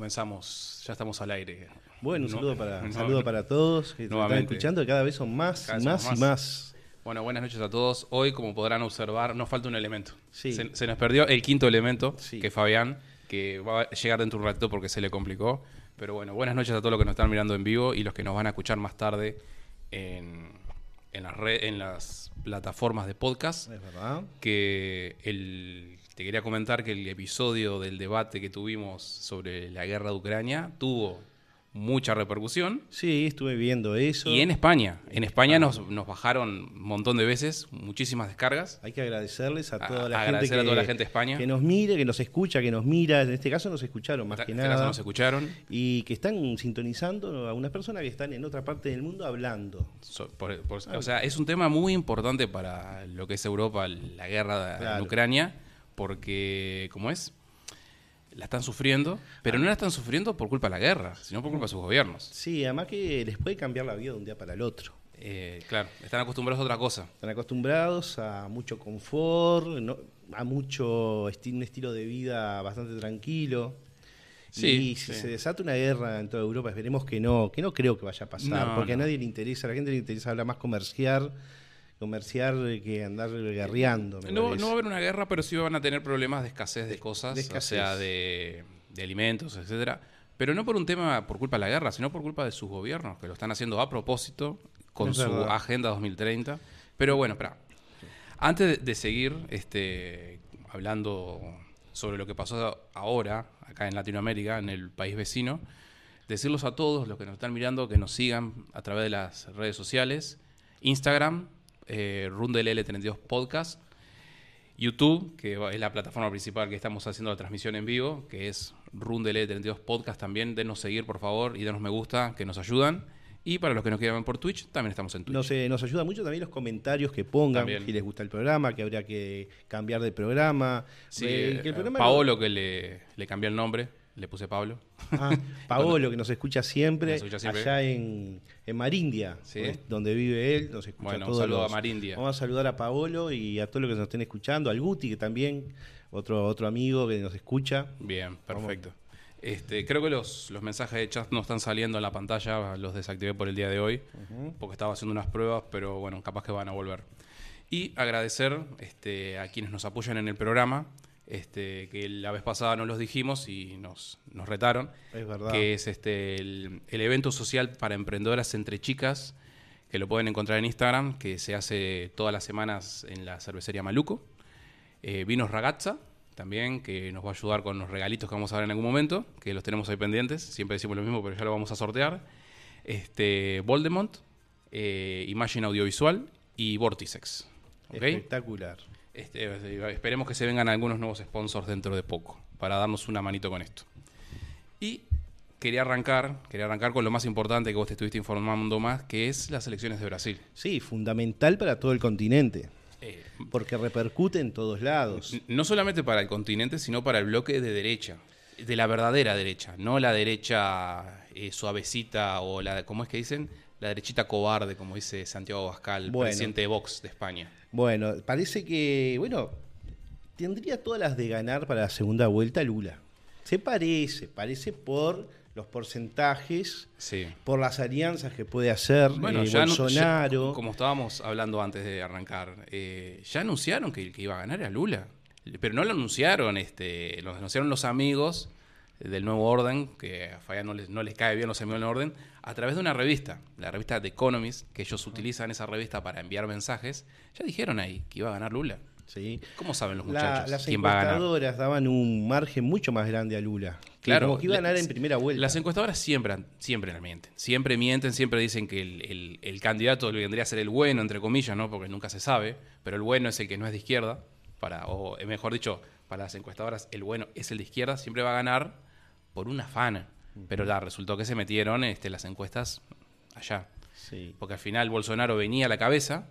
Comenzamos, ya estamos al aire. Bueno, un No- saludo, para, no- saludo para todos que nos están escuchando, que cada vez son más y más y más. Bueno, buenas noches a todos. Hoy, como podrán observar, nos falta un elemento. Sí. Se, se nos perdió el quinto elemento, Sí. que es Fabián, que va a llegar dentro de un ratito porque se le complicó. Pero bueno, buenas noches a todos los que nos están mirando en vivo y los que nos van a escuchar más tarde en, en, las, red- en las plataformas de podcast. Es verdad. que el, te quería comentar que el episodio del debate que tuvimos sobre la guerra de Ucrania tuvo mucha repercusión. Sí, estuve viendo eso. Y en España, en España nos, nos bajaron un montón de veces, muchísimas descargas. Hay que agradecerles a A- toda la gente agradecer que, a toda la gente de España. que nos mire, que nos escucha, que nos mira. En este caso nos escucharon más Esta- que casa nada. nos escucharon. Y que están sintonizando a unas personas que están en otra parte del mundo hablando. So- por- por- o sea, es un tema muy importante para lo que es Europa, la guerra de- en Claro. Ucrania, porque, ¿cómo es? La están sufriendo, pero no la están sufriendo por culpa de la guerra, sino por culpa de sus gobiernos. Sí, además que les puede cambiar la vida de un día para el otro. Eh, claro, están acostumbrados a otra cosa. Están acostumbrados a mucho confort, no- a mucho esti- un estilo de vida bastante tranquilo. Sí, y si sí. se desata una guerra en toda Europa, esperemos que no, que no creo que vaya a pasar, No, porque a nadie le interesa, a la gente le interesa hablar más comerciar, comerciar que andar guerreando. me No, va a haber una guerra, pero sí van a tener problemas de escasez de, De- cosas, de o sea, de, de alimentos, etcétera. Pero no por un tema por culpa de la guerra, sino por culpa de sus gobiernos, que lo están haciendo a propósito con Es su verdad. Agenda 2030. Pero bueno, espera. Antes de, de seguir este, hablando sobre lo que pasó ahora, acá en Latinoamérica, en el país vecino, decirlos a todos los que nos están mirando que nos sigan a través de las redes sociales, Instagram, eh, RundelL32 Podcast, YouTube, que es la plataforma principal que estamos haciendo la transmisión en vivo, que es RundelL32 Podcast también. Denos seguir, por favor, y denos me gusta, que nos ayudan. Y para los que nos quieran ver por Twitch, también estamos en Twitch. Nos, eh, nos ayuda mucho también los comentarios que pongan, También. si les gusta el programa, que habría que cambiar de programa. Sí, Eh, que el eh, programa Paolo, que le, le cambié el nombre, le puse Pablo. Ah, Paolo, que nos escucha siempre, Nos escucha siempre. allá en, en Marindia, Sí. ¿eh? donde vive él, nos escucha Bueno, un todos saludo los- a Marindia. Vamos a saludar a Paolo y a todos los que nos estén escuchando, al Guti, que también, otro, otro amigo que nos escucha. Bien, perfecto. Este, creo que los, los mensajes de chat no están saliendo en la pantalla, los desactivé por el día de hoy, porque estaba haciendo unas pruebas, pero bueno, capaz que van a volver. Y agradecer este, a quienes nos apoyan en el programa, este, que la vez pasada no los dijimos y nos, nos retaron, Es verdad. que es este, el, el evento social para emprendedoras entre chicas, que lo pueden encontrar en Instagram, que se hace todas las semanas en la cervecería Maluco. Eh, Vinos Ragazza, también, que nos va a ayudar con los regalitos que vamos a ver en algún momento, que los tenemos ahí pendientes. Siempre decimos lo mismo, pero ya lo vamos a sortear. Este, Voldemont, eh, Imagen Audiovisual y Vorticex. ¿ok? Espectacular. Este, esperemos que se vengan algunos nuevos sponsors dentro de poco, para darnos una manito con esto. Y quería arrancar, quería arrancar con lo más importante que vos te estuviste informando más, que es las elecciones de Brasil. Sí, fundamental para todo el continente, Eh, porque repercute en todos lados. No solamente para el continente, sino para el bloque de derecha, de la verdadera derecha, no la derecha eh, suavecita o la, ¿cómo es que dicen? La derechita cobarde, como dice Santiago Bascal, Bueno. presidente de Vox de España. Bueno, parece que, bueno, tendría todas las de ganar para la segunda vuelta Lula. Se parece, parece por los porcentajes, Sí. por las alianzas que puede hacer Bueno, eh, ya, Bolsonaro. ya- como estábamos hablando antes de arrancar, eh, ya anunciaron que el que iba a ganar era Lula. Pero no lo anunciaron, este, lo anunciaron los amigos del nuevo orden, que a Falla no les, no les cae bien los del nuevo orden, a través de una revista, la revista The Economist, que ellos utilizan esa revista para enviar mensajes, ya dijeron ahí que iba a ganar Lula. Sí. ¿Cómo saben los La- muchachos las quién va a ganar? encuestadoras daban un margen mucho más grande a Lula. Claro, como que iba a ganar en primera vuelta. Las encuestadoras siempre, siempre mienten. Siempre mienten, siempre dicen que el, el- el candidato vendría a ser el bueno, entre comillas, ¿no? Porque nunca se sabe. Pero el bueno es el que no es de izquierda. Para, o eh, mejor dicho, para las encuestadoras, el bueno es el de izquierda. Siempre va a ganar por una fana. Pero la, resultó que se metieron este, las encuestas allá. Sí. Porque al final Bolsonaro venía a la cabeza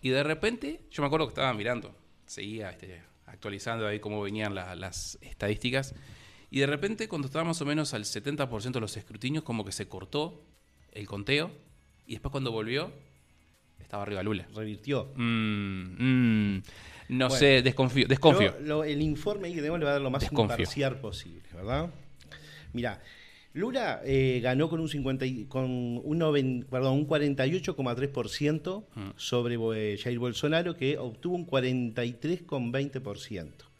y de repente, yo me acuerdo que estaba mirando, seguía este, actualizando ahí cómo venían la- las estadísticas, y de repente cuando estaba más o menos al 70% de los escrutinios, como que se cortó el conteo, y después cuando volvió, estaba arriba Lula. Revirtió. Mm, mm, no Bueno. sé, desconfío. desconfío. Lo- el informe ahí que tenemos le va a dar lo más Desconfío. imparcial posible, ¿verdad? Mira, Lula eh, ganó con un 50 y- con un, noven- perdón, un 48,3% Mm. sobre eh, Jair Bolsonaro, que obtuvo un 43,20%.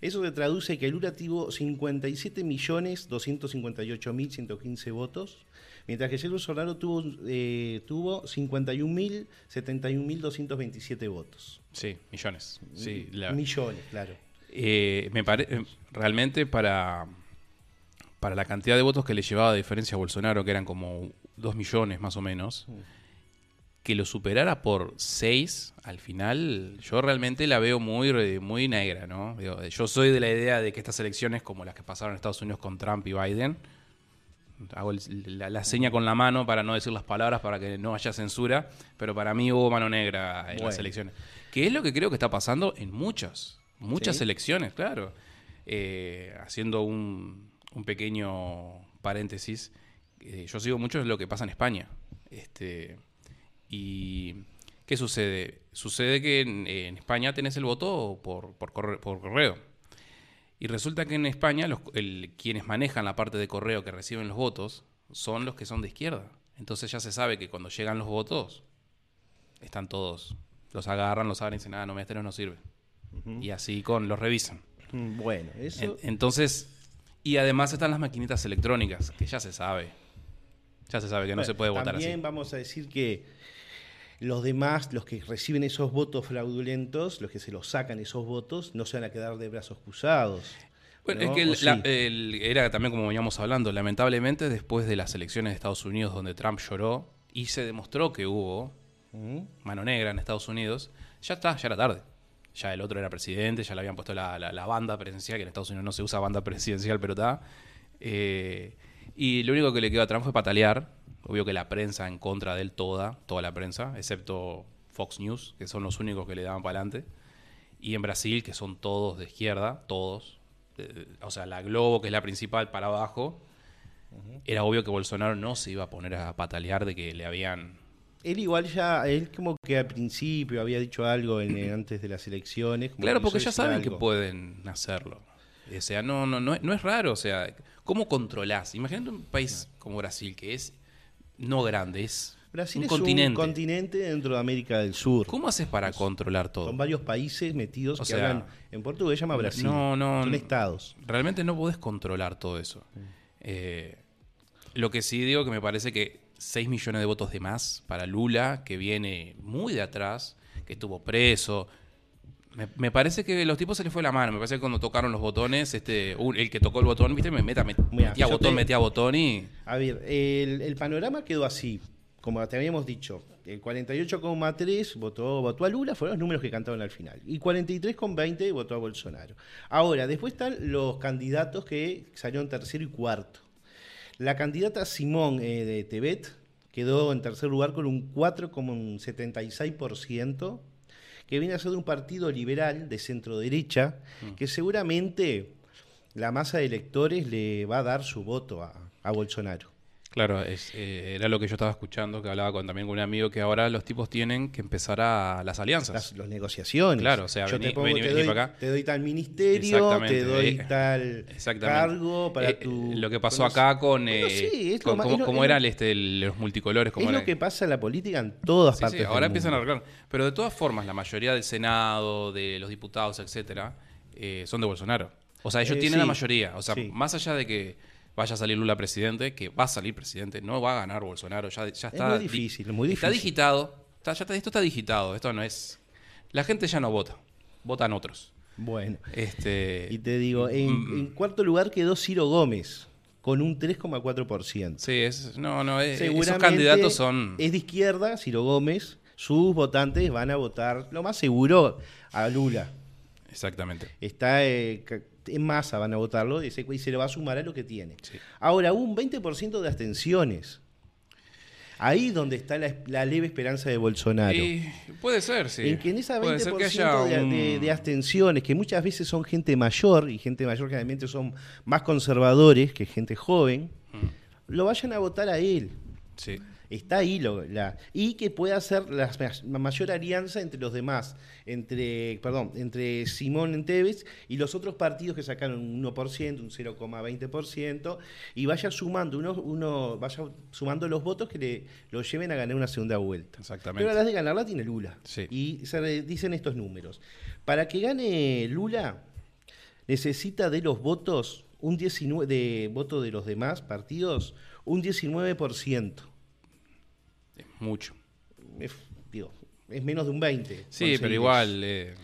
Eso se traduce que Lula tuvo 57.258.115 votos, mientras que Jair Bolsonaro tuvo, eh, tuvo 51.071.227 votos. Sí, millones. Sí, la- Millones, claro. Eh, me parece realmente para, para la cantidad de votos que le llevaba de diferencia a Bolsonaro, que eran como 2 millones más o menos, que lo superara por 6 al final, yo realmente la veo muy, muy negra, ¿no? Digo, yo soy de la idea de que estas elecciones, como las que pasaron en Estados Unidos con Trump y Biden, hago el- la, la seña con la mano para no decir las palabras para que no haya censura, pero para mí hubo mano negra en las elecciones. Que es lo que creo que está pasando en muchas, muchas Sí. elecciones, claro. Eh, haciendo un, un pequeño paréntesis, eh, yo sigo mucho lo que pasa en España. Este, y ¿qué sucede? Sucede que en, en España tenés el voto por, por, corre- por correo. Y resulta que en España los, el- quienes manejan la parte de correo que reciben los votos son los que son de izquierda. Entonces ya se sabe que cuando llegan los votos, están todos, los agarran, los abren y dicen, ah, no, este no nos sirve. Y así con los revisan. Mm, Bueno, eso... En- entonces, y además están las maquinitas electrónicas, que ya se sabe. Ya se sabe que no Bueno, se puede votar También así. vamos a decir que los demás, los que reciben esos votos fraudulentos, los que se los sacan esos votos, no se van a quedar de brazos cruzados. Bueno, ¿no? es que el- ¿O sí? la- el- era también como veníamos hablando, lamentablemente después de las elecciones de Estados Unidos donde Trump lloró y se demostró que hubo mano negra en Estados Unidos, ya está, ya era tarde. Ya el otro era presidente, ya le habían puesto la, la- la banda presidencial, que en Estados Unidos no se usa banda presidencial, pero está. Eh, y lo único que le quedó a Trump fue patalear. Obvio que la prensa en contra de él toda, toda la prensa, excepto Fox News, que son los únicos que le daban para adelante. Y en Brasil, que son todos de izquierda, todos. Eh, o sea, la Globo, que es la principal, para abajo. Era obvio que Bolsonaro no se iba a poner a patalear de que le habían Él igual ya, él como que al principio había dicho algo en- en- antes de las elecciones. como Claro, porque ya saben que pueden hacerlo. O sea, no, no, no, es- no es raro. O sea, ¿cómo controlás? Imagínate un país como Brasil, que es no grande, es Brasil un es continente. un continente dentro de América del Sur. ¿Cómo haces para controlar todo? Son varios países metidos O que sea, hablan en portugués, llama Brasil. no, no, Son estados. Realmente no podés controlar todo eso. Eh, lo que sí digo que me parece que 6 millones de votos de más para Lula, que viene muy de atrás, que estuvo preso. Me, me parece que los tipos se les fue la mano. Me parece que cuando tocaron los botones, este, el que tocó el botón, viste, me meta, met- Mira, metía botón, te- metía botón y. A ver, el, el panorama quedó así. Como te habíamos dicho, el 48,3 votó, votó a Lula, fueron los números que cantaron al final. Y 43,20 votó a Bolsonaro. Ahora, después están los candidatos que salieron tercero y cuarto. La candidata Simón eh, de Tebet quedó en tercer lugar con un 4,76%, que viene a ser de un partido liberal de centro derecha, que seguramente la masa de electores le va a dar su voto a, a Bolsonaro. Claro, es, eh, era lo que yo estaba escuchando, que hablaba con, también con un amigo, que ahora los tipos tienen que empezar a las alianzas. Las los negociaciones. Claro, o sea, Yo vení- te, pongo, vení- te, doy, para acá. te doy tal ministerio, te doy eh, tal cargo para Eh, tu... Lo que pasó acá con. Bueno, eh, sí, es lo con- más- cómo, lo- cómo lo- eran este, los multicolores. Cómo Es lo que pasa en la política en todas Sí, partes sí, ahora del empiezan a mundo. arreglar. Pero de todas formas, la mayoría del Senado, de los diputados, etcétera, eh, son de Bolsonaro. O sea, ellos Eh, tienen la mayoría. O sea, más allá de que vaya a salir Lula presidente, que va a salir presidente, no va a ganar Bolsonaro. Ya, ya está. muy di- difícil, muy Está difícil. digitado. Está, ya está- esto está digitado. Esto no es. La gente ya no vota. Votan otros. Bueno, Este, y te digo, en, Mm. en cuarto lugar quedó Ciro Gómez, con un 3,4%. Sí, es, no, no, eh, esos candidatos son. Es de izquierda, Ciro Gómez. Sus votantes van a votar, lo más seguro, a Lula. Exactamente. Está eh, en masa, van a votarlo y se, y se le va a sumar a lo que tiene. Sí. Ahora, un 20% de abstenciones. Ahí donde está la, la leve esperanza de Bolsonaro. Y puede ser, sí. En que en esa 20% Puede ser que haya de, un- de- de abstenciones, que muchas veces son gente mayor, y gente mayor generalmente son más conservadores que gente joven, Mm. lo vayan a votar a él. Sí. Está ahí lo, la, y que pueda hacer la, mayor alianza entre los demás, entre, perdón, entre Simón Tevez y los otros partidos que sacaron un 1%, un 0,20%, y vaya sumando uno, uno, vaya sumando los votos que le lo lleven a ganar una segunda vuelta. Exactamente. Pero a las de ganarla tiene Lula. Y se dicen estos números. Para que gane Lula, necesita de los votos, un 19, de voto de los demás partidos, un 19%. Mucho. Es, digo, es menos de un 20. Sí, pero igual. Eh,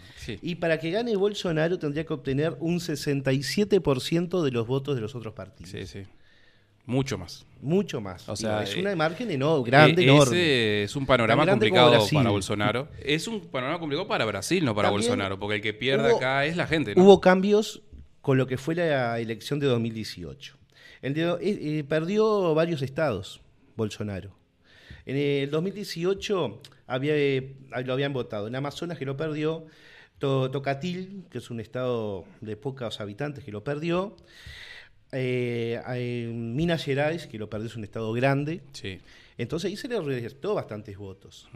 y para que gane Bolsonaro tendría que obtener un 67% de los votos de los otros partidos. Sí, sí. Mucho más. Mucho más. O sea, es una margen enorme, grande, eh, enorme. Es un panorama complicado para Bolsonaro. Es un panorama complicado para Brasil, no para Bolsonaro, porque el que pierde acá es la gente. Hubo cambios con lo que fue la elección de 2018. Eh, perdió varios estados, Bolsonaro. En el 2018 había, eh, lo habían votado. En Amazonas, que lo perdió. Tocatil, que es un estado de pocos habitantes, que lo perdió. Eh, Minas Gerais, que lo perdió, es un estado grande. Sí. Entonces ahí se le restó bastantes votos.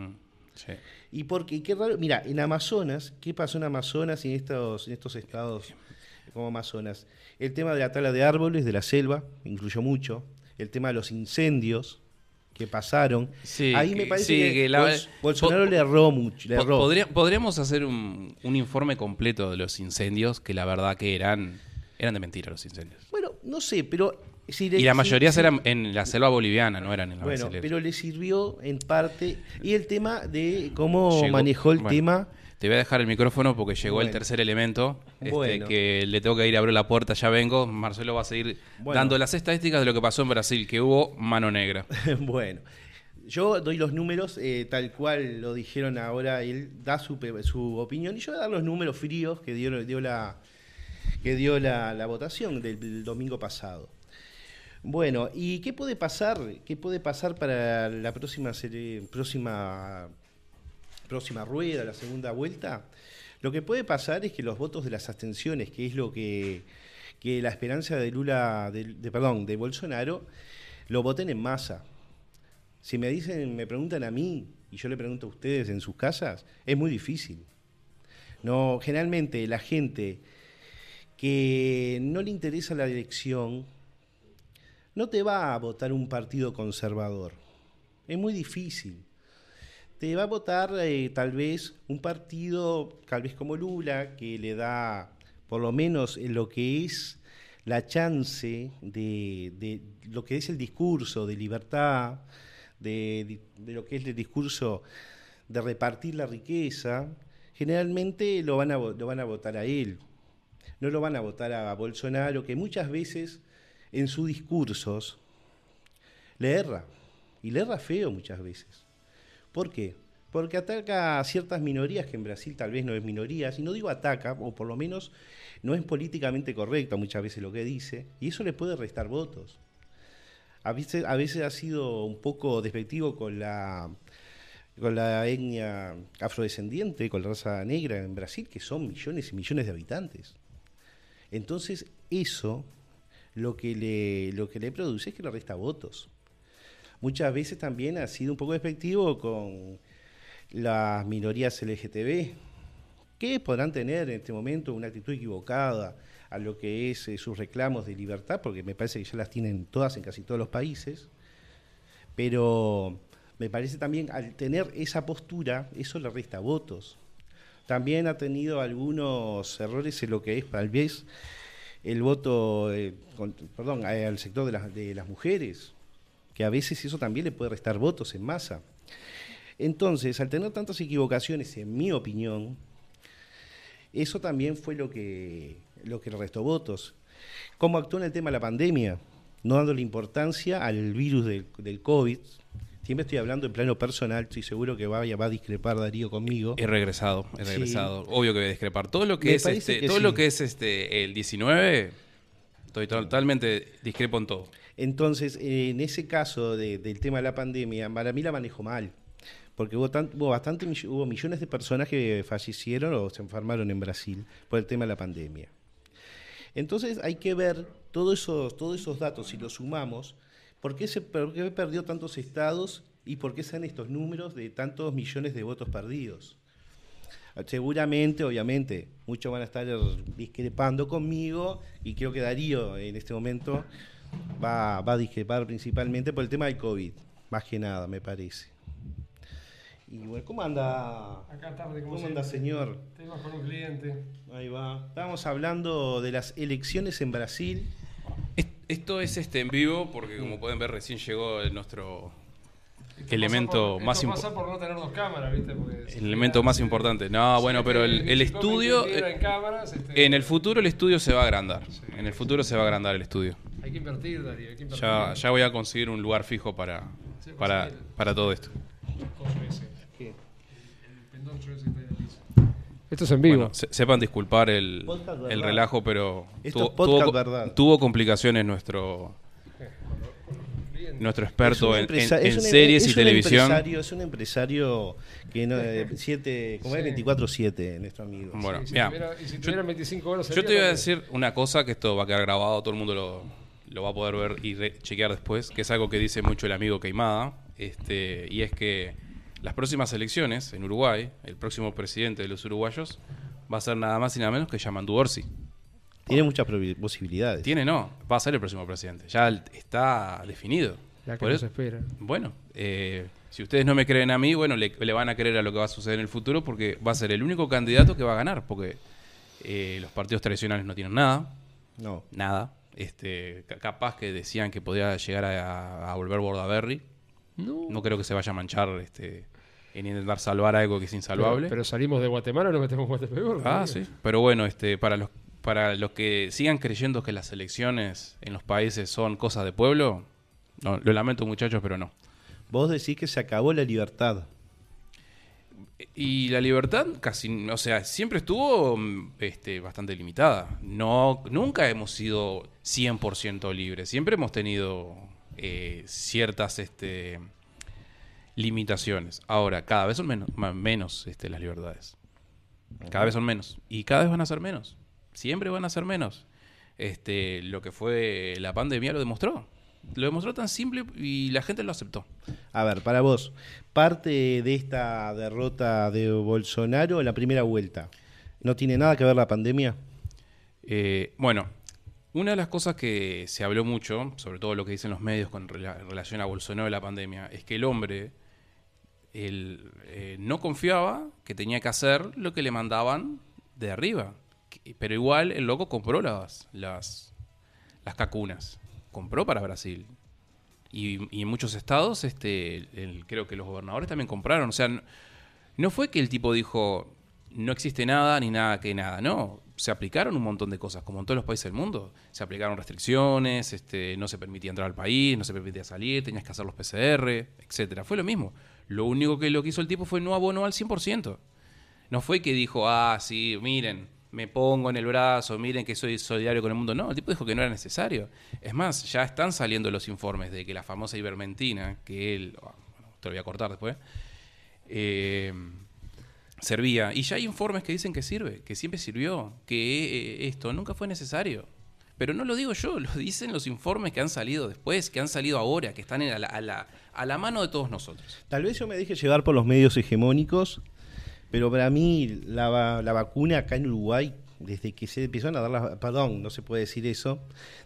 Sí. Y porque, qué raro, mira, en Amazonas, ¿qué pasó en Amazonas y en estos, en estos estados como Amazonas? El tema de la tala de árboles, de la selva, incluyó mucho. El tema de los incendios, que pasaron. Ahí me parece que, Bolsonaro le erró mucho. podríamos hacer un, informe completo de los incendios, que la verdad que eran, eran de mentira los incendios. Bueno, no sé, pero... y la mayoría eran en la selva boliviana, no eran en la Bueno, pero le sirvió en parte. Y el tema de cómo manejó el tema te voy a dejar el micrófono porque llegó el tercer elemento, este, que le tengo que ir a abrir la puerta, ya vengo. Marcelo va a seguir dando las estadísticas de lo que pasó en Brasil, que hubo mano negra. bueno, yo doy los números eh, tal cual lo dijeron ahora, él da su, su, opinión y yo voy a dar los números fríos que dio, dio la, que dio la, votación del, domingo pasado. Bueno, ¿y qué puede pasar? ¿Qué puede pasar para la próxima, próxima próxima rueda, la segunda vuelta, lo que puede pasar es que los votos de las abstenciones, que es lo que, que la esperanza de Lula, de, perdón, de Bolsonaro, lo voten en masa. Si me dicen, me preguntan a mí y yo le pregunto a ustedes en sus casas, es muy difícil. No, generalmente la gente que no le interesa la elección no te va a votar un partido conservador. Es muy difícil te va a votar eh, tal vez un partido, tal vez como Lula, que le da por lo menos en lo que es la chance de, lo que es el discurso de libertad, de, lo que es el discurso de repartir la riqueza, generalmente lo van, a, lo van a votar a él. No lo van a votar a Bolsonaro, que muchas veces en sus discursos le erra. Y le erra feo muchas veces. ¿Por qué? Porque ataca a ciertas minorías que en Brasil tal vez no es minoría, y no digo ataca, o por lo menos no es políticamente correcto muchas veces lo que dice, y eso le puede restar votos. A veces, a veces ha sido un poco despectivo con la, con la etnia afrodescendiente, con la raza negra en Brasil, que son millones y millones de habitantes. Entonces, eso lo que le, lo que le produce es que le resta votos muchas veces también ha sido un poco despectivo con las minorías LGTB, que podrán tener en este momento una actitud equivocada a lo que es eh, sus reclamos de libertad, porque me parece que ya las tienen todas en casi todos los países, pero me parece también al tener esa postura, eso le resta votos. También ha tenido algunos errores en lo que es tal vez el voto, eh, perdón, al sector de, de las mujeres, que a veces eso también le puede restar votos en masa. Entonces, al tener tantas equivocaciones, en mi opinión, eso también fue lo que, lo que le restó votos. ¿Cómo actuó en el tema de la pandemia? No dándole importancia al virus del, del COVID. Siempre estoy hablando en plano personal, estoy seguro que va, va a discrepar Darío conmigo. He regresado, he regresado. Obvio que voy a discrepar. Todo lo que es este, todo lo que es este el 19, estoy totalmente discrepo en todo. Entonces, en ese caso del tema de la pandemia, para mí la manejo mal, porque hubo, bastante, hubo millones de personas que fallecieron o se enfermaron en Brasil por el tema de la pandemia. Entonces hay que ver todos esos, todos esos datos, si los sumamos, ¿por qué, se, perdió tantos estados ¿Y por qué sean estos números de tantos millones de votos perdidos? Seguramente, obviamente, muchos van a estar discrepando conmigo y creo que Darío en este momento va, va a discrepar principalmente por el tema del COVID, más que nada, me parece. Y bueno, ¿cómo anda? Acá tarde, ¿Cómo anda, señor? Temas con un cliente. Ahí va. Estábamos hablando de las elecciones en Brasil. Es- Esto es este en vivo porque como pueden ver recién llegó el nuestro Esto elemento pasa por- más esto impo- pasa por no tener dos cámaras, ¿viste? Porque el elemento más importante. No, bueno, pero el, estudio eh, en cámaras, este, en el futuro el estudio se va a agrandar. Sí. En el futuro se va a agrandar el estudio. Hay que invertir, Darío, hay que invertir. Ya, ya voy a conseguir un lugar fijo para Sí, para, para todo esto. Esto es en vivo. Bueno, se- sepan disculpar el, el relajo, pero Esto tuvo, es tuvo- complicaciones nuestro nuestro experto en, en- es series es y un televisión. empresario- es un empresario que no, eh, siete, como es Sí. 24-7, nuestro amigo. Bueno, Y si mira, tuviera- y si yo- tuvieran 25 horas Yo te voy a decir una cosa que esto va a quedar grabado, todo el mundo lo, lo va a poder ver y chequear después, que es algo que dice mucho el amigo Queimada, este, y es que las próximas elecciones en Uruguay, el próximo presidente de los uruguayos, va a ser nada más y nada menos que Yamandu Orsi. Tiene muchas posibilidades. Tiene no, va a ser el próximo presidente, ya está definido. La que Por nos eso- espera. bueno, eh, si ustedes no me creen a mí, bueno, le, le van a creer a lo que va a suceder en el futuro porque va a ser el único candidato que va a ganar, porque eh, los partidos tradicionales no tienen nada, No. nada. Este, ca- capaz que decían que podía llegar a, a volver Bordaberry. No. No creo que se vaya a manchar este, en intentar salvar algo que es insalvable. Pero, pero salimos de Guatemala y nos metemos en Guatepeor. ah, sí. Pero bueno, este, para los para los que sigan creyendo que las elecciones en los países son cosas de pueblo, no, lo lamento muchachos, pero no. Vos decís que se acabó la libertad. Y la libertad casi, o sea, siempre estuvo mm, este, bastante limitada. No, nunca hemos sido 100% libres. Siempre hemos tenido eh, ciertas este, limitaciones. Ahora, cada vez son menos, menos este, las libertades. Cada vez son menos. Y cada vez van a ser menos. Siempre van a ser menos. Este, lo que fue la pandemia lo demostró. Lo demostró tan simple y la gente lo aceptó. A ver, para vos, parte de esta derrota de Bolsonaro en la primera vuelta, ¿no tiene nada que ver la pandemia? Eh, bueno, una de las cosas que se habló mucho, sobre todo lo que dicen los medios con rela- en relación a Bolsonaro y la pandemia, es que el hombre él, eh, no confiaba que tenía que hacer lo que le mandaban de arriba. Pero igual el loco compró las, las, las cacunas. Compró para Brasil. Y, en muchos estados, este, el- creo que los gobernadores también compraron. O sea, no, no fue que el tipo dijo, no existe nada ni nada que nada. No, se aplicaron un montón de cosas, como en todos los países del mundo. Se aplicaron restricciones, este, no se permitía entrar al país, no se permitía salir, tenías que hacer los PCR, etcétera. Fue lo mismo. Lo único que lo que hizo el tipo fue no abonó al 100%. No fue que dijo, ah, sí, miren, me pongo en el brazo, miren que soy solidario con el mundo. No, el tipo dijo que no era necesario. Es más, ya están saliendo los informes de que la famosa ivermentina, que él, ah, bueno, te lo voy a cortar después, eh, servía. Y ya hay informes que dicen que sirve, que siempre sirvió, que eh, esto nunca fue necesario. Pero no lo digo yo, lo dicen los informes que han salido después, que han salido ahora, que están a, la, a, la, mano de todos nosotros. Tal vez yo me deje llevar por los medios hegemónicos, pero para mí la, la vacuna acá en Uruguay, desde que se empezaron a dar las, perdón, no se puede decir eso,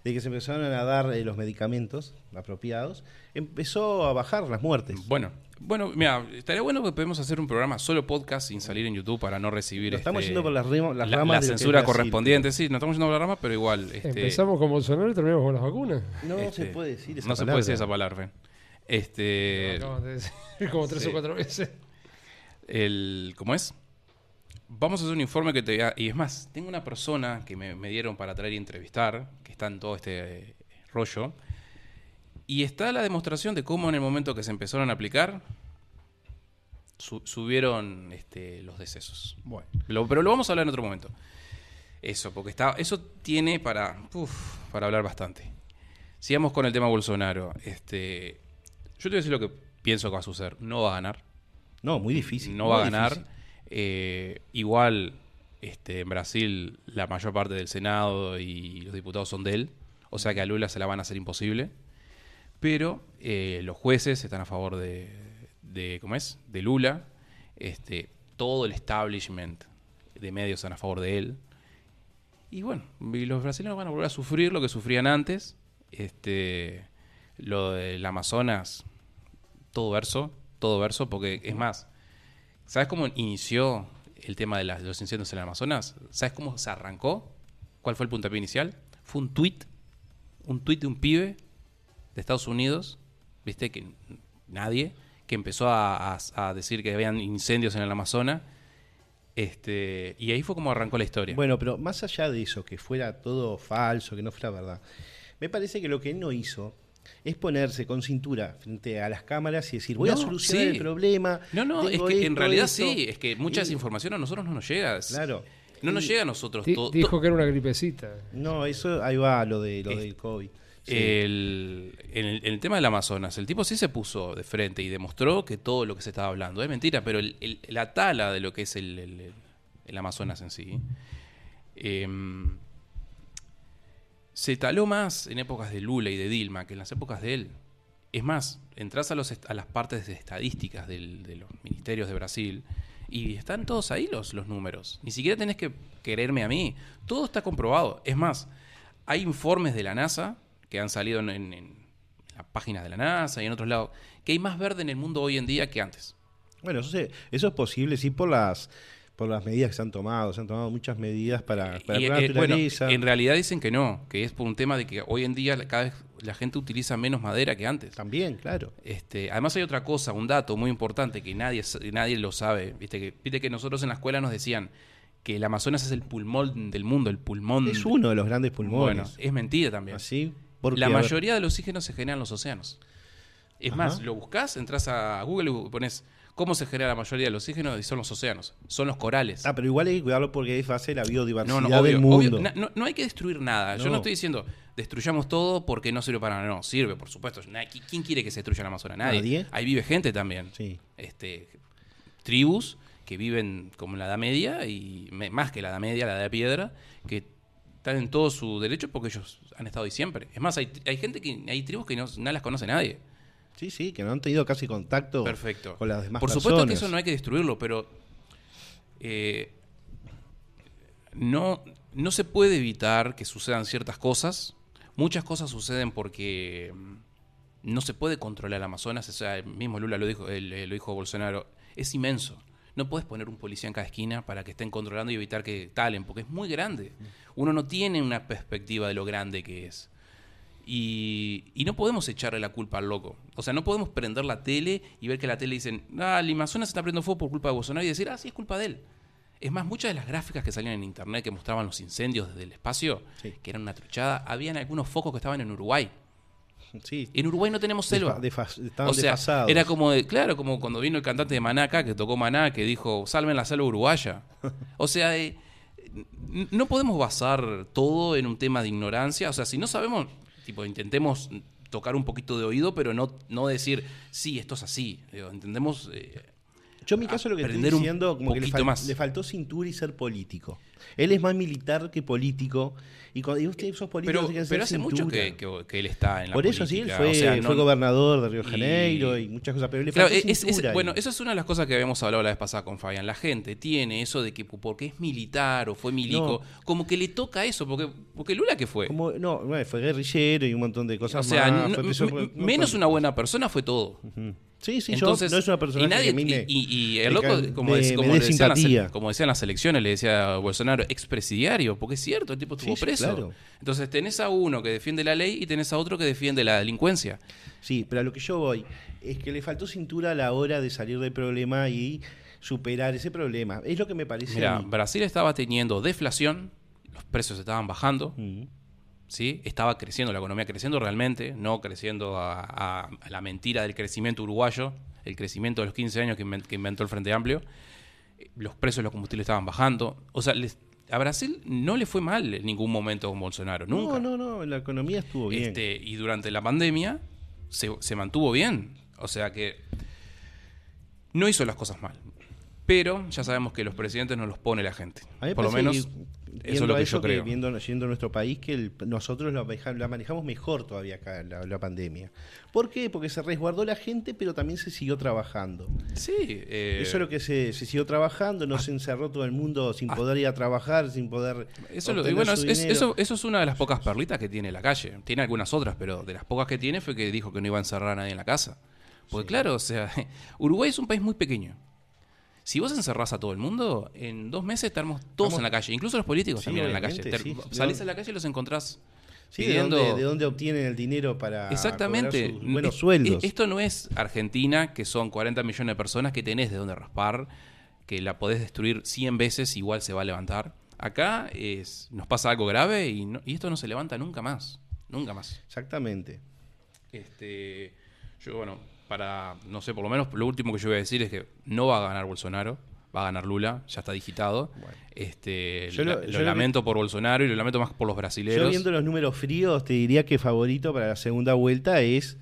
desde que se empezaron a dar eh, los medicamentos apropiados, empezó a bajar las muertes. Bueno, bueno, mira, estaría bueno que podemos hacer un programa solo podcast sin salir en YouTube para no recibir Lo estamos este, yendo por las, las la, ramas la censura correspondiente. Sí, no estamos yendo por la rama, pero igual. Este, Empezamos con Bolsonaro y terminamos con las vacunas. No este, se puede decir esa No se palabra. puede decir esa palabra. Fen. Este, Acabas de decir como tres sí. o cuatro veces. El, ¿Cómo es? Vamos a hacer un informe que te voy a- Y es más, tengo una persona que me, me dieron para traer y entrevistar, que está en todo este eh, rollo. Y está la demostración de cómo en el momento que se empezaron a aplicar, su- subieron este, los decesos. Bueno, lo- pero lo vamos a hablar en otro momento. Eso, porque está, eso tiene para, uf, para hablar bastante. Sigamos con el tema Bolsonaro. Este, yo te voy a decir lo que pienso que va a suceder. No va a ganar No, muy difícil. no muy va a ganar. Eh, igual, este, en Brasil, la mayor parte del Senado y los diputados son de él. O sea que a Lula se la van a hacer imposible. Pero eh, los jueces están a favor de, de ¿cómo es? De Lula, este, todo el establishment de medios están a favor de él. Y bueno, y los brasileños van a volver a sufrir lo que sufrían antes. Este, lo del Amazonas, todo verso, todo verso, porque es más, ¿sabes cómo inició el tema de, los incendios en el Amazonas? ¿Sabes cómo se arrancó? ¿Cuál fue el puntapié inicial? Fue un tweet, un tweet de un pibe de Estados Unidos, viste que nadie, que empezó a decir que habían incendios en el Amazonas, este, y ahí fue como arrancó la historia. Bueno, pero más allá de eso, que fuera todo falso, que no fuera verdad, me parece que lo que él no hizo es ponerse con cintura frente a las cámaras y decir, voy a solucionar sí. el problema. no, no, es que en realidad esto". sí, es que mucha Y- desinformación a nosotros no nos llega. Claro. No nos llega a nosotros todo. dijo que era una gripecita. No, eso ahí va lo de lo Es- del COVID. Sí. El, en, el, en el tema del Amazonas, el tipo sí se puso de frente y demostró que todo lo que se estaba hablando es mentira, pero el- el- la tala de lo que es el, el- el- el Amazonas en sí em, se taló más en épocas de Lula y de Dilma que en las épocas de él. Es más, entras a, los, a las partes de estadísticas de los ministerios de Brasil y están todos ahí los, números. Ni siquiera tenés que quererme a mí. Todo está comprobado. Es más, hay informes de la NASA que han salido en, las páginas de la NASA y en otros lados, que hay más verde en el mundo hoy en día que antes. Bueno, eso, eso es posible, sí, por las por las medidas que se han tomado. Se han tomado muchas medidas para, para Y, la eh, bueno, en realidad dicen que no, que es por un tema de que hoy en día cada vez la gente utiliza menos madera que antes. También, claro. Este, además hay otra cosa, un dato muy importante que nadie, nadie lo sabe. Viste que, viste que nosotros en la escuela nos decían que el Amazonas es el pulmón del mundo, el pulmón. Es uno de los grandes pulmones. Bueno, es mentira también. Así, porque la mayoría del oxígeno se genera en los océanos. Es Ajá. más, lo buscas, entras a Google y pones cómo se genera la mayoría del oxígeno y son los océanos, son los corales. Ah, pero igual hay que cuidarlo porque es base de la biodiversidad No, no, del mundo. obvio. No, no hay que destruir nada. Yo No. estoy diciendo destruyamos todo porque no sirve para nada. No, sirve, por supuesto. Na- ¿qui- ¿Quién quiere que se destruya el Amazonas? Nadie. Nadie. Ahí vive gente también. Sí. Este, tribus que viven como en la Edad Media y más que la Edad Media, la Edad de Piedra, que están en todo su derecho porque ellos han estado ahí siempre. Es más, hay, hay gente que hay tribus que no, no las conoce nadie. Sí, sí, que no han tenido casi contacto Perfecto. con las demás Por supuesto que eso no hay que destruirlo, pero eh, no, no se puede evitar que sucedan ciertas cosas. Muchas cosas suceden porque mm, no se puede controlar el Amazonas. O sea, mismo Lula lo dijo, el- eh, lo dijo Bolsonaro. Es inmenso. No puedes poner un policía en cada esquina para que estén controlando y evitar que talen, porque es muy grande. Uno no tiene una perspectiva de lo grande que es. Y, y no podemos echarle la culpa al loco. O sea, no podemos prender la tele y ver que la tele dicen, ah, el Amazonas se está prendiendo fuego por culpa de Bolsonaro y decir, ah, sí, es culpa de él. Es más, muchas de las gráficas que salían en internet que mostraban los incendios desde el espacio, Sí. que eran una truchada, habían algunos focos que estaban en Uruguay. Sí, En Uruguay no tenemos selva. Desfas- estaban o sea, era como, de- claro, como cuando vino el cantante de Manaca que tocó Maná, que dijo, salven la selva uruguaya. O sea, eh, no podemos basar todo en un tema de ignorancia. O sea, si no sabemos, tipo, intentemos tocar un poquito de oído, pero no, no decir, sí, esto es así. Digo, entendemos... eh, Yo en mi caso lo que estoy diciendo como que le, fal- más. le faltó cintura y ser político. Él es más militar que político. Y cuando y usted sos político, pero pero hace mucho que, que- que él está en la Por eso sí, él fue, O sea, no- fue gobernador de Río de Janeiro y, muchas cosas, pero le Claro, faltó es- cintura. bueno, eso es una de las cosas que habíamos hablado la vez pasada con Fabián. La gente tiene eso de que porque es militar o fue milico, como que le toca eso, porque, porque Lula que fue. Como- no, fue guerrillero y un montón de cosas o sea, más. no- fue menos una buena persona fue todo. Sí, sí, Entonces, yo no es una persona y, nadie- que y, y- el loco, como, me como dé decían las, como decían las elecciones, le decía a Bolsonaro, expresidiario, porque es cierto, el tipo estuvo Sí, preso. claro. Entonces tenés a uno que defiende la ley y tenés a otro que defiende la delincuencia. Sí, pero a lo que yo voy es que le faltó cintura a la hora de salir del problema y superar ese problema. Es lo que me parece Mira. Brasil estaba teniendo deflación, los precios estaban bajando, Ujú. ¿Sí? Estaba creciendo, la economía creciendo realmente, no creciendo a, a- a la mentira del crecimiento uruguayo, el crecimiento de los 15 años que, inven- que inventó el Frente Amplio. Los precios de los combustibles estaban bajando. O sea, les- a Brasil no le fue mal en ningún momento con Bolsonaro, nunca. No, no, no, la economía estuvo bien. Este, y durante la pandemia se, se mantuvo bien. O sea que no hizo las cosas mal. Pero ya sabemos que los presidentes no los pone la gente. A mí me Por lo menos que, eso es lo que yo creo. viendo, yendo a nuestro país, que el- nosotros la manejamos mejor todavía acá, la, la pandemia. ¿Por qué? Porque se resguardó la gente, pero también se siguió trabajando. Sí, eh, Eso es lo que se, se siguió trabajando, no se encerró todo el mundo sin poder ir a trabajar, sin poder. Eso, lo- y obtener bueno, su es- es- dinero. eso, eso es una de las pocas perlitas que tiene la calle. Tiene algunas otras, pero de las pocas que tiene fue que dijo que no iba a encerrar a nadie en la casa. Porque claro, o sea, Uruguay es un país muy pequeño. Si vos encerrás a todo el mundo, en dos meses estamos todos en la calle. Incluso los políticos Sí, también en la calle. sí. Salís ¿De a la calle y los encontrás Sí, ¿de pidiendo... dónde, de dónde obtienen el dinero para Exactamente. sus buenos Es- sueldos? Esto no es Argentina, que son 40 millones de personas que tenés de dónde raspar, que la podés destruir 100 veces, igual se va a levantar. Acá es, nos pasa algo grave y, no- y esto no se levanta nunca más. Nunca más. Exactamente. Este, yo, bueno, para, no sé, por lo menos lo último que yo voy a decir es que no va a ganar Bolsonaro, va a ganar Lula, ya está digitado. Este, Yo la- lo- yo lamento por Bolsonaro y lo lamento más por los brasileños. Yo viendo los números fríos, te diría que favorito para la segunda vuelta es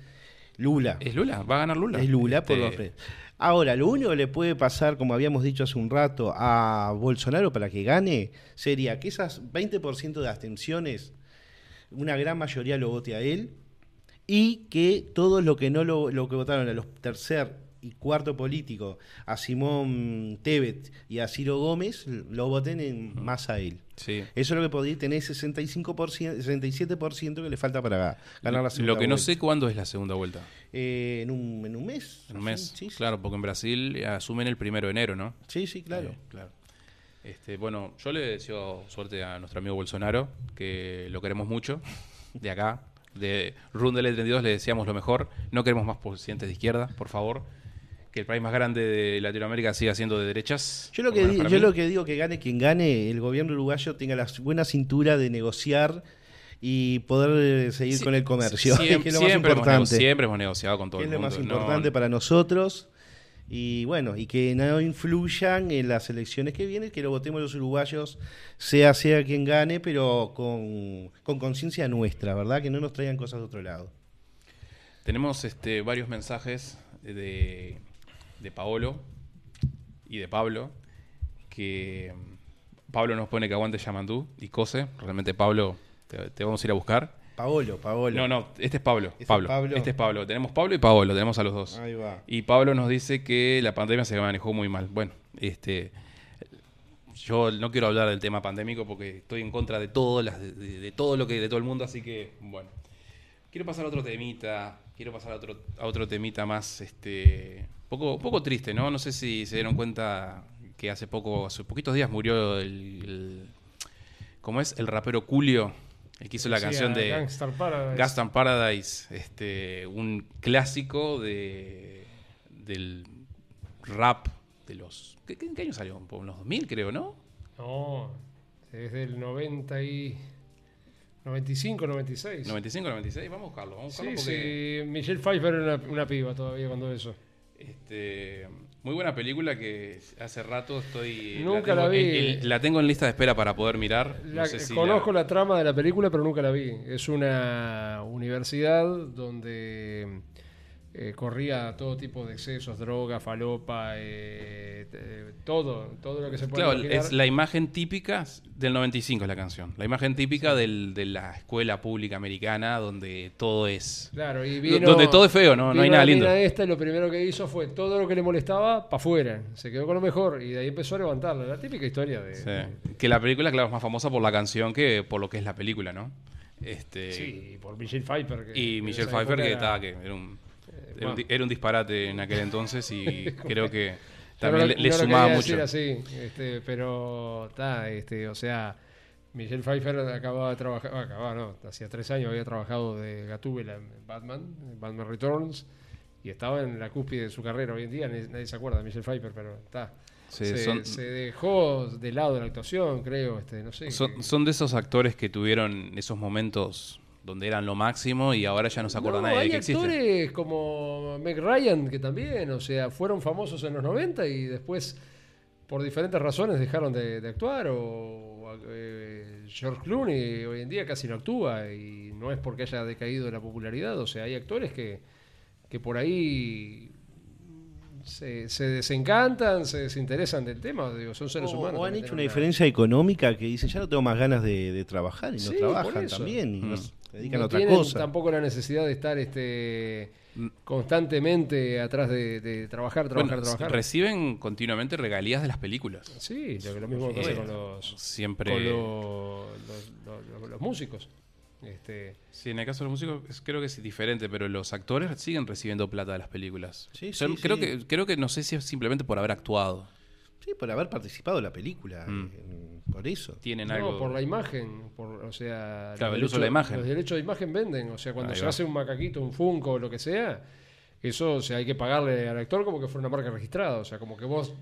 Lula. Es Lula, va a ganar Lula. Es Lula por Este, los Ahora, lo único que le puede pasar, como habíamos dicho hace un rato, a Bolsonaro para que gane sería que esas 20% de abstenciones, una gran mayoría lo vote a él, y que todos lo que no lo, lo que votaron a los tercer y cuarto políticos, a Simón Tebet y a Ciro Gómez, lo voten en más a él. Sí. Eso es lo que podría tener 65%, 67% que le falta para ganar la segunda Lo que no vuelta. sé cuándo es la segunda vuelta. Eh, en, un, en un mes. En un mes. Sí, sí. Claro, porque en Brasil asumen el primero de enero, ¿no? Sí, sí, claro. Eh, claro. Este, bueno, yo le deseo suerte a nuestro amigo Bolsonaro, que lo queremos mucho, de acá. De Rundel 32 le deseamos lo mejor. No queremos más presidentes de izquierda, por favor. Que el país más grande de Latinoamérica siga siendo de derechas. Yo lo que yo mí. lo que digo que gane quien gane, el gobierno uruguayo tenga la buena cintura de negociar y poder eh, seguir Sí, con el comercio, siem- que es lo más siempre, hemos importante. siempre hemos negociado con todo que es el lo mundo. más No- importante para nosotros. Y bueno, y que no influyan en las elecciones que vienen, que lo votemos los uruguayos, sea sea quien gane, pero con con conciencia nuestra, ¿verdad? Que no nos traigan cosas de otro lado. Tenemos este, varios mensajes de, de Paolo y de Pablo, que Pablo nos pone que aguante Yamandú y Cose. Realmente Pablo, te vamos a ir a buscar. Paolo, Paolo. No, no, este es Pablo. ¿Este es Pablo. Pablo? Este es Pablo. Tenemos Pablo y Paolo, tenemos a los dos. Ahí va. Y Pablo nos dice que la pandemia se manejó muy mal. Bueno, este yo no quiero hablar del tema pandémico porque estoy en contra de todo, las, de todo lo que de todo el mundo, así que bueno. Quiero pasar a otro temita, quiero pasar a otro, a otro temita más este poco poco triste, ¿no? No sé si se dieron cuenta que hace poco hace poquitos días murió el, el- ¿cómo es? El rapero Julio, el que hizo la Sí, canción de Gangstar Paradise. Gaston Paradise, este, un clásico de del rap de los ¿qué, en qué año salió? Por los 2000 creo, ¿no? No, desde el 90 y 95, 96. 95, 96, vamos a buscarlo, vamos a Sí, buscarlo porque sí, Michelle Pfeiffer era una, una piba todavía cuando eso. este muy buena película que hace rato estoy Nunca tengo, la vi. en- en- la tengo en lista de espera para poder mirar. No sé si conozco la- la... trama de la película, pero nunca la vi. Es una universidad donde eh, corría todo tipo de excesos, droga, falopa, eh, eh, todo, todo lo que se puede Claro, imaginar. es la imagen típica del 95 es la canción. La imagen típica del- de la escuela pública americana donde todo es Claro, y vino, donde todo es feo, no, no hay nada lindo. esta y lo primero que hizo fue todo lo que le molestaba para afuera. Se quedó con lo mejor y de ahí empezó a levantarla. La típica historia de. Sí. Que la película, claro, es más famosa por la canción que por lo que es la película, ¿no? Este, Sí, y por Michelle Pfeiffer. que- Y Michelle época que era- estaba, que era un, era, un, era un disparate en aquel entonces y creo que también no le, no sumaba mucho. así, este, pero está, este, o sea, Michelle Pfeiffer acababa de trabajar, acababa, no, hacía tres años había trabajado de Gatúbela en Batman, en Batman Returns, y estaba en la cúspide de su carrera. Hoy en día nadie, nadie se acuerda de Michelle Pfeiffer, pero está. Sí, se, son- se dejó de lado la actuación, creo, este, no sé. Son, que- son de esos actores que tuvieron esos momentos donde eran lo máximo y ahora ya no se acuerda No, nadie de hay que existen. actores como Meg Ryan que también, o sea, fueron famosos en los 90 y después, por diferentes razones, dejaron de, de actuar. O eh, George Clooney hoy en día casi no actúa y no es porque haya decaído la popularidad. O sea, hay actores que, que por ahí se, se desencantan, se desinteresan del tema, digo, son seres O, humanos. o han hecho una diferencia económica que dicen, ya no tengo más ganas de, de trabajar y no Sí, trabajan también y Mm. Se dedican no a otra tienen cosa. tampoco la necesidad de estar este Mm. constantemente atrás de, de trabajar, trabajar, Bueno, trabajar. reciben continuamente regalías de las películas. Sí, lo, lo mismo que pasa con los, Siempre. con lo- los, los- los músicos. Este, Sí, en el caso de los músicos creo que es diferente, pero los actores siguen recibiendo plata de las películas. Sí, O sea, sí, creo sí. que creo que no sé si es simplemente por haber actuado. Sí, por haber participado en la película, Mm. eh, por eso. Tienen no, algo. por la imagen, por, o sea, Claro, los el uso de la derechos- imagen. Los derechos de imagen venden, o sea, cuando Ahí se va. hace un macaquito, un funko o lo que sea, eso, o sea, hay que pagarle al actor como que fuera una marca registrada, o sea, como que vos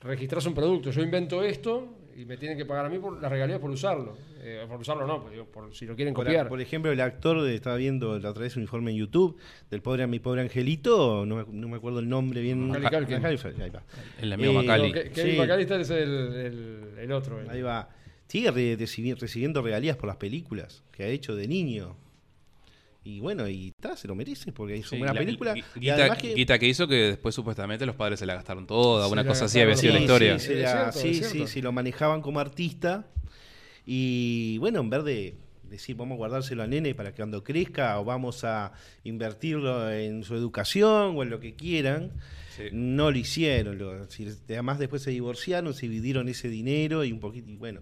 registrás un producto, yo invento esto y me tienen que pagar a mí por las regalías por usarlo, Eh, por usarlo no, pero digo, por si lo quieren Por, copiar. por ejemplo, el actor, de, estaba viendo la otra vez un informe en YouTube del pobre Mi Pobre Angelito, no, me- no me acuerdo el nombre bien. Macaulay Culkin. Macaulay, ahí va. El amigo Eh, Macaulay. No, Kevin Sí. McAllister es el, el- el otro. el- Ahí va. Sigue re- recibi- recibiendo regalías por las películas que ha hecho de niño. Y bueno, y está, se lo merece porque hizo Sí, una la- película. Guita, además que- guita que hizo que después supuestamente los padres se la gastaron toda, una cosa así había sido la historia. Sí, la- cierto, sí, sí, lo manejaban como artista. Y bueno, en vez de decir vamos a guardárselo a nene para que cuando crezca o vamos a invertirlo en su educación o en lo que quieran, Sí. no lo hicieron. Lo- si- además después se divorciaron, se dividieron ese dinero y un poquito, y bueno.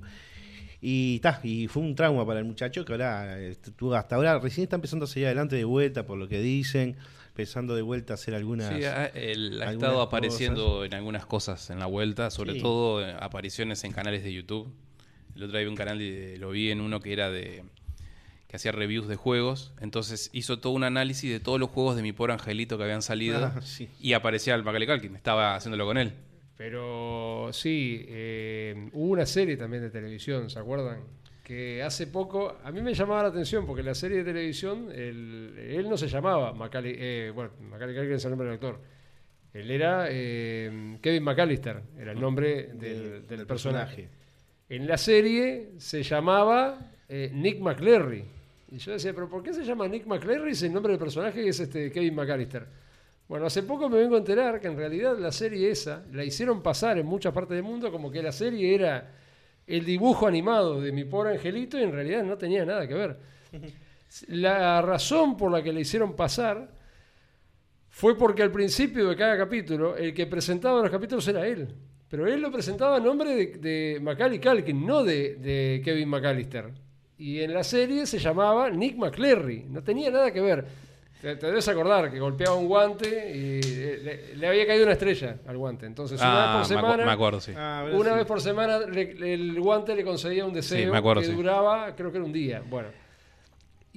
Y, ta, y fue un trauma para el muchacho que ahora, tuvo- hasta ahora recién está empezando a salir adelante de vuelta por lo que dicen, empezando de vuelta a hacer algunas... Sí, ha, él ha algunas estado apareciendo en algunas cosas en la vuelta, sobre Sí. todo eh, apariciones en canales de YouTube. El otro día vi un canal, de- lo vi en uno que era de que hacía reviews de juegos, entonces hizo todo un análisis de todos los juegos de mi pobre angelito que habían salido Ah, sí. y aparecía el Macaulay Culkin, estaba haciéndolo con él. Pero sí, eh, hubo una serie también de televisión, ¿se acuerdan? Que hace poco, a mí me llamaba la atención porque la serie de televisión, el- él no se llamaba Macaulay, eh, bueno, Macaulay Culkin es el nombre del actor. Él era eh, Kevin McAllister, era el nombre del, De- del personaje. personaje. En la serie se llamaba eh, Nick McCleary. Y yo decía, ¿pero por qué se llama Nick McCleary si el nombre del personaje es este Kevin McAllister? Bueno, hace poco me vengo a enterar que en realidad la serie esa la hicieron pasar en muchas partes del mundo como que la serie era el dibujo animado de mi pobre angelito y en realidad no tenía nada que ver. La razón por la que le hicieron pasar fue porque al principio de cada capítulo el que presentaba los capítulos era él. Pero él lo presentaba a nombre de, de Macaulay Culkin, no de, de Kevin McAllister. Y en la serie se llamaba Nick McCleary. No tenía nada que ver. Te, te debes acordar que golpeaba un guante y le, le había caído una estrella al guante. Entonces, una Ah, vez por semana, me acuerdo, sí. Ahora una vez por semana le- le- el guante le concedía un deseo Sí, me acuerdo, que sí. duraba, creo que era un día. Bueno.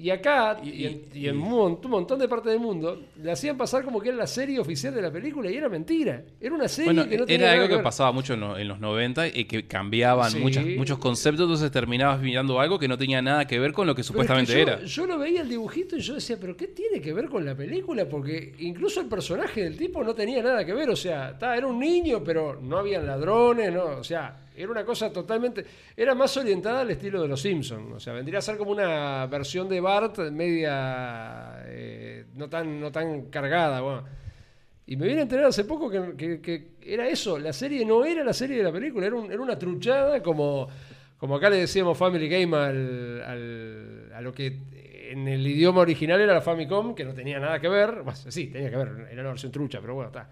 Y acá, y, Y- en, y en un mon- un montón de partes del mundo, le hacían pasar como que era la serie oficial de la película y era mentira. Era una serie Bueno, que no tenía era algo que ver. pasaba mucho en, lo- en los 90 y que cambiaban Sí. muchas, muchos conceptos, entonces terminabas mirando algo que no tenía nada que ver con lo que Pero es que supuestamente yo, era. Yo lo veía el dibujito y yo decía, ¿pero qué tiene que ver con la película? Porque incluso el personaje del tipo no tenía nada que ver. O sea, ta, era un niño, pero no habían ladrones, ¿no? O sea, era una cosa totalmente. Era más orientada al estilo de los Simpsons. O sea, vendría a ser como una versión de Bart media. eh, no, tan, no tan cargada. Bueno. Y me vine a enterar hace poco que, era eso. La serie no era la serie de la película, era, era una truchada como. Como acá le decíamos Family Game al, al- a lo que en el idioma original era la Famicom, que no tenía nada que ver. Sí, tenía que ver, era una versión trucha, pero bueno, está.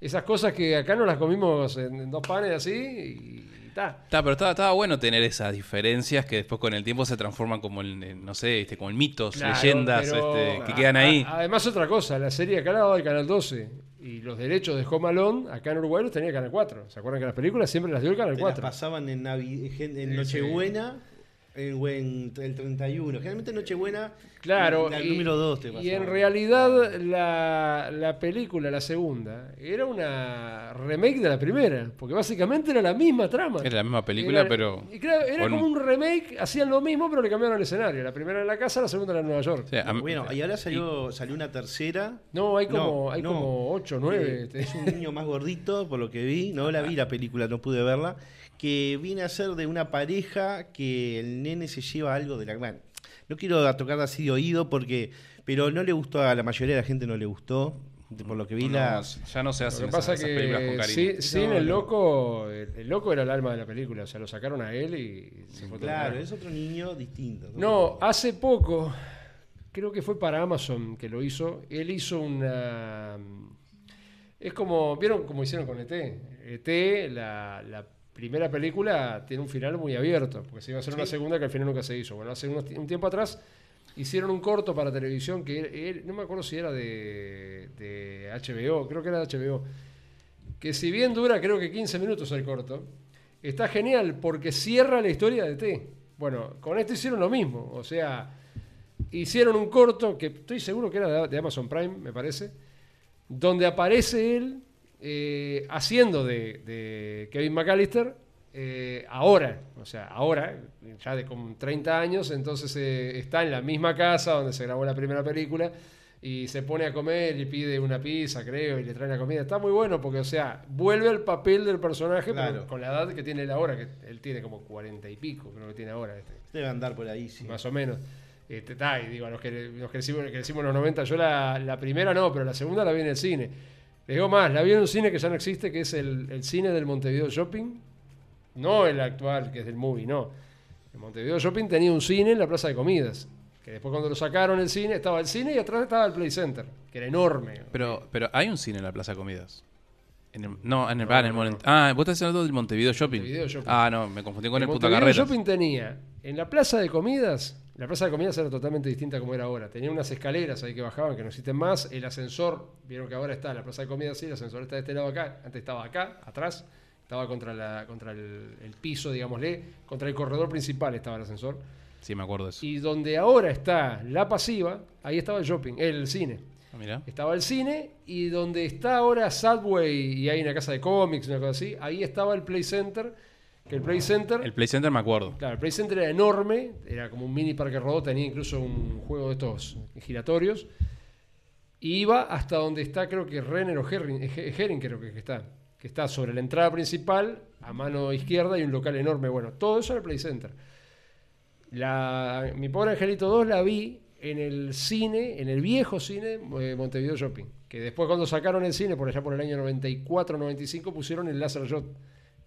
Esas cosas que acá nos las comimos en, en dos panes así y está. Está, pero estaba, estaba bueno tener esas diferencias que después con el tiempo se transforman como en, en, no sé, este, como en mitos, Claro, leyendas pero- este, que a- quedan ahí. a- además, otra cosa, la serie acá la daba el Canal 12 y los derechos de Home Alone acá en Uruguay los tenía el Canal 4. ¿Se acuerdan que las películas siempre las dio el Canal Te las 4? pasaban en, Navi- en Nochebuena en el 31. Generalmente Nochebuena, Claro, la y, número 2 te y pasaban. en realidad la, la película, la segunda, era una remake de la primera, porque básicamente era la misma trama. Era la misma película, Era- pero. y claro, era con como un- un remake, hacían lo mismo, pero le cambiaron el escenario. La primera en la casa, la segunda era en Nueva York. o sea, Bueno, y ahora salió, salió una tercera. No, hay como, No, hay no. como 8, 9. Eh, es un niño más gordito, por lo que vi. No la vi la película, no pude verla. Que viene a ser de una pareja que el nene se lleva algo de la. Bueno, no quiero tocar así de oído porque. Pero no le gustó a la mayoría de la gente, no le gustó. por lo que vi No, la... ya no se Lo hacen que pasa esas, esas películas con que cariño. sí, No, el loco, el, el loco era el alma de la película, o sea, lo sacaron a él y se fue Claro, es otro niño distinto. No, hace poco, creo que fue para Amazon que lo hizo. Él hizo una. Es como. ¿Vieron cómo hicieron con ET? ET, la, la primera película, tiene un final muy abierto, porque se iba a hacer una segunda que al final nunca se hizo. Bueno, hace unos un tiempo atrás hicieron un corto para televisión que no me acuerdo si era de, de HBO, creo que era de HBO. Que si bien dura, creo que 15 minutos el corto, está genial porque cierra la historia de T. Bueno, con esto hicieron lo mismo. O sea, hicieron un corto que estoy seguro que era de, de Amazon Prime, me parece, donde aparece él eh, haciendo de, de Kevin McAllister eh, ahora, o sea, ahora, ya de con 30 años, entonces eh, está en la misma casa donde se grabó la primera película y se pone a comer y pide una pizza, creo, y le trae la comida. Está muy bueno porque, o sea, vuelve al papel del personaje pero Claro. con la edad que tiene él ahora, que él tiene como 40 y pico, creo que tiene ahora. Este Debe andar por ahí, sí. más o menos. Este, ta, y digo, a los que, los que decimos, que decimos los 90, yo la, la primera no, pero la segunda la vi en el cine. Les digo más, la vi en un cine que ya no existe, que es el, el cine del Montevideo Shopping. No el actual, que es del movie, no. El Montevideo Shopping tenía un cine en la plaza de comidas. Que después cuando lo sacaron el cine, estaba el cine y atrás estaba el Play Center, que era enorme. Pero, pero hay un cine en la Plaza de Comidas. En el- no, en el, No, ah, en el no. Ah, vos estás hablando del Montevideo Shopping. Montevideo Shopping. Ah, no, me confundí con el, puta Montevideo carrera. Shopping tenía en la plaza de comidas, la plaza de comidas era totalmente distinta como era ahora. Tenía unas escaleras ahí que bajaban, que no existen más. El ascensor, vieron que ahora está la plaza de comidas, sí, el ascensor está de este lado acá. Antes estaba acá, atrás. Estaba contra, la, contra el, el piso, digámosle. Contra el corredor principal estaba el ascensor. Sí, me acuerdo eso. Y donde ahora está la pasiva, ahí estaba el shopping, el cine. Ah, mirá. Estaba el cine y donde está ahora Subway y hay una casa de cómics, una cosa así, ahí estaba el Play Center. Que el Play Center El Play Center me acuerdo. Claro, el Play Center era enorme, era como un mini parque rodó, tenía incluso un juego de estos giratorios. Y iba hasta donde está, creo que Renner o Herring, eh, Herring creo que está, que está sobre la entrada principal, a mano izquierda y un local enorme. Bueno, todo eso era el Play Center. La, mi pobre Angelito 2 la vi en el cine, en el viejo cine eh, Montevideo Shopping. Que después cuando sacaron el cine, por allá por el año 94-95, pusieron el Laser Shot,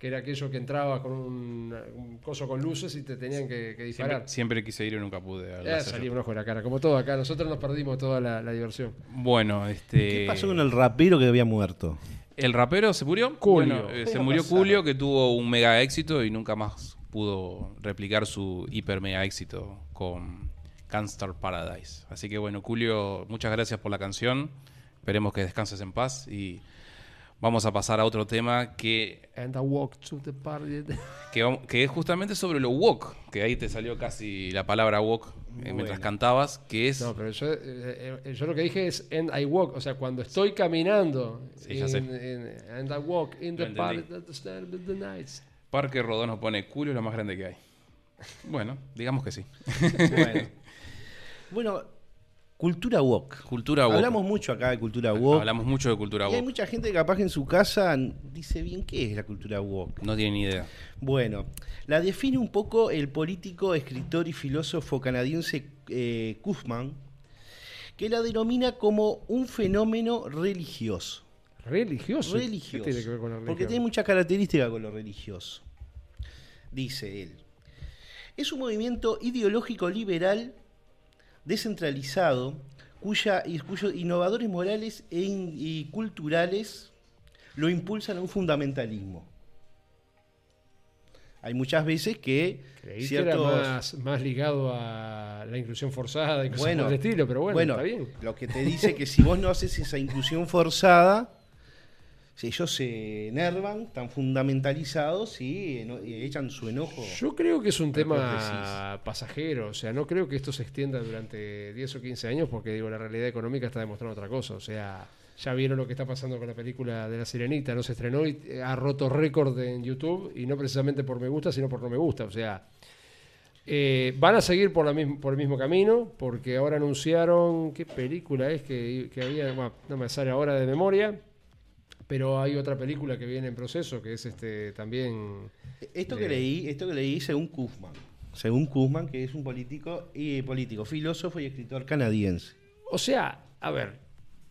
que era aquello que entraba con un, un coso con luces y te tenían que, que disparar. Siempre, siempre quise ir y nunca pude. Eh, salía un ojo de la cara, como todo acá. Nosotros nos perdimos toda la, la diversión. Bueno, este. ¿Qué pasó con el rapero que había muerto? ¿El rapero se murió? Julio. Bueno, eh, ¿Qué se murió pasar? Julio, que tuvo un mega éxito y nunca más pudo replicar su hiper mega éxito con Gunstar Paradise. Así que bueno, Julio, muchas gracias por la canción. Esperemos que descanses en paz y vamos a pasar a otro tema que, And I walk to the party. que, que es justamente sobre lo woke, que ahí te salió casi la palabra woke eh, mientras cantabas, que es... No, pero yo, eh, eh, yo lo que dije es and I walk, o sea, cuando estoy caminando. Sí, ya sé. in- and I walk in the party that the star of the nights. Parque Rodón nos pone culo es lo más grande que hay. Bueno, digamos que sí. Bueno, Bueno, cultura woke. Cultura woke. Hablamos mucho acá de cultura woke. Hablamos mucho de cultura y hay mucha gente que capaz que en su casa dice bien qué es la cultura woke. No tiene ni idea. Bueno, la define un poco el político, escritor y filósofo canadiense eh, Kuzman, que la denomina como un fenómeno religioso. ¿Religioso? ¿Qué religioso. tiene que ver con la religión? Porque tiene muchas características con lo religioso. Dice él. Es un movimiento ideológico liberal descentralizado cuya, y cuyos innovadores morales e in- y culturales lo impulsan a un fundamentalismo. Hay muchas veces que Creí que era más, más ligado a la inclusión forzada y cosas Bueno, por el estilo, pero bueno, está bien. Lo que te dice que si vos no haces esa inclusión forzada, ellos se enervan, están fundamentalizados y, echan su enojo. Yo creo que es un tema pasajero, o sea, no creo que esto se extienda durante 10 o 15 años porque digo, la realidad económica está demostrando otra cosa, o sea, ya vieron lo que está pasando con la película de La Sirenita, no se estrenó y eh, ha roto récord en YouTube y no precisamente por me gusta, sino por no me gusta, o sea, eh, van a seguir por, la misma, por el mismo camino porque ahora anunciaron qué película es que, que había, bueno, no me sale ahora de memoria. Pero hay otra película que viene en proceso, que es este también Esto que Eh. leí, esto que leí según Kuzman. Según Kuzman, que es un político y político, filósofo y escritor canadiense. O sea, a ver,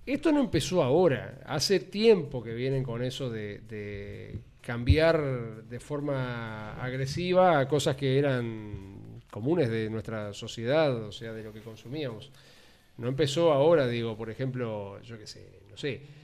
esto no empezó ahora. Hace tiempo que vienen con eso de, de cambiar de forma agresiva a cosas que eran comunes de nuestra sociedad, o sea, de lo que consumíamos. No empezó ahora, digo, por ejemplo, yo qué sé, no sé.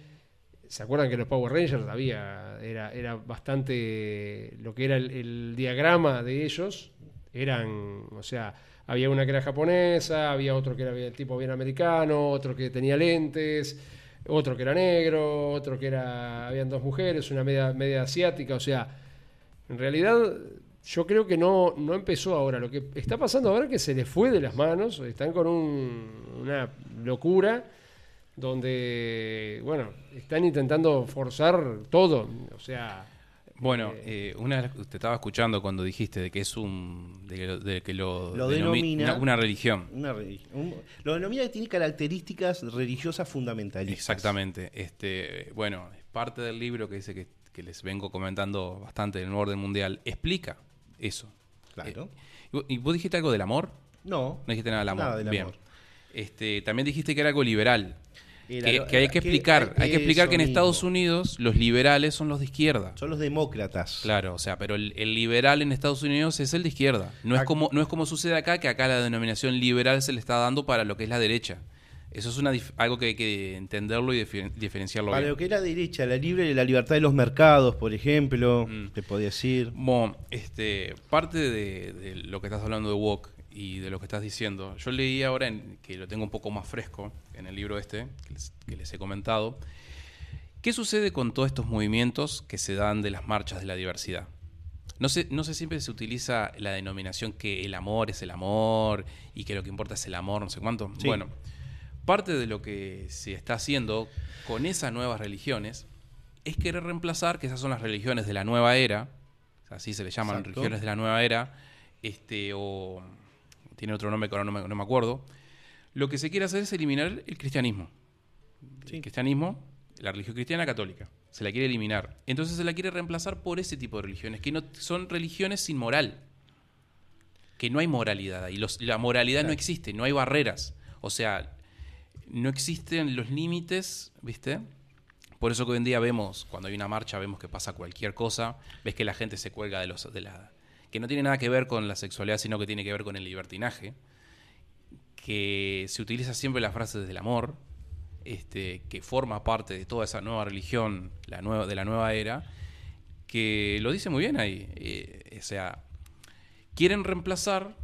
¿Se acuerdan que los Power Rangers había, era, era bastante, lo que era el, diagrama de ellos, eran, o sea, había una que era japonesa, había otro que era tipo bien americano, otro que tenía lentes, otro que era negro, otro que era, habían dos mujeres, una media, media asiática, o sea, en realidad yo creo que no, no empezó ahora. Lo que está pasando ahora es que se les fue de las manos, están con un- una locura donde, bueno, están intentando forzar todo, o sea... Bueno, eh, una vez te estaba escuchando cuando dijiste de que es un. de que lo, de que lo Lo denomi- denomina- una, una religión. Una. Un- lo denomina que tiene características religiosas fundamentalistas. Exactamente. Este, bueno, es parte del libro que dice que, que les vengo comentando bastante del nuevo orden mundial. Explica eso. Claro. Eh, ¿y vos- ¿Y vos dijiste algo del amor? No. No dijiste nada del amor. Nada del Bien. amor. Este, también dijiste que era algo liberal. Que, que hay que explicar, hay que explicar que en Estados. Unidos los liberales son los de izquierda. Son los demócratas. Claro, o sea, pero el, el liberal en Estados Unidos es el de izquierda. No es como no es como sucede acá, que acá la denominación liberal se le está dando para lo que es la derecha. Eso es una algo que hay que entenderlo y difer- diferenciarlo Para bien. lo que es la derecha, la libre la libertad de los mercados, por ejemplo, Mm. te podía decir. Bueno, este, parte de, de lo que estás hablando de Wok y de lo que estás diciendo, yo leí ahora, en- que lo tengo un poco más fresco, en el libro este, que les, que les he comentado, ¿qué sucede con todos estos movimientos que se dan de las marchas de la diversidad? No sé, no sé, siempre se utiliza la denominación que el amor es el amor y que lo que importa es el amor, no sé cuánto. Sí. Bueno, parte de lo que se está haciendo con esas nuevas religiones es querer reemplazar, que esas son las religiones de la nueva era, así se le llaman Exacto. religiones de la nueva era, este, o tiene otro nombre que ahora no me, no me acuerdo. Lo que se quiere hacer es eliminar el cristianismo. Sí. El cristianismo, la religión cristiana católica, se la quiere eliminar. Entonces se la quiere reemplazar por ese tipo de religiones, que no son religiones sin moral. Que no hay moralidad ahí. Los- la moralidad no existe, no hay barreras. O sea, no existen los límites, ¿viste? Por eso que hoy en día vemos, cuando hay una marcha, vemos que pasa cualquier cosa, ves que la gente se cuelga de los de la que no tiene nada que ver con la sexualidad, sino que tiene que ver con el libertinaje, que se utiliza siempre la frase del amor, este, que forma parte de toda esa nueva religión, la nueva, de la nueva era, que lo dice muy bien ahí. eh, o sea, quieren reemplazar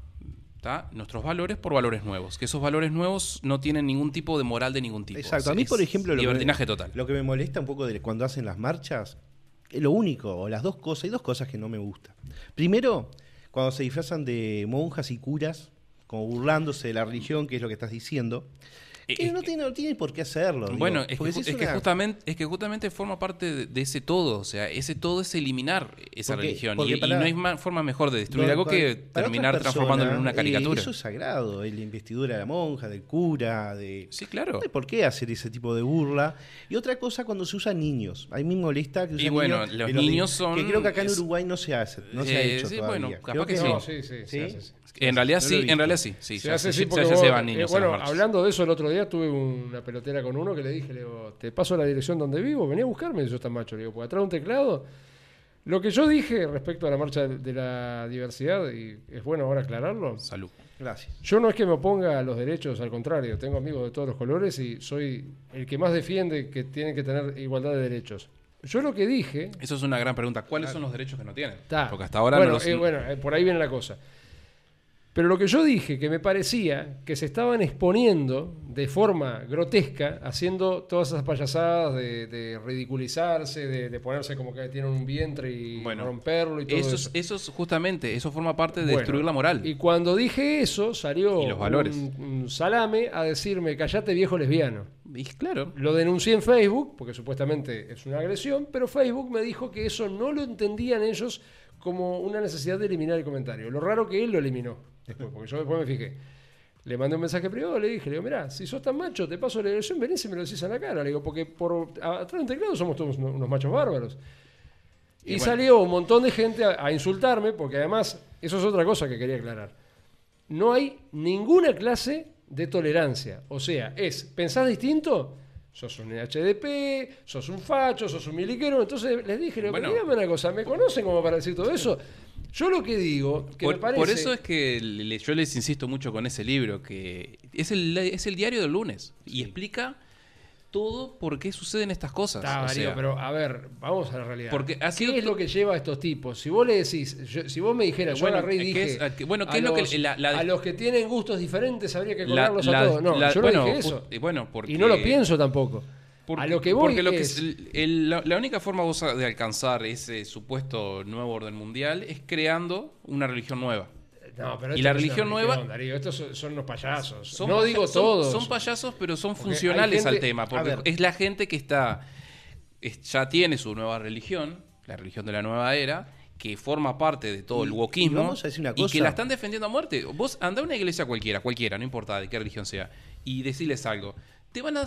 ¿tá? nuestros valores por valores nuevos, que esos valores nuevos no tienen ningún tipo de moral de ningún tipo. Exacto. A mí, por ejemplo, lo que, libertinaje me, total. lo que me molesta un poco de cuando hacen las marchas, lo único, o las dos cosas, hay dos cosas que no me gustan. Primero, cuando se disfrazan de monjas y curas, como burlándose de la religión, que es lo que estás diciendo, Eh, que es no, que- tiene, no tiene por qué hacerlo. digo, Bueno, es que, porque ju- si es que una- justamente, es que justamente forma parte de, de ese todo, o sea, ese todo es eliminar esa Porque- religión. porque y, y no hay ma- forma mejor de destruir No, algo para- que para terminar transformándolo en una eh, caricatura. eso es sagrado, es la investidura de la monja, del cura, de... Sí, claro. No hay por qué hacer ese tipo de burla. Y otra cosa cuando se usan niños. A mí me molesta que Y usan bueno, niños, los de los de- niños son- Que creo que acá en es- Uruguay no se hace, no se ha Eh, hecho sí, todavía. bueno, capaz Creo que sí. No, sí, sí, se ¿Sí? hace, sí. En realidad No sí, en realidad sí. sí se ya hace ya porque se vos- llevan eh, niños las bueno, hablando de eso el otro día tuve una pelotera con uno que le dije, le digo, te paso la dirección donde vivo, vení a buscarme, yo está macho, le digo, pues atrás de un teclado. Lo que yo dije respecto a la marcha de la diversidad, y es bueno ahora aclararlo, Salud. Gracias. yo no es que me oponga a los derechos, al contrario, tengo amigos de todos los colores y soy el que más defiende que tienen que tener igualdad de derechos. Yo lo que dije Eso es una gran pregunta. ¿Cuáles son los derechos que no tienen? Ta. Porque hasta ahora bueno, no los... eh, bueno, eh, por ahí viene la cosa. Pero lo que yo dije, que me parecía que se estaban exponiendo de forma grotesca, haciendo todas esas payasadas de, de ridiculizarse, de, de ponerse como que tienen un vientre y Bueno, romperlo y todo eso, eso. es, eso es justamente, eso forma parte de Bueno, destruir la moral. Y cuando dije eso, salió Y los valores. Un, un salame a decirme, callate viejo lesbiano. Y claro, Lo denuncié en Facebook, porque supuestamente es una agresión, pero Facebook me dijo que eso no lo entendían ellos como una necesidad de eliminar el comentario. Lo raro que él lo eliminó, después, porque yo después me fijé. Le mandé un mensaje privado, le dije, le digo, mirá, si sos tan macho, te paso la dirección, venís y me lo decís en la cara. Le digo, porque por a- atrás de un teclado somos todos unos machos bárbaros. Y, Y bueno. salió un montón de gente a, a insultarme, porque además, eso es otra cosa que quería aclarar. No hay ninguna clase de tolerancia. O sea, es, ¿pensás distinto? sos un HDP, sos un facho, sos un miliquero. Entonces les dije, bueno, dígame una cosa, ¿me conocen como para decir todo eso? Yo lo que digo, que por, me parece... por eso es que le- yo les insisto mucho con ese libro, que es el, es el diario del lunes y explica todo por qué suceden estas cosas. Está, O Darío, sea, pero a ver, vamos a la realidad. Porque ha ¿Qué es lo que lleva a estos tipos? Si vos le decís, yo- si vos me dijeras, Bueno, agarré y ¿qué dije, es- a qué- bueno, ¿qué a, es lo que- los, la- la- a los que tienen gustos diferentes habría que colgarlos la- a todos. No, yo no bueno, dije eso. y bueno, porque- Y no lo pienso tampoco. Por- a lo que voy porque lo que es- el- el- la, la única forma vos de alcanzar ese supuesto nuevo orden mundial es creando una religión nueva. No, pero Y la religión nueva- Darío, estos son, son unos payasos. Son no paya- digo son- todos. Son, payasos, pero son Porque funcionales gente- al tema. Porque es la gente que está. es- ya tiene su nueva religión, la religión de la nueva era, que forma parte de todo Y- el y wokismo. vamos a decir una y que la están defendiendo a muerte. Vos anda a una iglesia cualquiera, cualquiera, no importa de qué religión sea, y decirles algo. Te van a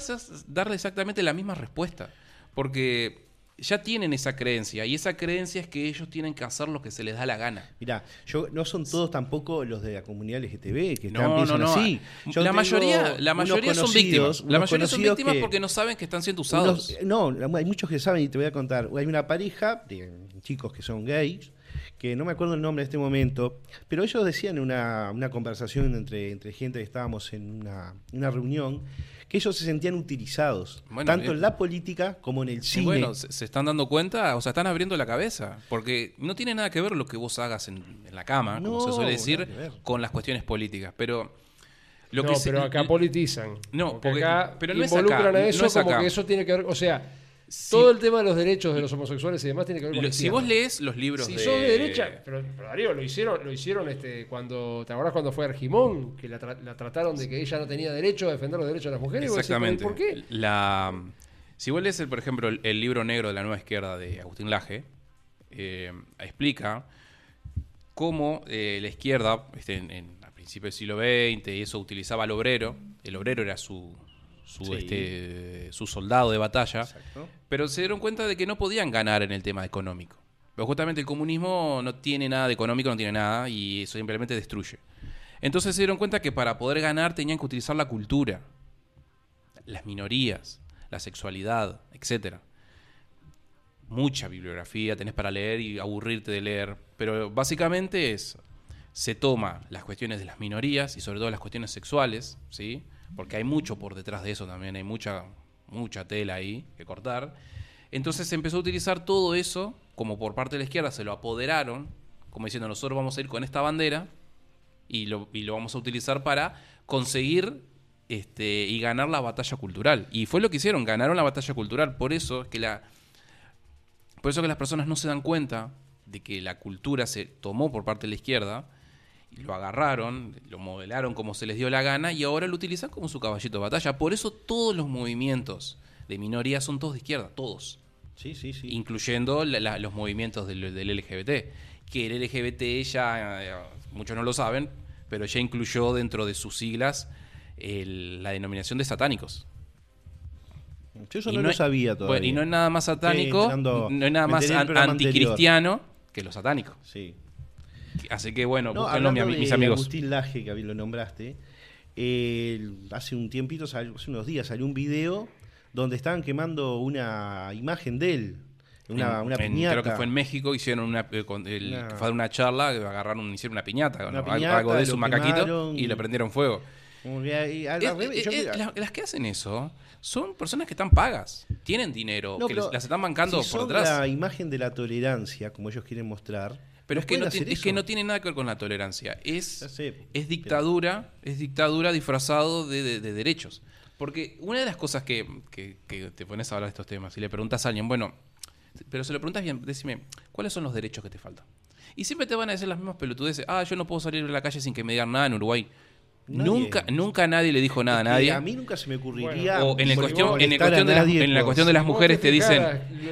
darle exactamente la misma respuesta. Porque ya tienen esa creencia. Y esa creencia es que ellos tienen que hacer lo que se les da la gana. Mirá, yo no son todos tampoco los de la comunidad LGTB que están No, no, no. así. Yo La mayoría, la mayoría son víctimas. La mayoría son víctimas que- porque no saben que están siendo usados. unos- no, hay muchos que saben y te voy a contar. Hay una pareja de chicos que son gays, que no me acuerdo el nombre en este momento, pero ellos decían en una, una conversación entre, entre gente que estábamos en una, una reunión, que ellos se sentían utilizados, Bueno, tanto en la política como en el Y cine. bueno, se, se están dando cuenta, o sea, están abriendo la cabeza, porque no tiene nada que ver lo que vos hagas en, en la cama, como No, se suele decir, con las cuestiones políticas. Pero lo no, que se- pero acá politizan. No, Porque porque- acá pero no es involucran acá, a no eso es como acá. que eso tiene que ver, o sea, Si- todo el tema de los derechos de los homosexuales y demás tiene que ver con lo- si vos lees los libros Si de... sos de derecha, pero, pero Darío, lo hicieron, lo hicieron este cuando, ¿te acordás cuando fue Argimón? Que la, tra- la trataron de que ella no tenía derecho a defender los derechos de las mujeres. y vos decís, pero ¿y Exactamente. ¿Por qué? La, si vos lees, el, por ejemplo, el, el libro negro de la nueva izquierda de Agustín Laje, eh, explica cómo eh, la izquierda, este, en, en- a principios del siglo XX, y eso utilizaba al obrero, el obrero era su, su, Sí. este, su soldado de batalla, Exacto. pero se dieron cuenta de que no podían ganar en el tema económico. Pero justamente el comunismo no tiene nada de económico, no tiene nada, y eso simplemente destruye. Entonces se dieron cuenta que para poder ganar tenían que utilizar la cultura, las minorías, la sexualidad, etcétera. Mucha bibliografía tenés para leer y aburrirte de leer, pero básicamente es se toma las cuestiones de las minorías y sobre todo las cuestiones sexuales, ¿sí? Porque hay mucho por detrás de eso también, hay mucha mucha tela ahí que cortar. Entonces se empezó a utilizar todo eso como por parte de la izquierda se lo apoderaron, como diciendo nosotros vamos a ir con esta bandera y lo, y lo vamos a utilizar para conseguir este, y ganar la batalla cultural. Y fue lo que hicieron, ganaron la batalla cultural. Por eso es que la. Por eso que las personas no se dan cuenta de que la cultura se tomó por parte de la izquierda lo agarraron, lo modelaron como se les dio la gana y ahora lo utilizan como su caballito de batalla. Por eso todos los movimientos de minoría son todos de izquierda, todos Sí, sí, sí. incluyendo la- la- los movimientos del, del LGBT. Que el LGBT ya, eh, muchos no lo saben, pero ya incluyó dentro de sus siglas el- la denominación de satánicos. Yo eso no, lo sabía todavía. Bueno, y no es nada más satánico, no es nada más an- anterior. anticristiano que lo satánico. Sí. Así que bueno, No, búsquenlo, mi mis amigos. Agustín Laje, que lo nombraste, eh, hace un tiempito, salió- hace unos días salió un video donde estaban quemando una imagen de él, una, En- una en- piñata. creo que fue en México, hicieron una, eh, con- el- Una- que fue una charla, agarraron, hicieron una piñata, Una ¿no? Algo- piñata, algo de su macaquito quemaron. y le prendieron fuego. Que al- Eh, al revés, eh, eh, las que hacen eso son personas que están pagas, tienen dinero, No, que les- las están bancando si por son detrás. la imagen de la tolerancia, como ellos quieren mostrar. Pero no es que no, es que no tiene nada que ver con la tolerancia. Es, sé, es dictadura, es dictadura disfrazado de, de- de derechos. Porque una de las cosas que, que- que te pones a hablar de estos temas y le preguntas a alguien, bueno, pero se lo preguntas bien, decime, ¿cuáles son los derechos que te faltan? Y siempre te van a decir las mismas pelotudeces. Ah, yo no puedo salir a la calle sin que me digan nada en Uruguay. Nadie. Nunca, nunca nadie le dijo nada a nadie. A mí nunca se me ocurriría. o en la cuestión, en de las, en la cuestión de las mujeres te dicen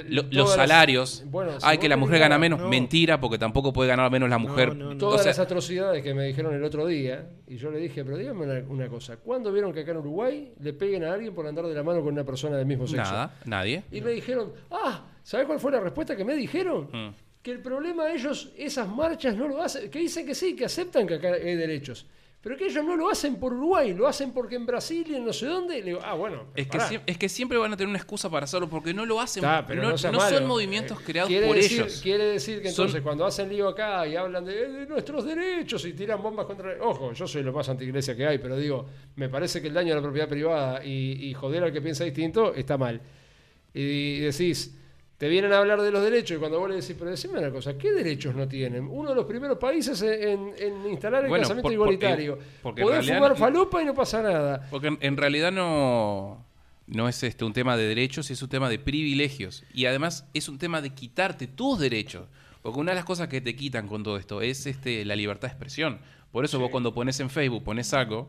lo- los las- salarios. bueno, si Ay, que la mujer gana menos. no. Mentira, porque tampoco puede ganar menos la mujer. no, no. Todas O sea, las atrocidades que me dijeron el otro día, y yo le dije, pero dígame una, una cosa, ¿cuándo vieron que acá en Uruguay le peguen a alguien por andar de la mano con una persona del mismo sexo? nada, nadie. Y me dijeron, ah, ¿sabes cuál fue la respuesta que me dijeron? Mm. Que el problema ellos, esas marchas no lo hacen, que dicen que sí, que aceptan que acá hay derechos. Pero que ellos no lo hacen por Uruguay, lo hacen porque en Brasil y en no sé dónde. Le digo, ah, bueno. Es que, es siempre van a tener una excusa para hacerlo porque no lo hacen. Está, pero no son movimientos Eh, creados quiere por decir- ellos. Quiere decir que Son- entonces cuando hacen lío acá y hablan de, de nuestros derechos y tiran bombas contra... Ojo, yo soy lo más antiiglesia que hay, pero digo, me parece que el daño a la propiedad privada y, y joder al que piensa distinto está mal. Y decís, te vienen a hablar de los derechos y cuando vos le decís, pero decime una cosa, ¿qué derechos no tienen? Uno de los primeros países en, en instalar el Bueno, casamiento por- igualitario. porque Podés realidad fumar falopa y no pasa nada. Porque en, en realidad no, no es este un tema de derechos, es un tema de privilegios. Y además es un tema de quitarte tus derechos. Porque una de las cosas que te quitan con todo esto es este la libertad de expresión. Por eso vos cuando pones en Facebook, pones algo,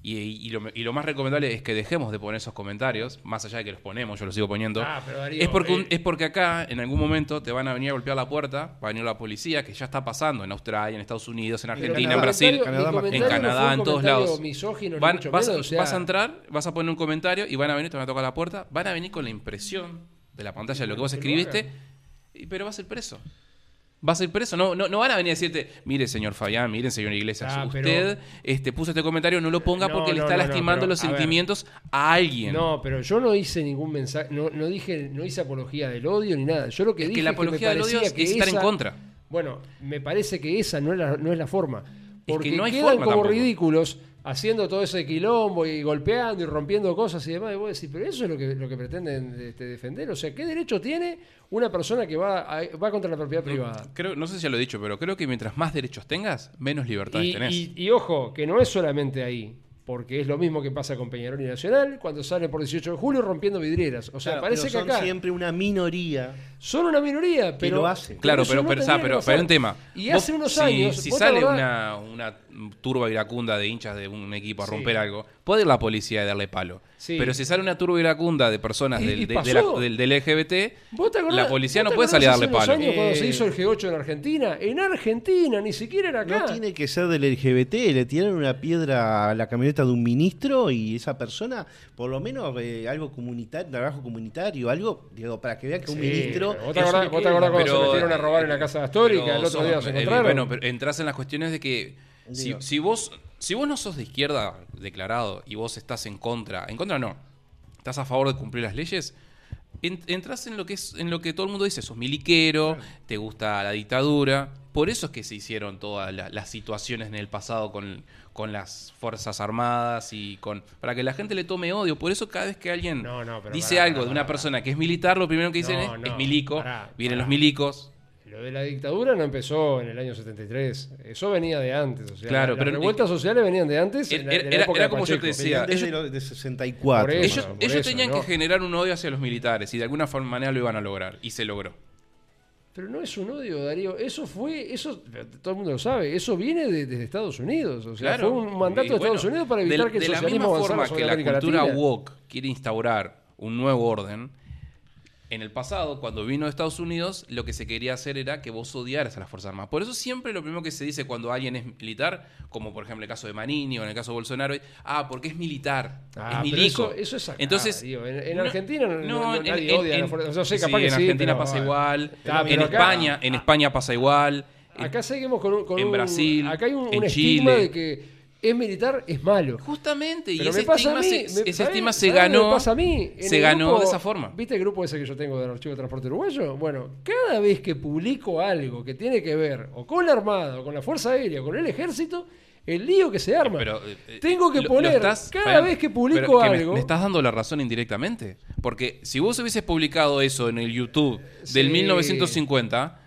y, y lo, y lo más recomendable es que dejemos de poner esos comentarios, más allá de que los ponemos, yo los sigo poniendo. Ah, pero Darío, es, porque eh. es porque acá en algún momento te van a venir a golpear la puerta, va a venir la policía, que ya está pasando en Australia, en Estados Unidos, en Argentina, en Brasil. Canadá, en no Canadá, en todos lados. misógino, Van- vas, a- menos, o sea, vas a entrar, vas a poner un comentario y van a venir, te van a tocar la puerta, van a venir con la impresión de la pantalla de lo que vos escribiste, pero vas a ir preso. Vas a ir preso, no, no, no van a venir a decirte, mire señor Fabián, miren señor Iglesias, Ah, pero- usted este, puso este comentario, no lo ponga No, porque le no, está no, no, lastimando pero, los a ver. sentimientos a alguien. No, pero yo no hice ningún mensaje, no, no dije, no hice apología del odio ni nada. Yo lo que es dije que la es que me apología del odio es, que es estar en contra. Bueno, me parece que esa no es la, no es la forma. Es Porque que no hay quedan forma como tampoco. ridículos haciendo todo ese quilombo y golpeando y rompiendo cosas y demás. Y vos decís, pero eso es lo que, lo que pretenden este, defender. O sea, ¿qué derecho tiene una persona que va, a- va contra la propiedad privada? Creo, no sé si ya lo he dicho, pero creo que mientras más derechos tengas, menos libertades Y, tenés. y- y ojo, que no es solamente ahí. Porque es lo mismo que pasa con Peñarol y Nacional cuando sale por 18 de julio rompiendo vidrieras. O sea, Claro, parece pero que son acá siempre una minoría. son una minoría, pero lo hacen. Claro, eso pero, no pero, pero, pero un tema. Y Vos, hace unos si- años, Si, sale una turba iracunda de hinchas de un equipo a Sí. romper algo, puede ir la policía y darle palo. Sí. Pero si sale una turba iracunda de personas Y- del, y de- pasó. de la- del, del LGBT, ¿Vos te acordás- la policía vos no te puede salir a darle palo. años cuando Eh, se hizo el G8 en Argentina? En Argentina, ni siquiera era acá. No tiene que ser del LGBT, le tiraron una piedra a la camioneta de un ministro y esa persona, por lo menos eh, algo comunitario, trabajo comunitario, algo, digo, para que vean que un Sí, ministro. ¿Vos te acordás, le vos te queda. acordás cuando Pero, se metieron a robar en la casa histórica? El otro día se eh, encontraron. Bueno, pero entras en las cuestiones de que si, vos si vos no sos de izquierda declarado y vos estás en contra, en contra no, estás a favor de cumplir las leyes, en- entras en lo que es en lo que todo el mundo dice, sos miliquero, te gusta la dictadura, por eso es que se hicieron todas la- las situaciones en el pasado con, con las fuerzas armadas y con para que la gente le tome odio, por eso cada vez que alguien No, no, pero dice algo de una persona que es militar, lo primero que dicen No, es, milico, vienen los milicos. Lo de la dictadura no empezó en el año 73. Eso venía de antes. O sea, Claro, las pero- revueltas sociales venían de antes. Era- en la- de la era- época era de como yo te decía, Venían desde ellos- lo- de 64. Por eso. Ellos, ellos eso, tenían ¿no? que generar un odio hacia los militares y de alguna forma manera lo iban a lograr y se logró. Pero no es un odio, Darío. Eso fue, eso todo el mundo lo sabe. Eso viene de- desde Estados Unidos. O sea, Claro. fue un mandato Y de Estados bueno, Unidos para evitar de, que el de la socialismo misma avanzara forma sobre que la cultura Latina. woke quiere instaurar un nuevo orden. En el pasado, cuando vino de Estados Unidos, lo que se quería hacer era que vos odiaras a las Fuerzas Armadas. Por eso siempre lo primero que se dice cuando alguien es militar, como por ejemplo el caso de Manini o en el caso de Bolsonaro, es, ah, porque es militar, Ah, es milico. Eso, eso es acá, Entonces. En, en no- Argentina no, no- no- en- nadie en- odia a en- la fuerza. Yo sé, sí, capaz que en Argentina pasa igual, en acá- España, en España pasa igual. Acá seguimos con un, con en un- Brasil, Acá hay un, un en estigma Chile. de que es militar, es malo. Justamente, y Pero ese estigma, mí, se, me- ese ¿sabés- estigma se ganó, me pasa a mí? Se ganó grupo- de esa forma. ¿Viste el grupo ese que yo tengo del Archivo de Transporte Uruguayo? Bueno, cada vez que publico algo que tiene que ver o con la Armada, o con la Fuerza Aérea, o con el Ejército, el lío que se arma. Pero, eh, eh, Tengo que lo- poner, lo estás- cada vez que publico me- algo... Me, estás dando la razón indirectamente. Porque si vos hubieses publicado eso en el YouTube del Sí. 1950,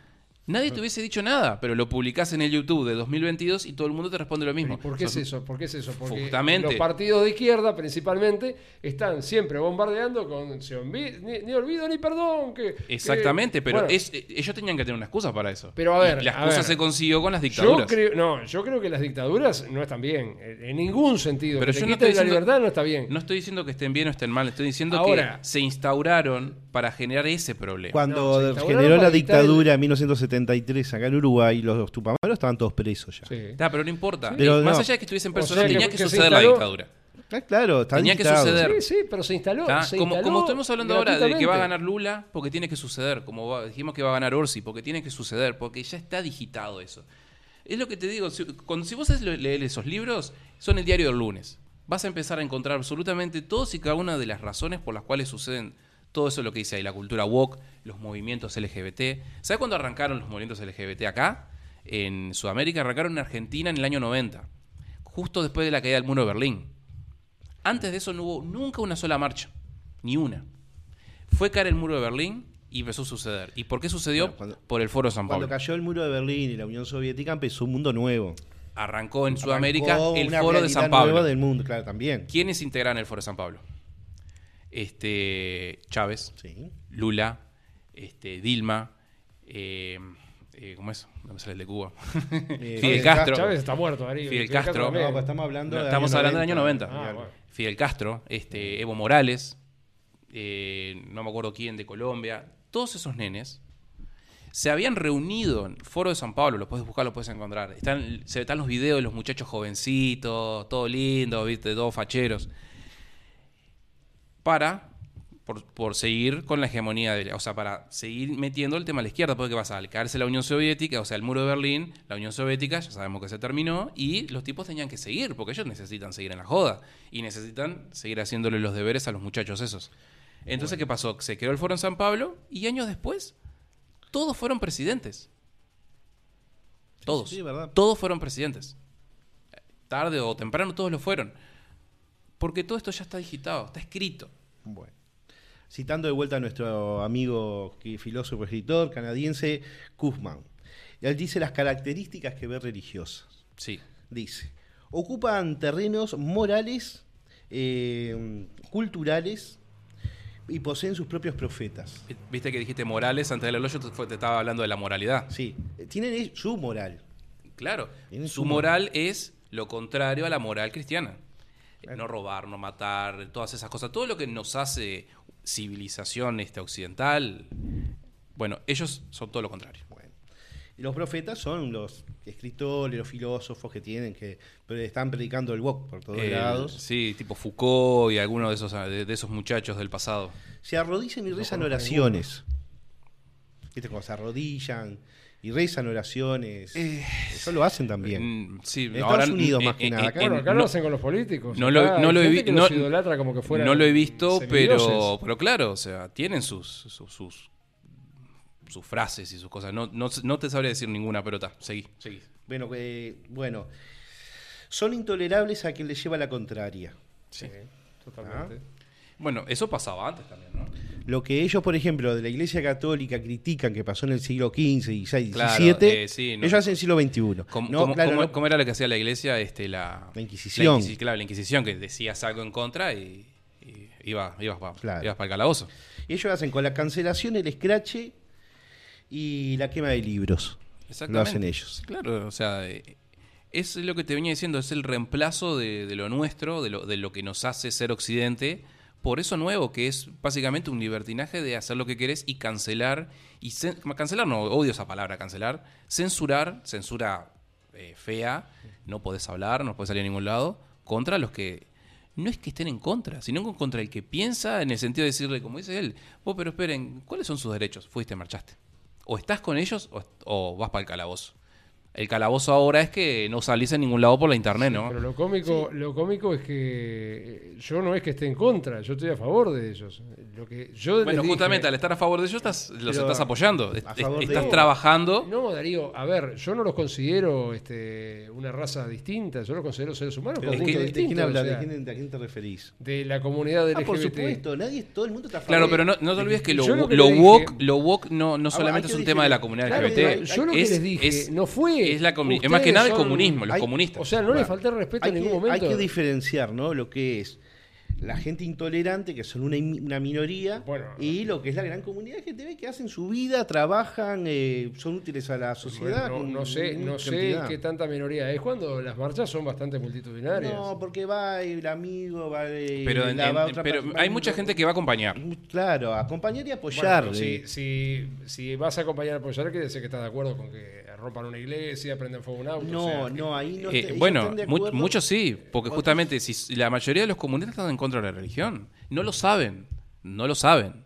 nadie te hubiese dicho nada. Pero lo publicás en el YouTube de 2022 y todo el mundo te responde lo mismo. ¿Y ¿Por qué es eso? ¿Por qué es eso? Porque Justamente. los partidos de izquierda, principalmente, están siempre bombardeando con ni, ni olvido ni perdón. Que, que- Exactamente, pero Bueno, es, eh, ellos tenían que tener una excusa para eso. Pero a ver, Y la excusa ver. se consiguió con las Yo dictaduras. creo, no, yo creo que las dictaduras no están bien, en en ningún sentido. Pero que yo te no estoy la diciendo- libertad no está bien. No estoy diciendo que estén bien o estén mal, estoy diciendo Ahora- que se instauraron para generar ese problema. Cuando generó la dictadura en 1973 acá en Uruguay, los tupamaros estaban todos presos ya. Sí. Está, pero no importa. Pero Eh, Más no. allá de que estuviesen O presos, sea tenía que, suceder la dictadura. Ah, claro, está Tenía que suceder. Sí, sí, pero se instaló. Como, instaló como estamos hablando ahora de que va a ganar Lula, porque tiene que suceder. Como va- dijimos que va a ganar Orsi, porque tiene que suceder, porque ya está digitado eso. Es lo que te digo, si, cuando, si vos lees esos libros, son el diario del lunes. Vas a empezar a encontrar absolutamente todos y cada una de las razones por las cuales suceden todo eso lo que dice ahí, la cultura woke, los movimientos LGBT. ¿Sabes cuándo arrancaron los movimientos LGBT acá? En Sudamérica, arrancaron en Argentina en el año 90, justo después de la caída del muro de Berlín. Antes de eso no hubo nunca una sola marcha, ni una. Fue caer el muro de Berlín y empezó a suceder. ¿Y por qué sucedió? Bueno, cuando- por el Foro de San Cuando Pablo. cayó el muro de Berlín y la Unión Soviética empezó un mundo nuevo. Arrancó en Sudamérica Arrancó el Foro de San Pablo. nueva del mundo, claro, también. ¿Quiénes integran el Foro de San Pablo? Este, Chávez, Sí. Lula, este, Dilma, eh, eh, ¿cómo es? No me sale el de Cuba. Eh, Fidel Castro. Chávez está muerto, Darío. Fidel Castro. No, pues estamos hablando No, del estamos año hablando del año 90. Ah, bueno. Fidel Castro, este, Evo Morales, eh, no me acuerdo quién de Colombia, todos esos nenes se habían reunido en Foro de San Pablo, lo puedes buscar, lo puedes encontrar. Están, se están los videos de los muchachos jovencitos, todo lindo, ¿viste? todos facheros. Para, por, por seguir con la hegemonía, de, o sea, para seguir metiendo el tema a la izquierda, porque ¿qué pasa? Al caerse la Unión Soviética, o sea, el muro de Berlín, la Unión Soviética, ya sabemos que se terminó, y los tipos tenían que seguir, porque ellos necesitan seguir en la joda, y necesitan seguir haciéndole los deberes a los muchachos esos. Entonces, ¿qué pasó? Se quedó el foro en San Pablo, y años después, todos fueron presidentes. Todos. sí, verdad. Todos fueron presidentes. Tarde o temprano todos lo fueron. Porque todo esto ya está digitado, está escrito. Bueno. Citando de vuelta a nuestro amigo filósofo escritor canadiense Kuzman. Él dice las características que ve religiosas. Sí. Dice, ocupan terrenos morales, eh, culturales y poseen sus propios profetas. Viste que dijiste Morales antes del elogio, te, estaba hablando de la moralidad. Sí, eh, tienen su moral. Claro. Su moral es lo contrario a la moral cristiana. No robar, no matar, todas esas cosas. Todo lo que nos hace civilización este, occidental. Bueno, ellos son todo lo contrario. Bueno. Y los profetas son los escritores, los filósofos que tienen, que están predicando el wok por todos El- lados. Sí, tipo Foucault y algunos de esos, de, de esos muchachos del pasado. Se arrodillan y rezan conozco oraciones. ¿Viste cómo se arrodillan y rezan oraciones? Eso lo hacen también. Mm, sí, En ahora, Estados Unidos, en- más que en- nada. Acá no- lo hacen con los políticos. no lo- no he gente vi- que no- los idolatra como que fueran no lo he visto, pero, pero claro, o sea, tienen sus, sus, sus, sus frases y sus cosas. No, no, no te sabría decir ninguna, pero está, seguí, seguí. Bueno, eh, bueno, son intolerables a quien les lleva la contraria. Sí. Totalmente. Bueno, eso pasaba antes también, ¿no? Lo que ellos, por ejemplo, de la Iglesia Católica critican que pasó en el siglo XV, XVI, Claro, XVII, eh, sí, no. ellos hacen siglo XXI. ¿Cómo, No, cómo- claro, cómo- no- cómo era lo que hacía la iglesia? Este, la, La Inquisición. La Inquisi- claro, la Inquisición, que decías algo en contra y, y iba, ibas para Claro. el calabozo. Ellos hacen con la cancelación, el escrache y la quema de libros. Lo hacen ellos. Claro, o sea, eh, es lo que te venía diciendo, es el reemplazo de, de lo nuestro, de lo, de lo que nos hace ser occidente, por eso nuevo, que es básicamente un libertinaje de hacer lo que querés y cancelar, y cancelar no, odio esa palabra, cancelar, censurar, censura eh, fea, no podés hablar, no podés salir a ningún lado, contra los que no es que estén en contra, sino con- contra el que piensa en el sentido de decirle, como dice él, vos pero esperen, ¿cuáles son sus derechos? Fuiste, marchaste. O estás con ellos o, o vas para el calabozo. El calabozo ahora es que no salís en ningún lado por la internet, ¿no? Pero lo cómico, lo cómico es que eh, yo no es que esté en contra, yo estoy a favor de ellos. Lo que yo Bueno, dije- justamente al estar a favor de ellos estás, los estás apoyando. Es- estás trabajando. No, Darío, a ver, yo no los considero este, una raza distinta, yo los considero seres humanos Pero con ¿de, quién, de quién distintos, hablas? o sea, ¿De, quién, de a quién te referís? de la comunidad LGBT. Ah, por supuesto, nadie, todo el mundo está a favor. Claro, pero no, no te olvides que lo, lo que lo woke, dije- lo woke no, no Ah, solamente es que un tema de la comunidad claro, LGBT. hay- yo lo que es, les dije es- no fue. Es la es más que nada el comunismo, los hay- comunistas. O sea, no Bueno, le falté el respeto hay en que, ningún momento. Hay que diferenciar, ¿no? Lo que es la gente intolerante, que son una, una minoría, Bueno. y lo que es la gran comunidad que te ve que hacen su vida, trabajan, eh, son útiles a la sociedad. no, sé, no sé qué tanta minoría es cuando las marchas son bastante multitudinarias. No, porque va el amigo, va el- pero en- la- en- va otra pero persona, hay va- mucha gente que va a acompañar. Claro, acompañar y apoyar. eh. si, si, si vas a acompañar a apoyar, quiere decir que estás de acuerdo con que rompan una iglesia, prenden fuego un auto. No, o sea, no, ahí no. Eh, te- bueno, de muchos sí, porque justamente si la mayoría de los comunistas están en contra de la religión, no lo saben, no lo saben,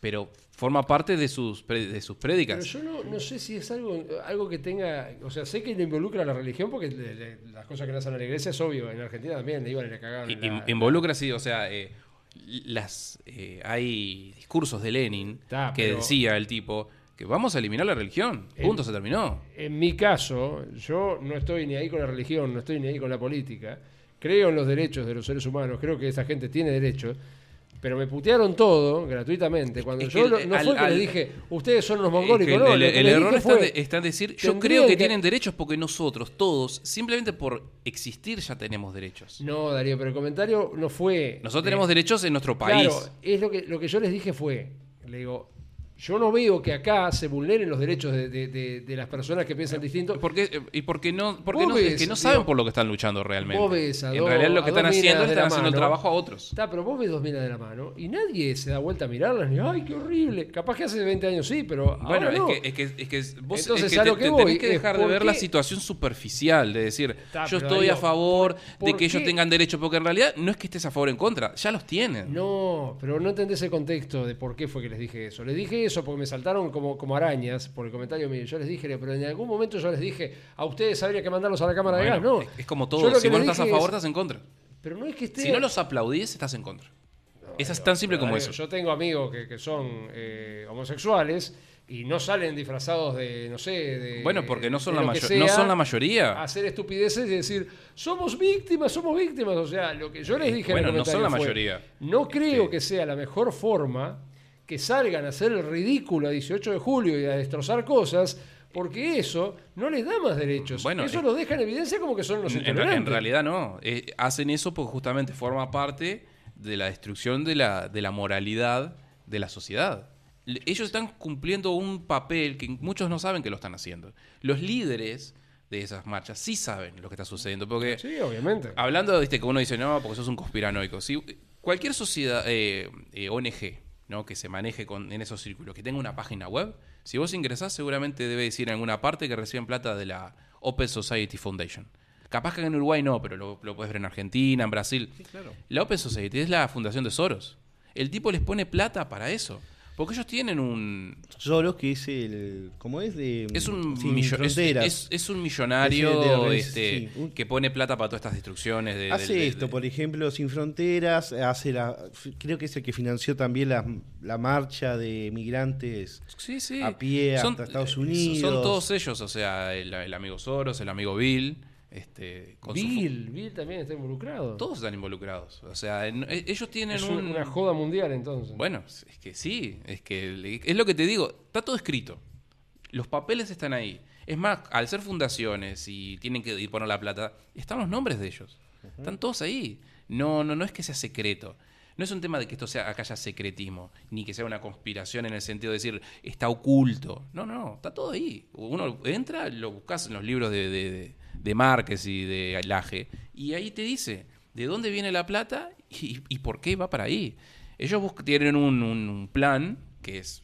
pero forma parte de sus, de sus Pero prédicas. yo no, no sé si es algo, algo que tenga. O sea, sé que le involucra a la religión porque le- le- las cosas que le hacen a la iglesia es obvio. En Argentina también le iban y le cagaban. la- Involucra, sí, o sea, eh, las, eh, hay discursos de Lenin que pero- decía el tipo que vamos a eliminar la religión. El- Punto, se terminó. En mi caso, yo no estoy ni ahí con la religión, no estoy ni ahí con la política. Creo en los derechos de los seres humanos, creo que esa gente tiene derechos. Pero me putearon todo gratuitamente. Cuando Es yo el- no al- fue que al- les dije, ustedes son los Es mongólicos. que el, no, error está, fue, de- está en decir, yo creo que, que- tienen derechos porque nosotros, todos, simplemente por existir ya tenemos derechos. No, Darío, pero el comentario no fue. Nosotros tenemos derechos en nuestro país. Claro, es lo que, lo que yo les dije fue, le digo, yo no veo que acá se vulneren los derechos de, de- de- de las personas que piensan distinto. ¿Por qué? y porque no, porque no, es que no digo, saben por lo que están luchando realmente. vos ves a en realidad lo que están haciendo es están haciendo el trabajo a otros. Está, pero vos ves dos minas de la mano y nadie se da vuelta a mirarlas ni, ay, qué horrible. Capaz que hace 20 años sí, pero Bueno, ahora no. es, que, es, que, es que vos Entonces, es que te- que te voy tenés que dejar de ver la situación superficial, de decir, Está, yo estoy a favor ¿por- de que ellos tengan derecho, porque en realidad no es que estés a favor o en contra, ya los tienen. No, pero no entendés el contexto de por qué fue que les dije eso. Les dije eso porque me saltaron como, como arañas por el comentario mío. Yo les dije, pero en algún momento yo les dije, a ustedes habría que mandarlos a la Cámara de Bueno, Gas. No, es, es como todo, si vos no estás a favor, es- estás en contra. Pero no es que esté... Si no los aplaudís, estás en contra. es tan simple como eso. Yo tengo amigos que, que son eh, homosexuales y no salen disfrazados de, no sé, de... Bueno, porque no son, la, no son mayoría. Hacer estupideces y decir, somos víctimas, somos víctimas. O sea, lo que yo les Eh, dije en el bueno, no son la fue, mayoría. No creo que sea la mejor forma que salgan a hacer el ridículo a 18 de julio y a destrozar cosas, porque eso no les da más derechos. Bueno, eso es- lo deja en evidencia como que son los En, en- realidad no. Eh, hacen eso porque justamente forma parte de la destrucción de la, de la moralidad de la sociedad. Ellos están cumpliendo un papel que muchos no saben que lo están haciendo. Los líderes de esas marchas sí saben lo que está sucediendo. Porque Sí, obviamente. hablando, viste, que uno dice, no, porque sos un conspiranoico. Si cualquier sociedad, eh, eh, ONG, ¿no? que se maneje con, en esos círculos, que tenga una página web, si vos ingresás, seguramente debe decir en alguna parte que reciben plata de la Open Society Foundation. Capaz que en Uruguay no, pero lo, lo puedes ver en Argentina, en Brasil. La Open Society es la fundación de Soros. El tipo les pone plata para eso. Porque ellos tienen un. Soros, que es el. ¿Cómo es? De, Es un, es, fronteras. es- es un millonario de- este, sí, un- que pone plata para todas estas destrucciones. De, Hace de- esto, por ejemplo, Sin Fronteras, hace la, creo que es el que financió también la, la marcha de migrantes Sí, sí. a pie hasta Estados eh, Unidos. Son todos ellos, o sea, el, el amigo Soros, el amigo Bill, este, con su Bill, Bill también está involucrado. todos están involucrados. O sea, en- e- ellos tienen es un... un- una joda mundial entonces. Bueno, es que sí, es que es lo que te digo, está todo escrito. Los papeles están ahí. Es más, al ser fundaciones y tienen que ir poner la plata, están los nombres de ellos. Están todos ahí. No, no, no es que sea secreto. No es un tema de que esto sea acá haya secretismo, ni que sea una conspiración en el sentido de decir está oculto. No, no, está todo ahí. Uno entra, lo buscas en los libros de, de, de- de Márquez y de Laje, y ahí te dice de dónde viene la plata y, y por qué va para ahí. Ellos bus- tienen un, un- un plan que es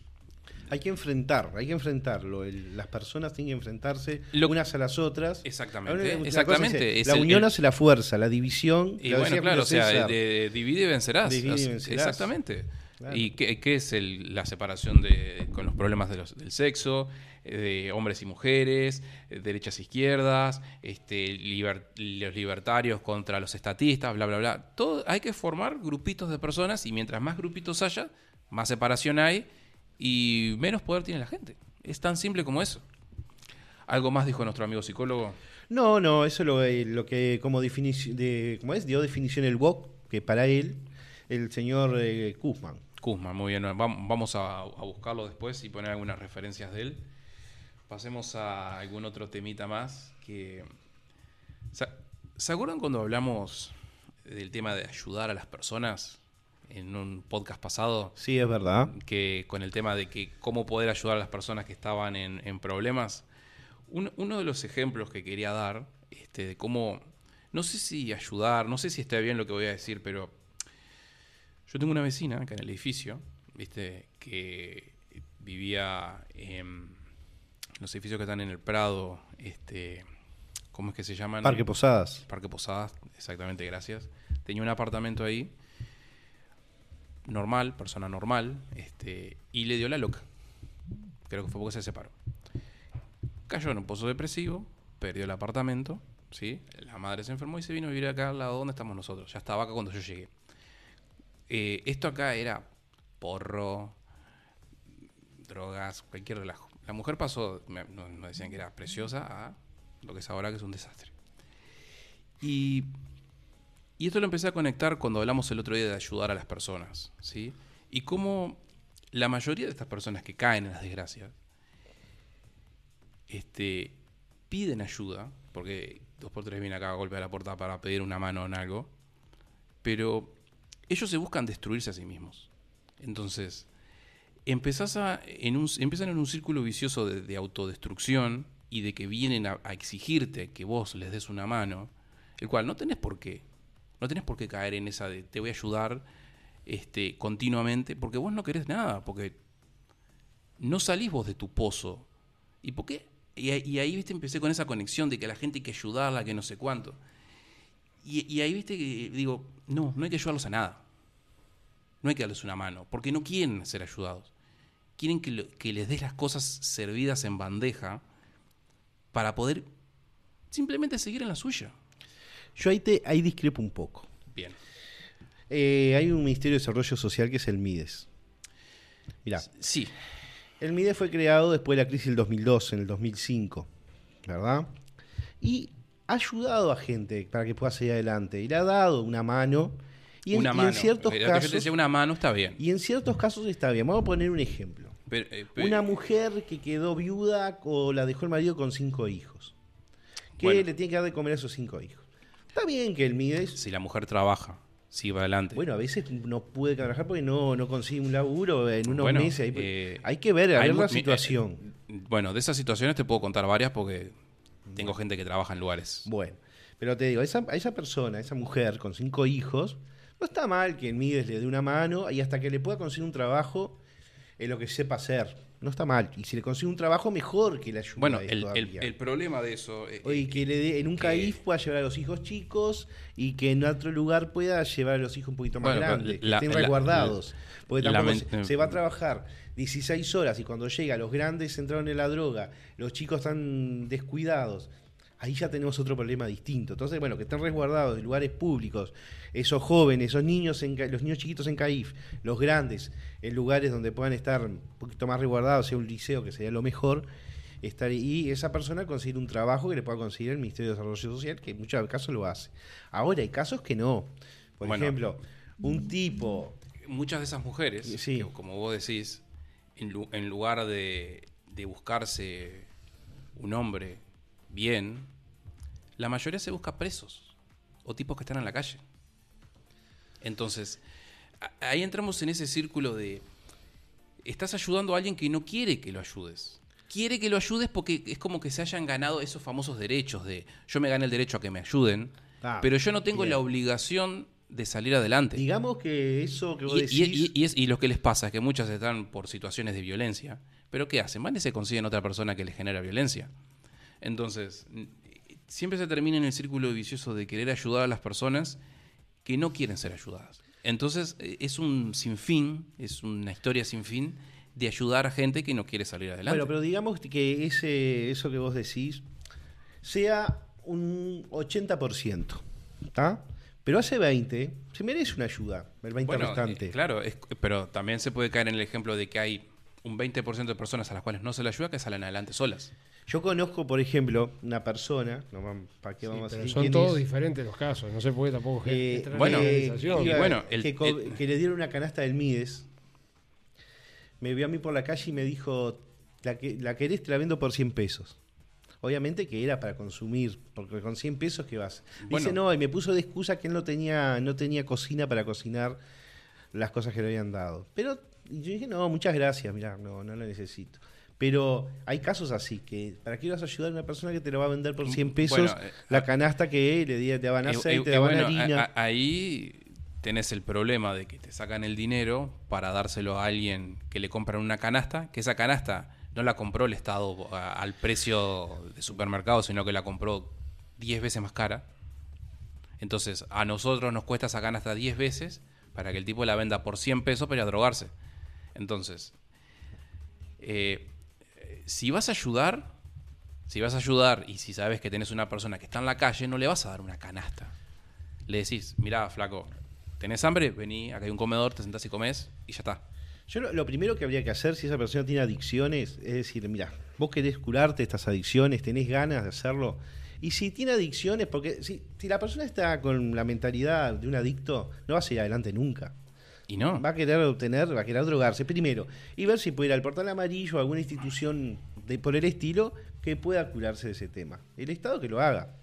Hay que enfrentar, hay que enfrentarlo. El- las personas tienen que enfrentarse Lo- unas a las otras. Exactamente, una exactamente, es la el- unión el- hace la fuerza, la división. Y lo bueno, claro, o sea, de, divide y vencerás. Divide y vencerás. Exactamente. Claro. ¿Y qué, qué es el- la separación de, con los problemas de los- del sexo, de hombres y mujeres, derechas e izquierdas, este, liber- los libertarios contra los estatistas, bla, bla, bla? Todo, hay que formar grupitos de personas y mientras más grupitos haya, más separación hay y menos poder tiene la gente. Es tan simple como eso. ¿Algo más dijo nuestro amigo psicólogo? No, no, eso es lo, eh, lo que como definición, de, ¿cómo es? Dio definición el WOC, que para él, el señor eh, Kuzman. Kuzma, muy bien. Vam- Vamos a, a buscarlo después y poner algunas referencias de él. Pasemos a algún otro temita más que... ¿Se, se acuerdan cuando hablamos del tema de ayudar a las personas en un podcast pasado? Sí, es verdad. que con el tema de que cómo poder ayudar a las personas que estaban en, en problemas. Un- uno de los ejemplos que quería dar, este, de cómo, no sé si ayudar, no sé si está bien lo que voy a decir, pero yo tengo una vecina acá en el edificio, viste, que vivía en los edificios que están en el Prado, este, ¿cómo es que se llaman? Parque Posadas. Parque Posadas, exactamente, gracias. Tenía un apartamento ahí. normal, persona normal, este, y le dio la loca. Creo que fue porque se separó. Cayó en un pozo depresivo, perdió el apartamento, ¿sí? La madre se enfermó y se vino a vivir acá al lado donde estamos nosotros. Ya estaba acá cuando yo llegué. Eh, esto acá era porro, drogas, cualquier relajo. La mujer pasó, me, no, no decían que era preciosa, a lo que es ahora que es un desastre. Y, esto lo empecé a conectar cuando hablamos el otro día de ayudar a las personas, ¿sí? Y cómo la mayoría de estas personas que caen en las desgracias este, piden ayuda, porque dos por tres vienen acá a golpear la puerta para pedir una mano en algo, pero ellos se buscan destruirse a sí mismos. Entonces, empezás a, en un, empiezan en un círculo vicioso de, de autodestrucción y de que vienen a, exigirte que vos les des una mano, el cual no tenés por qué. No tenés por qué caer en esa de te voy a ayudar este, continuamente, porque vos no querés nada, porque no salís vos de tu pozo. ¿Y por qué? Y, ahí, viste, empecé con esa conexión de que la gente hay que ayudarla, que no sé cuánto. Y, y ahí, viste, que digo, no, no hay que ayudarlos a nada. No hay que darles una mano, porque no quieren ser ayudados. Quieren que, lo, que les des las cosas servidas en bandeja para poder simplemente seguir en la suya. Yo ahí, te, ahí discrepo un poco. Bien. Eh, hay un Ministerio de Desarrollo Social que es el MIDES. Mirá. Sí. El MIDES fue creado después de la crisis del 2002, en el 2005, ¿verdad? Y ha ayudado a gente para que pueda seguir adelante. Y le ha dado una mano. Y en, una y mano. en ciertos casos. te una mano está bien. Y en ciertos casos está bien. Vamos a poner un ejemplo. Pero, eh, pero- Una mujer que quedó viuda o la dejó el marido con cinco hijos. Que Bueno. le tiene que dar de comer a esos cinco hijos. Está bien que el MIDES. si la mujer trabaja, sigue para adelante. Bueno, a veces no puede trabajar porque no, no consigue un laburo en unos Bueno, meses. Hay, eh, hay que ver, Hay mu- la mi- situación. eh, bueno, de esas situaciones te puedo contar varias porque tengo gente que trabaja en lugares. Bueno, pero te digo, esa, a esa persona, esa mujer con cinco hijos, no está mal que MIDES le dé una mano y hasta que le pueda conseguir un trabajo en lo que sepa hacer. No está mal. Y si le consigue un trabajo, mejor que le ayude. Bueno, el, el- el problema de eso... eh, Oye, eh, que le dé en un que- CAIF pueda llevar a los hijos chicos y que en otro lugar pueda llevar a los hijos un poquito más Bueno, grandes, la- que estén la- resguardados. Porque tampoco se, se va a trabajar 16 horas y cuando llega los grandes entraron en la droga, los chicos están descuidados. Ahí ya tenemos otro problema distinto. Entonces, bueno, que estén resguardados en lugares públicos, esos jóvenes, esos niños, en, los niños chiquitos en CAIF, los grandes, en lugares donde puedan estar un poquito más resguardados, sea un liceo, que sería lo mejor, estar y esa persona conseguir un trabajo que le pueda conseguir el Ministerio de Desarrollo Social, que en muchos casos lo hace. Ahora hay casos que no. Por Bueno. ejemplo, un tipo muchas de esas mujeres, Sí. que, como vos decís, en lugar de, de buscarse un hombre bien, la mayoría se busca presos o tipos que están en la calle. Entonces, ahí entramos en ese círculo de, estás ayudando a alguien que no quiere que lo ayudes. Quiere que lo ayudes porque es como que se hayan ganado esos famosos derechos de yo me gané el derecho a que me ayuden, Ah, pero yo no tengo bien. la obligación de salir adelante. digamos que eso que vos Y, decís y es- y lo que les pasa es que muchas están por situaciones de violencia. ¿Pero qué hacen? Van y se consiguen otra persona que les genera violencia. Entonces, siempre se termina en el círculo vicioso de querer ayudar a las personas que no quieren ser ayudadas. Entonces, eh, es un sinfín, es una historia sin fin de ayudar a gente que no quiere salir adelante. Bueno, pero digamos que ese, eso que vos decís sea un 80%, ¿está? Pero hace 20, se merece una ayuda, el 20 Bueno, restante. eh, claro, es- pero también se puede caer en el ejemplo de que hay un 20% de personas a las cuales no se le ayuda que salen adelante solas. Yo conozco, por ejemplo, una persona, no ¿para qué Sí, vamos a decir son quién todos es? diferentes los casos. No se puede tampoco Eh, bueno, la eh, y bueno, el- que, co- el- que le dieron una canasta del Mides. Me vio a mí por la calle y me dijo, la, que, la querés, te la vendo por 100 pesos. Obviamente que era para consumir, porque con 100 pesos que vas. Dice, Bueno. no, y me puso de excusa que él no tenía, no tenía cocina para cocinar las cosas que le habían dado. Pero y yo dije, no, muchas gracias, mirá, no, no lo necesito. Pero hay casos así, que ¿para qué vas a ayudar a una persona que te lo va a vender por 100 pesos Bueno, eh, la canasta que le te daban Eh, aceite, eh, te daban bueno, harina? a- a- ahí tenés el problema de que te sacan el dinero para dárselo a alguien que le compran una canasta, que esa canasta no la compró el Estado a- al precio de supermercado, sino que la compró 10 veces más cara. Entonces, a nosotros nos cuesta esa canasta 10 veces para que el tipo la venda por 100 pesos para ir a drogarse. Entonces, eh, si vas a ayudar, si vas a ayudar y si sabes que tenés una persona que está en la calle, no le vas a dar una canasta. Le decís, mirá, flaco, ¿tenés hambre? Vení, acá hay un comedor, te sentás y comes y ya está. Yo lo, lo primero que habría que hacer si esa persona tiene adicciones es decir, mira, vos querés curarte estas adicciones, tenés ganas de hacerlo. Y si tiene adicciones, porque si, si la persona está con la mentalidad de un adicto, no va a seguir adelante nunca. Y no. Va a querer obtener, va a querer drogarse primero y ver si puede ir al portal amarillo o alguna institución de, por el estilo que pueda curarse de ese tema. El Estado que lo haga.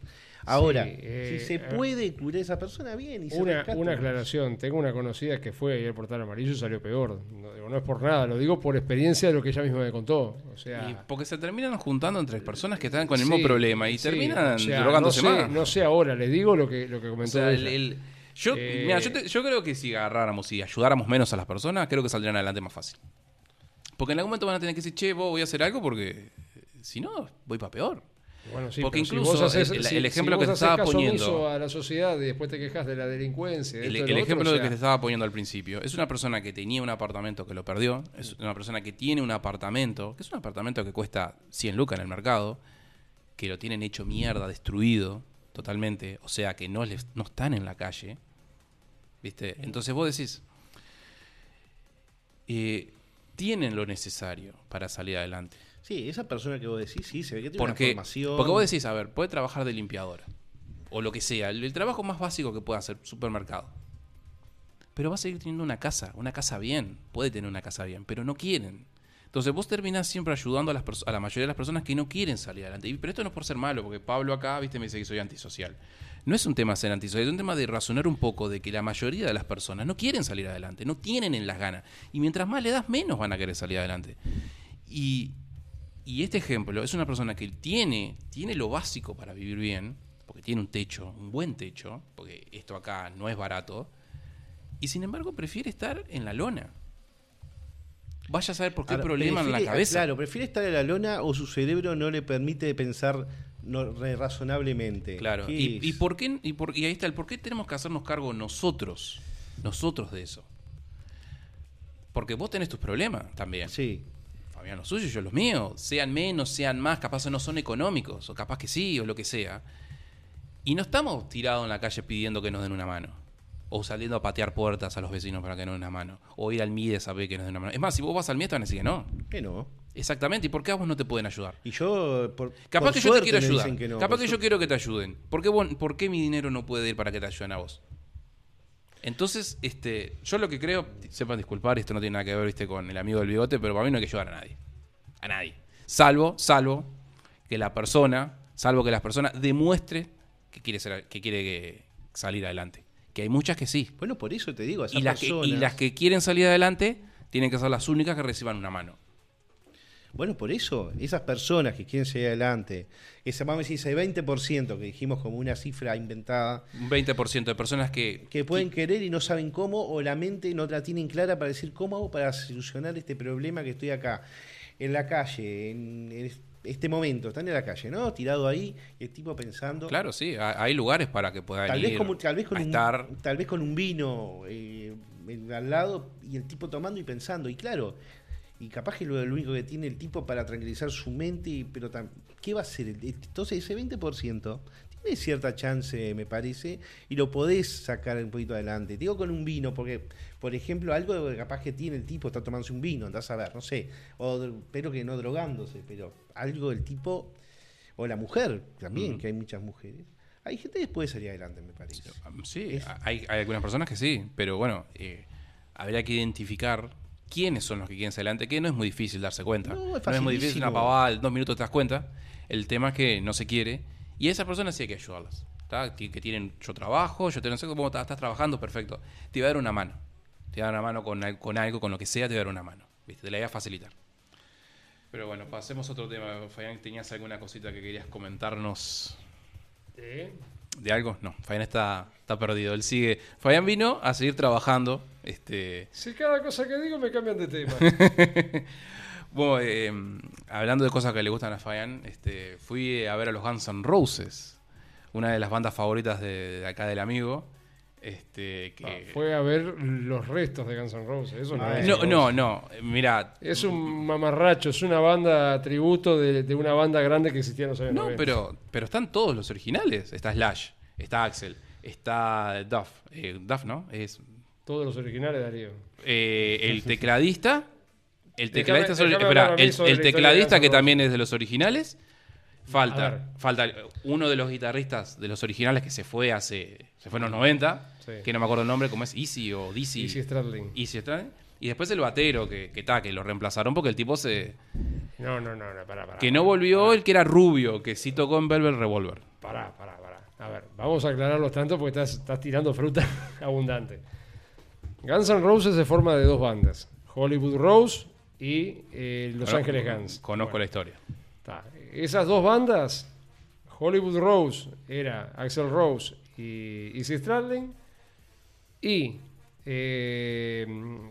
Ahora, Sí, eh, si se eh, puede curar a esa persona, bien. Y se Una, rescata. una aclaración, tengo una conocida que fue ahí al portal amarillo y salió peor. No, es por nada, lo digo por experiencia de lo que ella misma me contó. O sea, Y porque se terminan juntando entre personas que están con el sí, mismo problema y sí, terminan o sea, drogándose no sé, más. No sé ahora, les digo lo que, lo que O comentó sea, ella. el- el- yo, Eh, mira, yo, te- yo creo que si agarráramos y ayudáramos menos a las personas, creo que saldrían adelante más fácil. Porque en algún momento van a tener que decir, che, vos voy a hacer algo porque si no, voy para peor. Bueno, sí, Porque si incluso haces- el- ejemplo si que te estaba poniendo- a la sociedad y después te quejas de la delincuencia. de El, otro, ejemplo o que sea, te estaba poniendo al principio es una persona que tenía un apartamento que lo perdió, es una persona que tiene un apartamento, que es un apartamento que cuesta 100 lucas en el mercado, que lo tienen hecho mierda, destruido totalmente, o sea que no, les, no están en la calle. ¿Viste? Entonces vos decís, eh, tienen lo necesario para salir adelante. Sí, esa persona que vos decís, sí, se ve que tiene Porque, una formación. porque vos decís, a ver, puede trabajar de limpiadora. O lo que sea. El, el trabajo más básico que pueda hacer, supermercado. Pero va a seguir teniendo una casa, una casa bien. Puede tener una casa bien, pero no quieren. Entonces vos terminás siempre ayudando a, las a la mayoría de las personas que no quieren salir adelante. Y- Pero esto no es por ser malo, porque Pablo acá, viste, me dice que soy antisocial. No es un tema de ser antisocial, es un tema de razonar un poco de que la mayoría de las personas no quieren salir adelante, no tienen en las ganas. Y mientras más le das, menos van a querer salir adelante. Y, y este ejemplo es una persona que tiene, tiene lo básico para vivir bien, porque tiene un techo, un buen techo, porque esto acá no es barato, y sin embargo prefiere estar en la lona. Vaya a saber por qué Ahora, problema en la cabeza. Claro, prefiere estar en la lona o su cerebro no le permite pensar no- re- razonablemente. Claro. ¿Qué Y, por qué, y, por- y ahí está el por qué tenemos que hacernos cargo nosotros, nosotros de eso. Porque vos tenés tus problemas también. Sí. Fabián los suyos, yo los míos. Sean menos, sean más, capaz no son económicos, o capaz que sí, o lo que sea. Y no estamos tirados en la calle pidiendo que nos den una mano. O saliendo a patear puertas a los vecinos para que nos den una mano. O ir al MIDES a ver que nos den una mano. Es más, si vos vas al MIDES te van a decir que no. Que no. Exactamente. ¿Y por qué a vos no te pueden ayudar? Y yo, por, Capaz por que yo te quiero ayudar. dicen que no, Capaz que yo quiero que te ayuden. ¿Por qué, vos- por qué mi dinero no puede ir para que te ayuden a vos? Entonces, este, yo lo que creo, sepan disculpar, esto no tiene nada que ver, viste, con el amigo del bigote, pero para mí no hay que ayudar a nadie. A nadie. Salvo, salvo que la persona, salvo que las personas demuestre que quiere ser, que quiere que salir adelante. Que hay muchas que sí. Bueno, por eso te digo, esas Y las, que, y personas- las que quieren salir adelante tienen que ser las únicas que reciban una mano. Bueno, por eso, esas personas que quieren seguir adelante, ese, vamos a decir, ese 20% que dijimos como una cifra inventada, Un 20% de personas que, que pueden querer y no saben cómo, o la mente no la tienen clara para decir cómo hago para solucionar este problema que estoy acá, en la calle, en es- este momento, están en la calle, ¿no? Tirado ahí, el tipo pensando. Claro, sí, ha- hay lugares para que puedan Tal ir vez, como, tal, vez con un, estar. tal vez con un vino eh, en- al lado y el tipo tomando y pensando. Y claro, y capaz que lo, lo único que tiene el tipo para tranquilizar su mente, pero ¿qué va a hacer? El- Entonces ese 20% tiene cierta chance, me parece, y lo podés sacar un poquito adelante. Te digo con un vino, porque, por ejemplo, algo que capaz que tiene el tipo, está tomándose un vino, andás a ver, no sé, o, pero que no drogándose, pero algo del tipo, o la mujer también, Ujú. que hay muchas mujeres. Hay gente que puede salir adelante, me parece. Sí, Es- hay, hay algunas personas que sí, pero bueno, eh, habría que identificar quiénes son los que quieren salir adelante, que no es muy difícil darse cuenta. No, es es muy difícil, una pavada, en dos minutos te das cuenta. El tema es que no se quiere, y a esas personas sí hay que ayudarlas. ¿tá? Que tienen, yo trabajo, yo te no sé cómo estás, estás trabajando, perfecto. Te voy a dar una mano. Te voy a dar una mano con, al- con algo, con lo que sea, te voy a dar una mano. ¿viste? Te la voy a facilitar. Pero bueno, pasemos a otro tema. Fabián, ¿tenías alguna cosita que querías comentarnos ¿Eh? De algo? No, Fabián está, está perdido. Él sigue. Fabián vino a seguir trabajando. Este, Si cada cosa que digo me cambian de tema. bueno, eh, hablando de cosas que le gustan a Fabián, este, fui a ver a los Guns N' Roses, una de las bandas favoritas de, de acá del amigo. Este, que... Ah, fue a ver los restos de Guns N' Roses. Eso no, Ah, es. no, no, no, mira, Es un mamarracho, es una banda tributo de, de una banda grande que existía en los años no, 90. pero, pero están todos los originales. Está Slash, está Axel, está Duff, eh, Duff, ¿no? Es Todos los originales, Darío. eh, el tecladista, el tecladista, déjame espera, el, tecladista que también es de los originales. Falta, falta uno de los guitarristas de los originales que se fue hace, se fue en los 90, Sí. que no me acuerdo el nombre, como es Easy o Dizzy. Easy Stradlin. Easy Stradlin. Y después el batero, que, que, ta, que lo reemplazaron porque el tipo se... No, no, no, no, pará, pará. Que no volvió el que era rubio, que sí tocó en Velvet Revolver. Pará, pará, pará. A ver, vamos a aclararlos tanto porque estás, estás tirando fruta abundante. Guns N' Roses se forma de dos bandas: Hollywood Rose y eh, Los Ángeles Guns. Conozco Bueno, la historia. está. Esas dos bandas, Hollywood Rose era Axel Rose y Izzy Stradlin, y eh,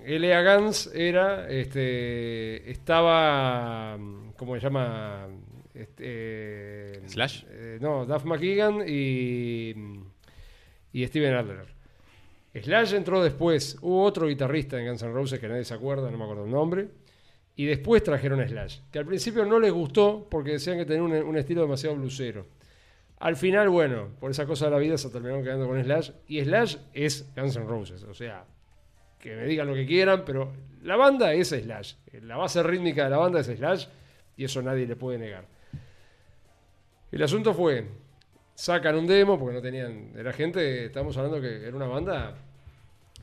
L.A. Guns era, este, estaba, ¿cómo se llama? Este, eh, ¿Slash? eh, no, Duff McKagan y, y Steven Adler. Slash entró después. Hubo otro guitarrista en Guns N' Roses que nadie se acuerda, no me acuerdo el nombre. Y después trajeron Slash, que al principio no les gustó porque decían que tenía un, un estilo demasiado blusero. Al final, bueno, por esa cosa de la vida se terminaron quedando con Slash. Y Slash es Guns N' Roses. O sea, que me digan lo que quieran, pero la banda es Slash. La base rítmica de la banda es Slash y eso nadie le puede negar. El asunto fue, sacan un demo porque no tenían, era gente, estamos hablando que era una banda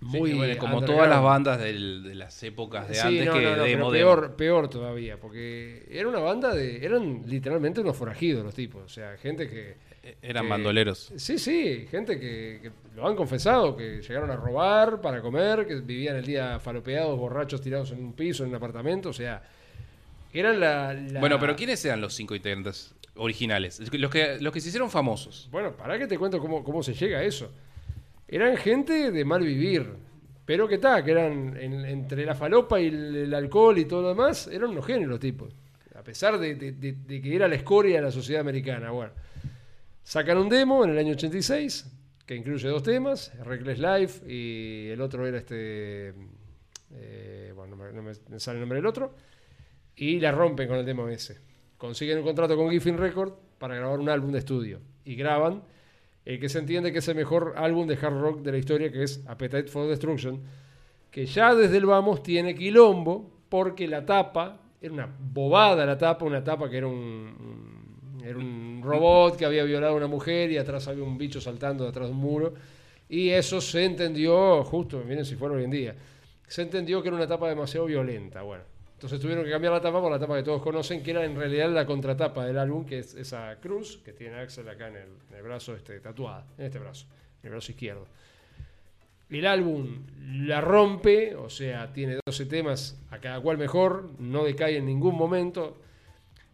muy Sí, bueno, como todas las bandas del- de las épocas de Sí, antes no, que no, no, demo. peor, peor todavía, porque era una banda de, eran literalmente unos forajidos los tipos, o sea, gente que, Eran que- bandoleros. Sí, sí, gente que, que lo han confesado, que llegaron a robar para comer, que vivían el día falopeados, borrachos tirados en un piso, en un apartamento, o sea, eran la... la- Bueno, pero ¿quiénes eran los cinco integrantes originales? Los que, los que se hicieron famosos. Bueno, para que te cuento cómo, cómo se llega a eso. Eran gente de mal vivir, pero que tal, que eran en- entre la falopa y el, alcohol y todo lo demás, eran unos genios los tipos. A pesar de que era la escoria de la sociedad americana. Bueno, sacan un demo en el año 86 que incluye dos temas, Reckless Life y el otro era este... eh, bueno, no me, no me sale el nombre del otro. Y la rompen con el demo ese. Consiguen un contrato con Giffin Record para grabar un álbum de estudio. Y graban el que se entiende que es el mejor álbum de hard rock de la historia, que es Appetite for Destruction. Que ya desde el vamos tiene quilombo, porque la tapa, era una bobada la tapa, una tapa que era un, un- era un robot que había violado a una mujer y atrás había un bicho saltando detrás de un muro. Y eso se entendió, justo, miren si fuera hoy en día, se entendió que era una tapa demasiado violenta. Bueno, entonces tuvieron que cambiar la tapa por la tapa que todos conocen, que era en realidad la contratapa del álbum, que es esa cruz que tiene Axel acá en el, en el brazo este, tatuada, en este brazo, en el brazo izquierdo. El álbum la rompe, o sea, tiene 12 temas, a cada cual mejor, no decae en ningún momento.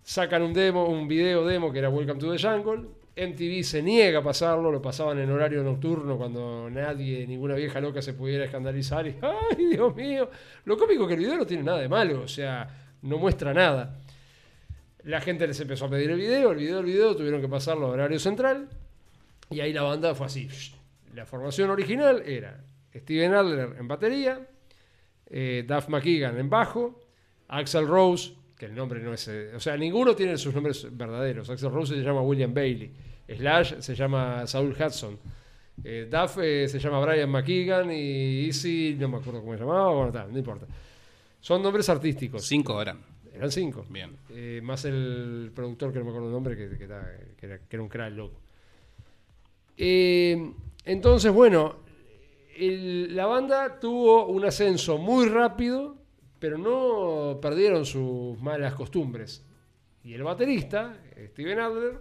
Sacan un demo, un video demo que era Welcome to the Jungle. MTV se niega a pasarlo, lo pasaban en horario nocturno cuando nadie, ninguna vieja loca se pudiera escandalizar. Y, ¡ay, Dios mío! Lo cómico que el video no tiene nada de malo, o sea, no muestra nada. La gente les empezó a pedir el video, el video, el video, tuvieron que pasarlo a horario central. Y ahí la banda fue así. La formación original era Steven Adler en batería, eh, Duff McKagan en bajo, Axel Rose, que el nombre no es... eh, o sea, ninguno tiene sus nombres verdaderos. Axel Rose se llama William Bailey, Slash se llama Saul Hudson, eh, Duff eh, se llama Brian McKagan y Easy, no me acuerdo cómo se llamaba, bueno, tal, no importa. Son nombres artísticos. Cinco eran. Eran cinco. Bien. Eh, más el productor, que no me acuerdo el nombre, que, que era, que era- que era un crack loco. Entonces, bueno, el- la banda tuvo un ascenso muy rápido, pero no perdieron sus malas costumbres. Y el baterista, Steven Adler,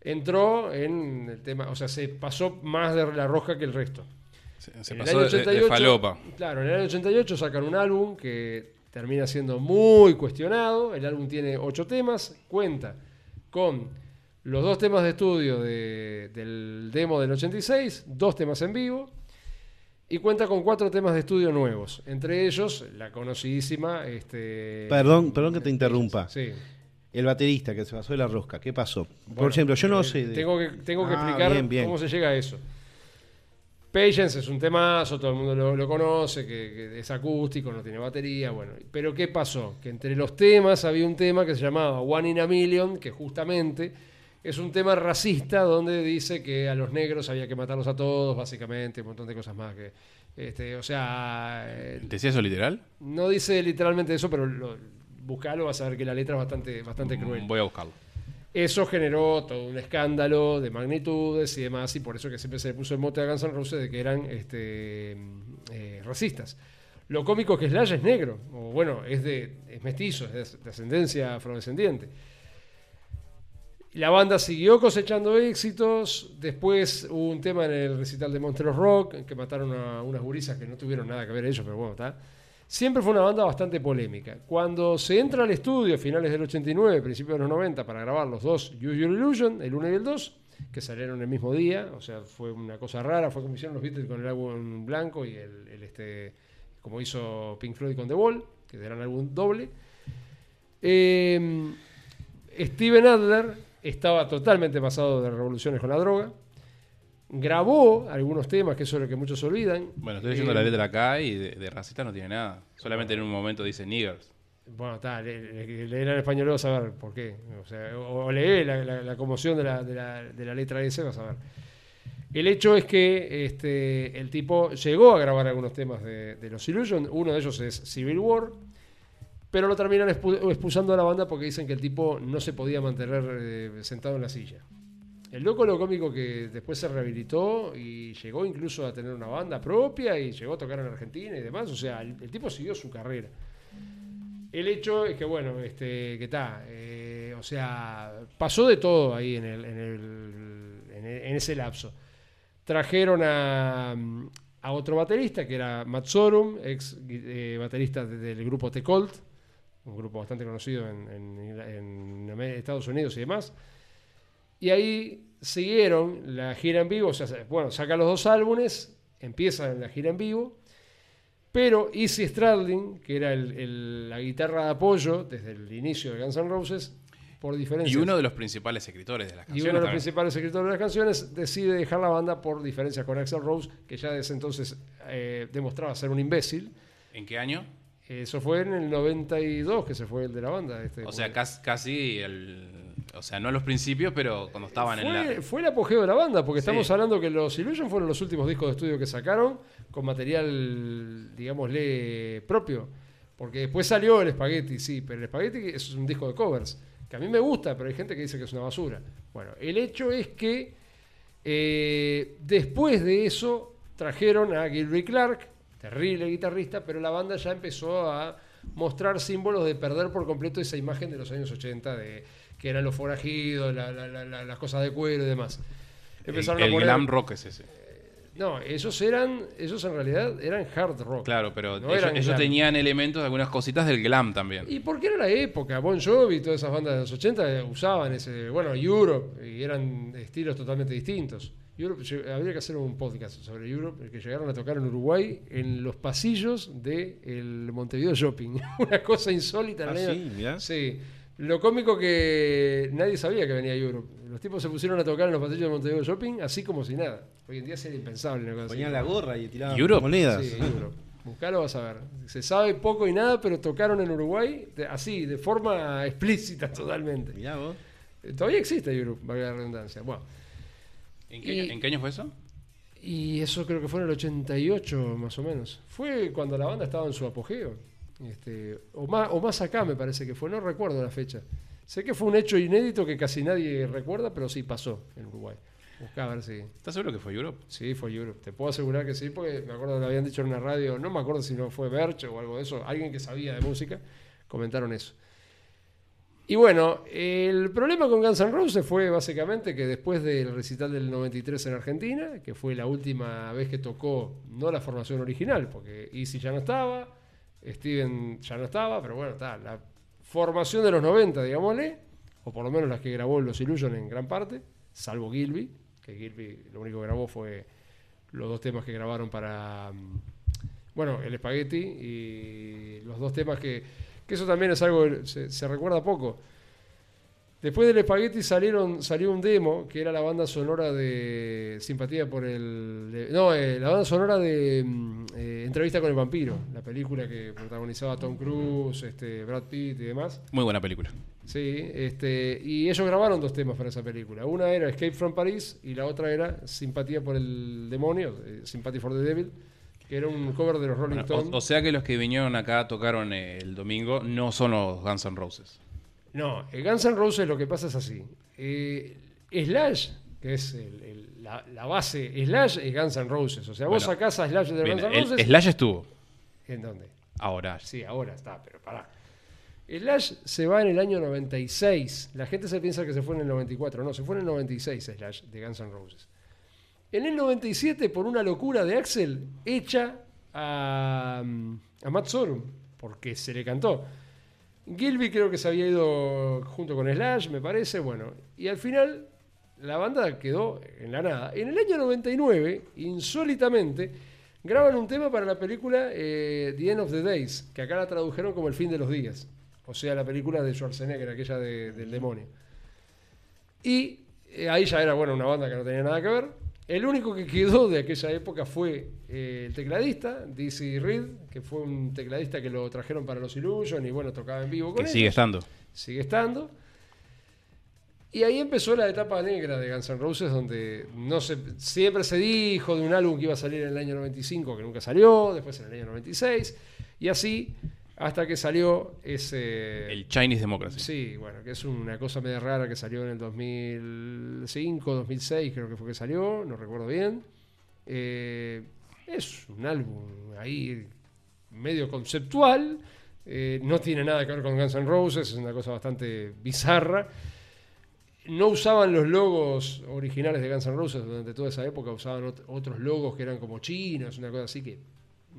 entró en el tema, o sea, se pasó más de la roja que el resto. Se, se En el pasó año de- de, de falopa. Claro, en el año 88 sacan un álbum que termina siendo muy cuestionado. El álbum tiene ocho temas, cuenta con los dos temas de estudio de- del demo del 86, dos temas en vivo, y cuenta con cuatro temas de estudio nuevos. Entre ellos, la conocidísima. Este, Perdón, perdón que te interrumpa. Sí. El baterista que se pasó de la rosca, ¿qué pasó? Bueno, Por ejemplo, yo no eh, sé. de- Tengo que, tengo que Ah, explicar bien, bien. cómo se llega a eso. Patience es un temazo, todo el mundo lo, lo conoce, que, que es acústico, no tiene batería, bueno. Pero ¿qué pasó? Que entre los temas había un tema que se llamaba One in a Million, que justamente es un tema racista donde dice que a los negros había que matarlos a todos, básicamente, un montón de cosas más que... Este, o sea, eh, ¿Decía eso literal? no dice literalmente eso, pero lo, buscalo, vas a ver que la letra es bastante, bastante cruel. Voy a buscarlo. Eso generó todo un escándalo de magnitudes y demás, y por eso que siempre se le puso el mote a Guns N' Roses de que eran este, eh, racistas. Lo cómico es que Slash es negro, o bueno, es, de, es mestizo, es de, de ascendencia afrodescendiente. La banda siguió cosechando éxitos. Después hubo un tema en el recital de Monster of Rock, en que mataron a unas gurisas que no tuvieron nada que ver ellos, pero bueno, está. Siempre fue una banda bastante polémica. Cuando se entra al estudio a finales del 89, principios de los 90, para grabar los dos Use Your Illusion, el 1 y el 2, que salieron el mismo día, o sea, fue una cosa rara, fue como hicieron los Beatles con el álbum blanco y el, este, como hizo Pink Floyd con The Wall, que era un álbum doble. Eh, Steven Adler estaba totalmente pasado de revoluciones con la droga. Grabó algunos temas, que eso es lo que muchos olvidan. Bueno, estoy leyendo Eh, la letra acá y de, de racista no tiene nada. Solamente en un momento dice niggers. Bueno, está, le- le- leer en español vas a ver por qué. O, sea, o, o lee la, la- la conmoción de la, de, la, de la letra S, vas a ver. El hecho es que este, el tipo llegó a grabar algunos temas de, de los Illusion. Uno de ellos es Civil War. Pero lo terminan expu- expulsando a la banda porque dicen que el tipo no se podía mantener eh, sentado en la silla. El loco lo cómico que después se rehabilitó y llegó incluso a tener una banda propia y llegó a tocar en Argentina y demás. O sea, el, tipo siguió su carrera. El hecho es que, bueno, este, que está, eh, o sea, pasó de todo ahí en, el, en, e- ese lapso. Trajeron a, otro baterista que era Matt Sorum, ex eh, baterista de- del grupo The Colt, un grupo bastante conocido en, Estados Unidos y demás. Y ahí siguieron la gira en vivo, o sea, bueno, sacan los dos álbumes, empiezan la gira en vivo, pero Easy Stradlin, que era el- el- la guitarra de apoyo desde el inicio de Guns N' Roses, por diferencias. Y uno de los principales escritores de las y canciones. uno de los también. principales escritores de las canciones decide dejar la banda por diferencias con Axel Rose, que ya desde entonces eh, demostraba ser un imbécil. ¿En qué año? Eso fue en el 92 que se fue el de la banda. Este, O sea, casi, casi el. O sea, no en los principios, pero cuando estaban en la. fue el apogeo de la banda, porque Sí. estamos hablando que los Illusion fueron los últimos discos de estudio que sacaron con material, digámosle, propio. Porque después salió el Spaghetti, sí, pero el Spaghetti es un disco de covers, que a mí me gusta, pero hay gente que dice que es una basura. Bueno, el hecho es que eh, después de eso trajeron a Gilby Clark, terrible guitarrista, pero la banda ya empezó a mostrar símbolos de perder por completo esa imagen de los años 80, de que eran los forajidos, la- la- la- la- las cosas de cuero y demás. El, Empezaron el a poner... glam rock es ese. No, esos eran, esos en realidad eran hard rock. Claro, pero No ellos, tenían elementos, algunas cositas del glam también. Y porque era la época, Bon Jovi y todas esas bandas de los 80 usaban ese, bueno, Europe, y eran estilos totalmente distintos. Europe, habría que hacer un podcast sobre Europe, que llegaron a tocar en Uruguay en los pasillos del Montevideo Shopping. Una cosa insólita. Ah, sí, mirá. Sí. Lo cómico que nadie sabía que venía Europe. Los tipos se pusieron a tocar en los pasillos de Montevideo Shopping así como si nada. Hoy en día sería impensable una cosa así. Ponían la gorra y tiraban Europe. monedas. Sí, Europe. Buscalo, vas a ver. Se sabe poco y nada, pero tocaron en Uruguay de- así, de forma explícita totalmente. Mirá vos. Eh, Todavía existe Europe, valga la redundancia. Bueno, ¿En qué, Y- en qué año fue eso? y eso creo que fue en el 88 más o menos. Fue cuando la banda estaba en su apogeo. Este, o, más, o más acá me parece que fue, no recuerdo la fecha. Sé que fue un hecho inédito que casi nadie recuerda, pero sí pasó en Uruguay. Buscá a ver si... ¿Estás seguro que fue Europe? Sí, fue Europe. Te puedo asegurar que sí, porque me acuerdo que lo habían dicho en una radio, no me acuerdo si no fue Berch o algo de eso, alguien que sabía de música, comentaron eso. Y bueno, el problema con Guns N' Roses fue básicamente que después del recital del 93 en Argentina, que fue la última vez que tocó, no la formación original, porque Easy ya no estaba, Steven ya no estaba, pero bueno, está, la formación de los 90, digámosle, o por lo menos las que grabó Los Illusion en gran parte, salvo Gilby, que Gilby lo único que grabó fue los dos temas que grabaron para, mm, bueno, el espagueti y los dos temas que, que eso también es algo que se, se recuerda poco. Después del Spaghetti salieron, salió un demo que era la banda sonora de Simpatía por el. de- no, eh, la banda sonora de mm, eh, Entrevista con el Vampiro, la película que protagonizaba Tom Cruise, este, Brad Pitt y demás. Muy buena película. Sí, este, y ellos grabaron dos temas para esa película. Una era Escape from Paris y la otra era Simpatía por el Demonio, eh, Sympathy for the Devil, que era un cover de los Rolling Bueno, Stones. o, o sea que los que vinieron acá tocaron el domingo no son los Guns N' Roses. No, eh, Guns N' Roses lo que pasa es así. Eh, Slash, que es el- el- la, la base, Slash es Guns N' Roses. O sea, vos Bueno, sacás a Slash de Bien, Guns N' el- Roses. Slash estuvo. ¿En dónde? Ahora. Sí, ahora está, pero pará. Slash se va en el año 96. La gente se piensa que se fue en el 94. No, se fue en el 96 Slash de Guns N' Roses. En el 97, por una locura de Axel, echa a, a Matt Sorum, porque se le cantó. Gilby creo que se había ido junto con Slash, me parece. Bueno, y al final la banda quedó en la nada. En el año 99, insólitamente, graban un tema para la película eh, The End of the Days, que acá la tradujeron como El fin de los días. O sea, la película de Schwarzenegger, aquella de- del demonio. Y eh, ahí ya era, bueno, una banda que no tenía nada que ver. El único que quedó de aquella época fue eh, el tecladista, Dizzy Reed, que fue un tecladista que lo trajeron para los Illusion y bueno, tocaba en vivo con sigue estando. Sigue estando. Y ahí empezó la etapa negra de Guns N' Roses, donde no se, siempre se dijo de un álbum que iba a salir en el año 95, que nunca salió, después en el año 96, y así hasta que salió ese... El Chinese Democracy. Sí, bueno, que es una cosa media rara que salió en el 2005, 2006, creo que fue que salió, no recuerdo bien. Eh, es un álbum ahí medio conceptual, eh, no tiene nada que ver con Guns N' Roses, es una cosa bastante bizarra. No usaban los logos originales de Guns N' Roses durante toda esa época, usaban ot- otros logos que eran como chinos, una cosa así que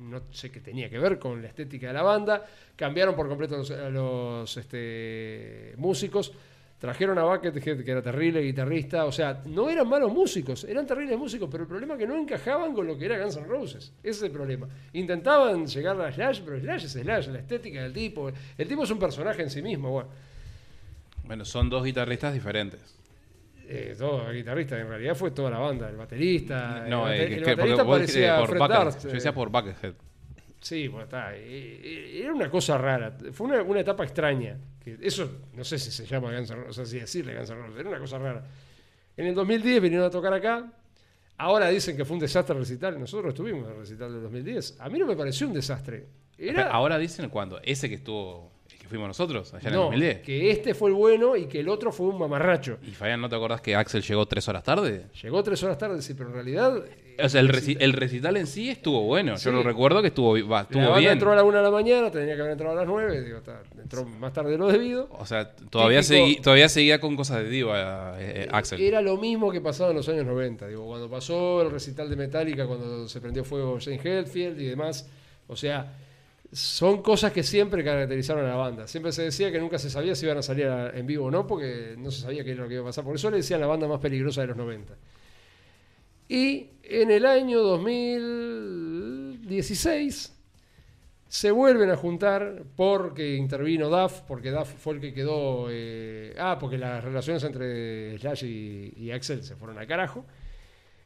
no sé qué tenía que ver con la estética de la banda. Cambiaron por completo los, a los, este, músicos. Trajeron a Buckethead, que era terrible guitarrista. O sea, no eran malos músicos, eran terribles músicos, pero el problema es que no encajaban con lo que era Guns N' Roses. Ese es el problema. Intentaban llegar a Slash, pero Slash es Slash, la estética del tipo. El tipo es un personaje en sí mismo. Bueno, son dos guitarristas diferentes. Eh, todo guitarrista, en realidad fue toda la banda. El baterista. No, el, eh, el que- porque baterista parecía por Fred Yo eh. decía por Buckethead. Sí, bueno, está. Eh, Era una cosa rara. Fue una, una etapa extraña. Que eso, no sé si se llama Guns N' Roses, o sea, si decirle Guns N' Roses, era una cosa rara. En el 2010 vinieron a tocar acá. Ahora dicen que fue un desastre el recital. Nosotros estuvimos en el recital del 2010. A mí no me pareció un desastre. Era, Ahora dicen cuando ese que estuvo, el fuimos nosotros, allá en el no, 2010. que este fue el bueno y que el otro fue un mamarracho. Y Fabián, ¿no te acordás que Axel llegó tres horas tarde? Llegó tres horas tarde, sí, pero en realidad. O sea, el, reci- el recital en sí estuvo bueno. Sí. Yo lo recuerdo que estuvo, va, la estuvo banda bien. entró a la una de la mañana, tenía que haber entrado a las 9. Digo, está, entró más tarde de lo debido. O sea, todavía, Típico- segui- todavía seguía con cosas de diva eh, eh, Axel. Era lo mismo que pasaba en los años 90. Digo, cuando pasó el recital de Metallica, cuando se prendió fuego Jane Hetfield y demás. O sea, son cosas que siempre caracterizaron a la banda. Siempre se decía que nunca se sabía si iban a salir en vivo o no, porque no se sabía qué era lo que iba a pasar. Por eso le decían la banda más peligrosa de los 90. Y en el año 2016 se vuelven a juntar porque intervino Duff, porque Duff fue el que quedó. eh, ah, porque las relaciones entre Slash y, y Axel se fueron al carajo.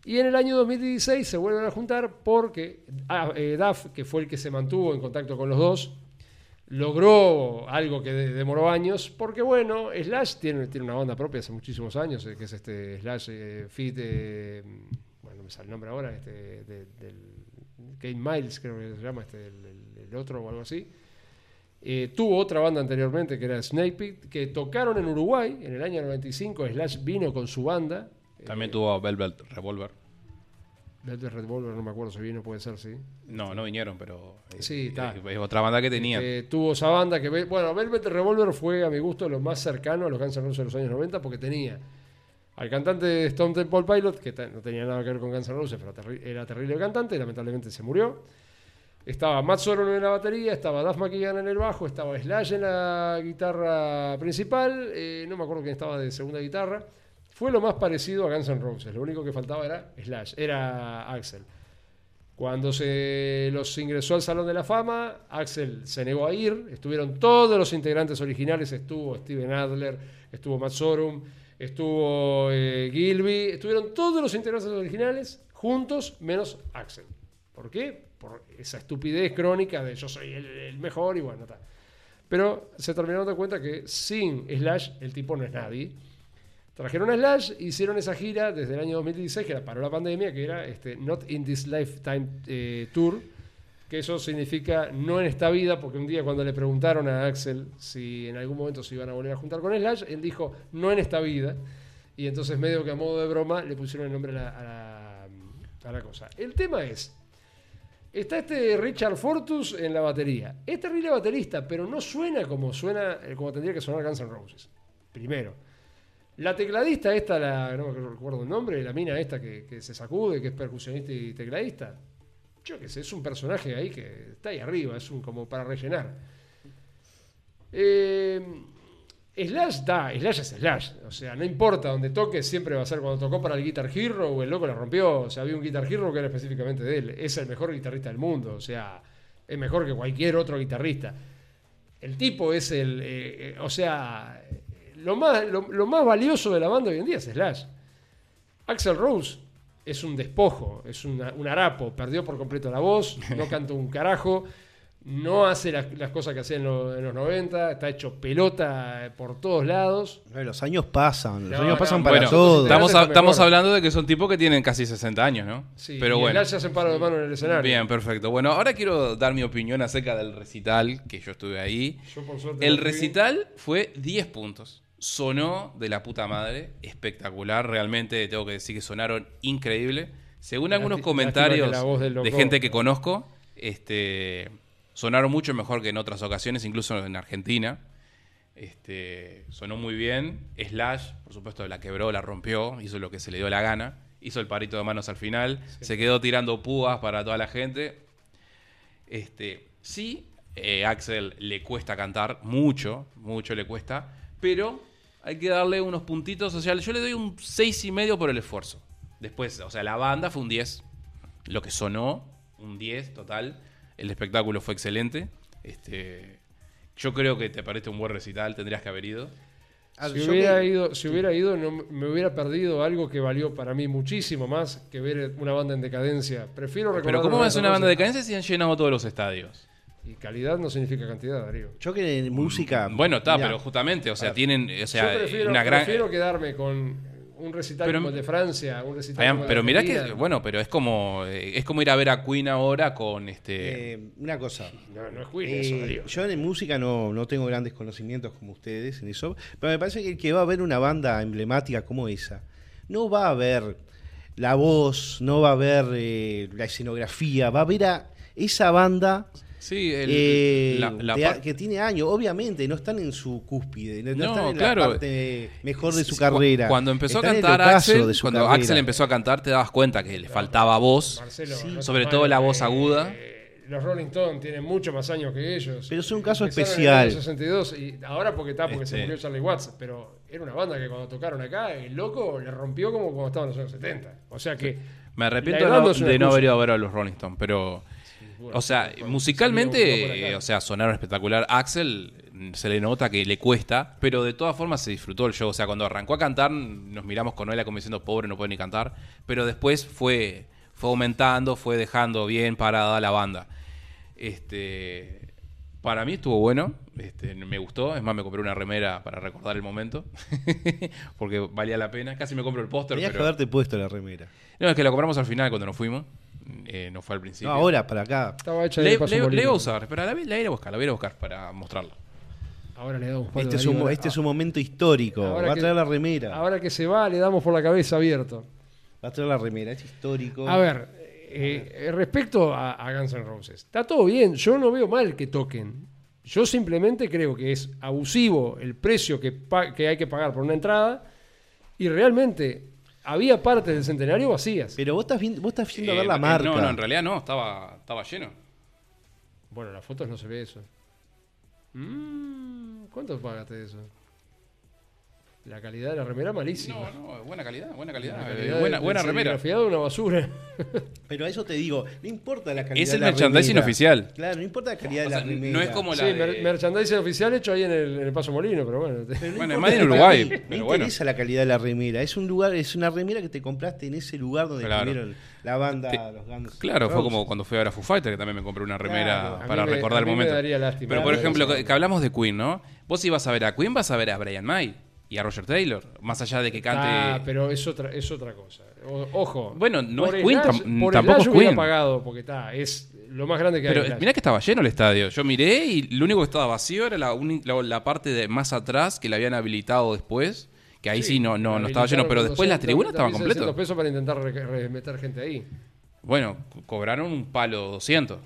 Y en el año 2016 se vuelven a juntar porque ah, eh, Duff, que fue el que se mantuvo en contacto con los dos, logró algo que de- demoró años, porque bueno, Slash tiene, tiene una banda propia hace muchísimos años, eh, que es este Slash eh, Fit, eh, bueno, no me sale el nombre ahora, este, de- del Kate Miles creo que se llama, este, el- el otro o algo así. Eh, tuvo otra banda anteriormente que era Snake Pit, que tocaron en Uruguay en el año 95, Slash vino con su banda. También eh, tuvo Velvet Revolver. Velvet Revolver, no me acuerdo si vino, puede ser, sí. No, no vinieron, pero eh, Sí, está. es, es otra banda que tenían. Eh, tuvo esa banda que, bueno, Velvet Revolver fue a mi gusto lo más cercano a los Guns N' Roses de los años 90 porque tenía al cantante de Stone Temple Pilot, que no tenía nada que ver con Guns N' Roses, pero terri- era terrible cantante, lamentablemente se murió. Estaba Matt Sorum en la batería, estaba Duff McKagan en el bajo, estaba Slash en la guitarra principal, eh, no me acuerdo quién estaba de segunda guitarra. Fue lo más parecido a Guns N' Roses, lo único que faltaba era Slash, era Axel. Cuando se los ingresó al Salón de la Fama, Axel se negó a ir. Estuvieron todos los integrantes originales. Estuvo Steven Adler, estuvo Matt Sorum, estuvo eh, Gilby. Estuvieron todos los integrantes originales juntos, menos Axel. ¿Por qué? Por esa estupidez crónica de yo soy el, mejor y bueno, tal. Pero se terminaron de cuenta que sin Slash el tipo no es nadie. Trajeron a Slash, hicieron esa gira desde el año 2016, que era para la pandemia, que era este, Not in This Lifetime eh, Tour, que eso significa no en esta vida, porque un día cuando le preguntaron a Axel si en algún momento se iban a volver a juntar con Slash, él dijo no en esta vida, y entonces medio que a modo de broma le pusieron el nombre a la, a la, la cosa. El tema es, Está este Richard Fortus en la batería. Es terrible baterista, pero no suena como suena, como tendría que sonar Guns N' Roses. Primero. La tecladista esta, la, no recuerdo el nombre, la mina esta que, se sacude, que es percusionista y tecladista. Yo qué sé, es un personaje ahí que está ahí arriba, es un como para rellenar. Eh, Slash da, Slash es Slash. O sea, no importa donde toque, siempre va a ser cuando tocó para el Guitar Hero o el loco le rompió. O sea, había un Guitar Hero que era específicamente de él. Es el mejor guitarrista del mundo. O sea, es mejor que cualquier otro guitarrista. El tipo es el. eh, eh, o sea, lo más, lo, lo más valioso de la banda hoy en día es Slash. Axel Rose es un despojo, es una- un harapo. Perdió por completo la voz, no canta un carajo. No hace las, las cosas que hacía en, lo- en los 90, está hecho pelota por todos lados. Los años pasan, los No, años no, pasan para Bueno, todos. estamos, a- estamos hablando de que son tipos que tienen casi 60 años, ¿no? Sí, Pero y bueno. Slash se hacen paro de mano en el escenario. Bien, perfecto. Bueno, ahora quiero dar mi opinión acerca del recital, que yo estuve ahí. Yo, por suerte, El recital fue 10 puntos. Sonó de la puta madre, espectacular. Realmente tengo que decir que sonaron increíble. Según algunos comentarios de gente que conozco, este, sonaron mucho mejor que en otras ocasiones, incluso en Argentina. Este, sonó muy bien. Slash, por supuesto, la quebró, la rompió, hizo lo que se le dio la gana. Hizo el parito de manos al final. Se quedó tirando púas para toda la gente. Este, sí, eh, Axel le cuesta cantar, mucho, mucho le cuesta, pero hay que darle unos puntitos. O sea, yo le doy un seis y medio por el esfuerzo. Después, o sea, la banda fue un 10. Lo que sonó, un 10 total. El espectáculo fue excelente. Este, yo creo que te parece un buen recital, tendrías que haber ido. Ah, Si yo hubiera, ido, si hubiera ido, no, me hubiera perdido algo que valió para mí muchísimo más que ver una banda en decadencia. Prefiero recordar. Pero ¿cómo a va a una banda Roses. decadencia si han llenado todos los estadios? Y calidad no significa cantidad, Darío. Yo que en música. Bueno, está, pero justamente, o sea, tienen, o sea, Yo prefiero, una gran... prefiero quedarme con un recital Pero- como el de Francia, un recital Fabián, como pero mirá que, bueno, pero es como, eh, es como ir a ver a Queen ahora con este... eh, una cosa. No, no es Queen Eh, eso, Darío. yo en música no, no tengo grandes conocimientos como ustedes en eso, pero me parece que el que va a ver una banda emblemática como esa, no va a ver la voz, no va a ver eh, la escenografía, va a ver a esa banda sí, el- eh, la- la de- que tiene años, obviamente, no están en su cúspide, no, no están en claro. la parte mejor de su cu- carrera. Cuando empezó están a cantar Axel, cuando carrera. Axel empezó a cantar, te dabas cuenta que le faltaba voz. Marcelo, sí. no Sobre todo la voz eh, aguda. eh, Los Rolling Stones tienen mucho más años que ellos. Pero es un caso Empezaron especial. En el año 62 y ahora porque está, porque se Este. murió Charlie Watts, pero era una banda que cuando tocaron acá, el loco le rompió como cuando estaban en los años 70. O sea que Me arrepiento La de no, de haber ido a ver a los Rolling Stones, pero... bueno, O sea, bueno, musicalmente, eh, o sea, sonaron espectacular. Axel se le nota que le cuesta, pero de todas formas se disfrutó el show. O sea, cuando arrancó a cantar, nos miramos con él como diciendo, pobre, no puede ni cantar. Pero después fue, fue aumentando, fue dejando bien parada la banda. Este, para mí estuvo bueno, este, me gustó. Es más, me compré una remera para recordar el momento, porque valía la pena. Casi me compro el póster, Tenías que pero... haberte puesto la remera. No, es que la compramos al final cuando nos fuimos. Eh, no fue al principio. No, ahora, para acá. estaba hecha Le, le- le iba a usar, pero la, la iré a buscar, la voy a ir a buscar para mostrarla. Ahora le damos Este es, un, este es un momento histórico. Ahora Va a que- traer la remera. Ahora que se va, le damos por la cabeza abierto. Va a traer la remera. Es histórico. A ver, eh, respecto a, a Guns N' Roses, está todo bien, yo no veo mal que toquen. Yo simplemente creo que es abusivo el precio que, que hay que pagar por una entrada y realmente había partes del centenario vacías. Pero vos estás, viendo, vos estás yendo a ver Eh, la eh, marca. No, no, en realidad no, estaba, estaba lleno. Bueno, en las fotos no se ve eso. Mm, ¿Cuánto pagaste eso? La calidad de la remera malísima. No, no, buena calidad, buena calidad. La eh, calidad buena buena remera. una basura. Pero a eso te digo, no importa la calidad Es de el la merchandising remera. oficial. Claro, no importa la calidad O de la sea, remera. no es como Sí, la mer- de- merchandising oficial hecho ahí en el, en el Paso Molino, pero bueno. Pero no Bueno, es más en Uruguay, mí pero No bueno. interesa la calidad de la remera. Es un lugar, es una remera que te compraste en ese lugar donde Claro. estuvieron la banda, Te- los Guns Claro, fue como cuando fui a ver a Foo Fighter, que también me compré una remera Claro. A para me- recordar a el momento. daría lástima. Pero por ejemplo, que hablamos de Queen, ¿no? Vos ibas a ver a Queen, vas a ver a Brian May y a Roger Taylor, más allá de que cante... Ah, pero es otra, es otra cosa. O- ojo. Bueno, no es Queen, tam- por tampoco es Queen. pagado, porque está, es lo más grande que Pero hay. Slash. mirá que estaba lleno el estadio. Yo miré y lo único que estaba vacío era la, la, la parte de más atrás que la habían habilitado después. Que ahí sí, no, no, no estaba lleno, pero después la tribuna estaba completa. pesos para intentar meter gente ahí. Bueno, co- cobraron un palo 200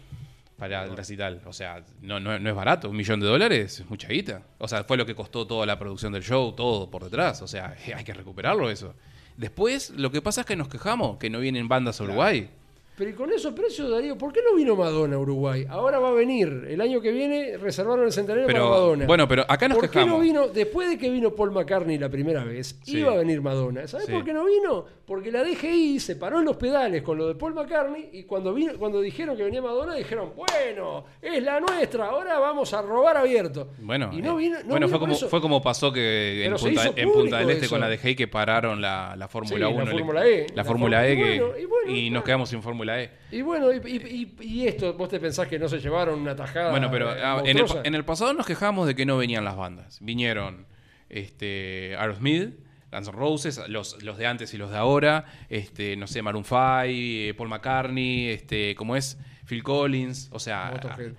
para el recital. O sea, no, no, no es barato. Un millón de dólares es mucha guita. O sea, fue lo que costó toda la producción del show, todo por detrás. O sea, hay que recuperarlo eso. Después, lo que pasa es que nos quejamos que no vienen bandas a Uruguay. Pero y con esos precios, Darío, ¿por qué no vino Madonna a Uruguay? Ahora va a venir. El año que viene reservaron el centenario para Pero, Madonna. bueno, pero acá nos ¿Por qué no vino? Después de que vino Paul McCartney la primera vez, Sí. iba a venir Madonna. ¿Sabes Sí. por qué no vino? Porque la DGI se paró en los pedales con lo de Paul McCartney y cuando vino, cuando dijeron que venía Madonna, dijeron, bueno, es la nuestra, ahora vamos a robar abierto. Bueno, y no eh, vino, no bueno vino fue, como, fue como pasó que en Punta, en Punta del Este eso. con la DGI que pararon la, la Fórmula Sí, la 1. Fórmula E. La La Fórmula E y que, bueno, y bueno, y nos quedamos sin Fórmula E. Y bueno, y, y- y- y esto, vos te pensás que no se llevaron una tajada. Bueno, pero eh, ah, en, el, monstruosa? en el pasado nos quejamos de que no venían las bandas. Vinieron este, Aerosmith, Guns N' Roses, los, los de antes y los de ahora, este, no sé, Maroon 5, eh, Paul McCartney, este, ¿cómo es? Phil Collins, o sea, Motorhead,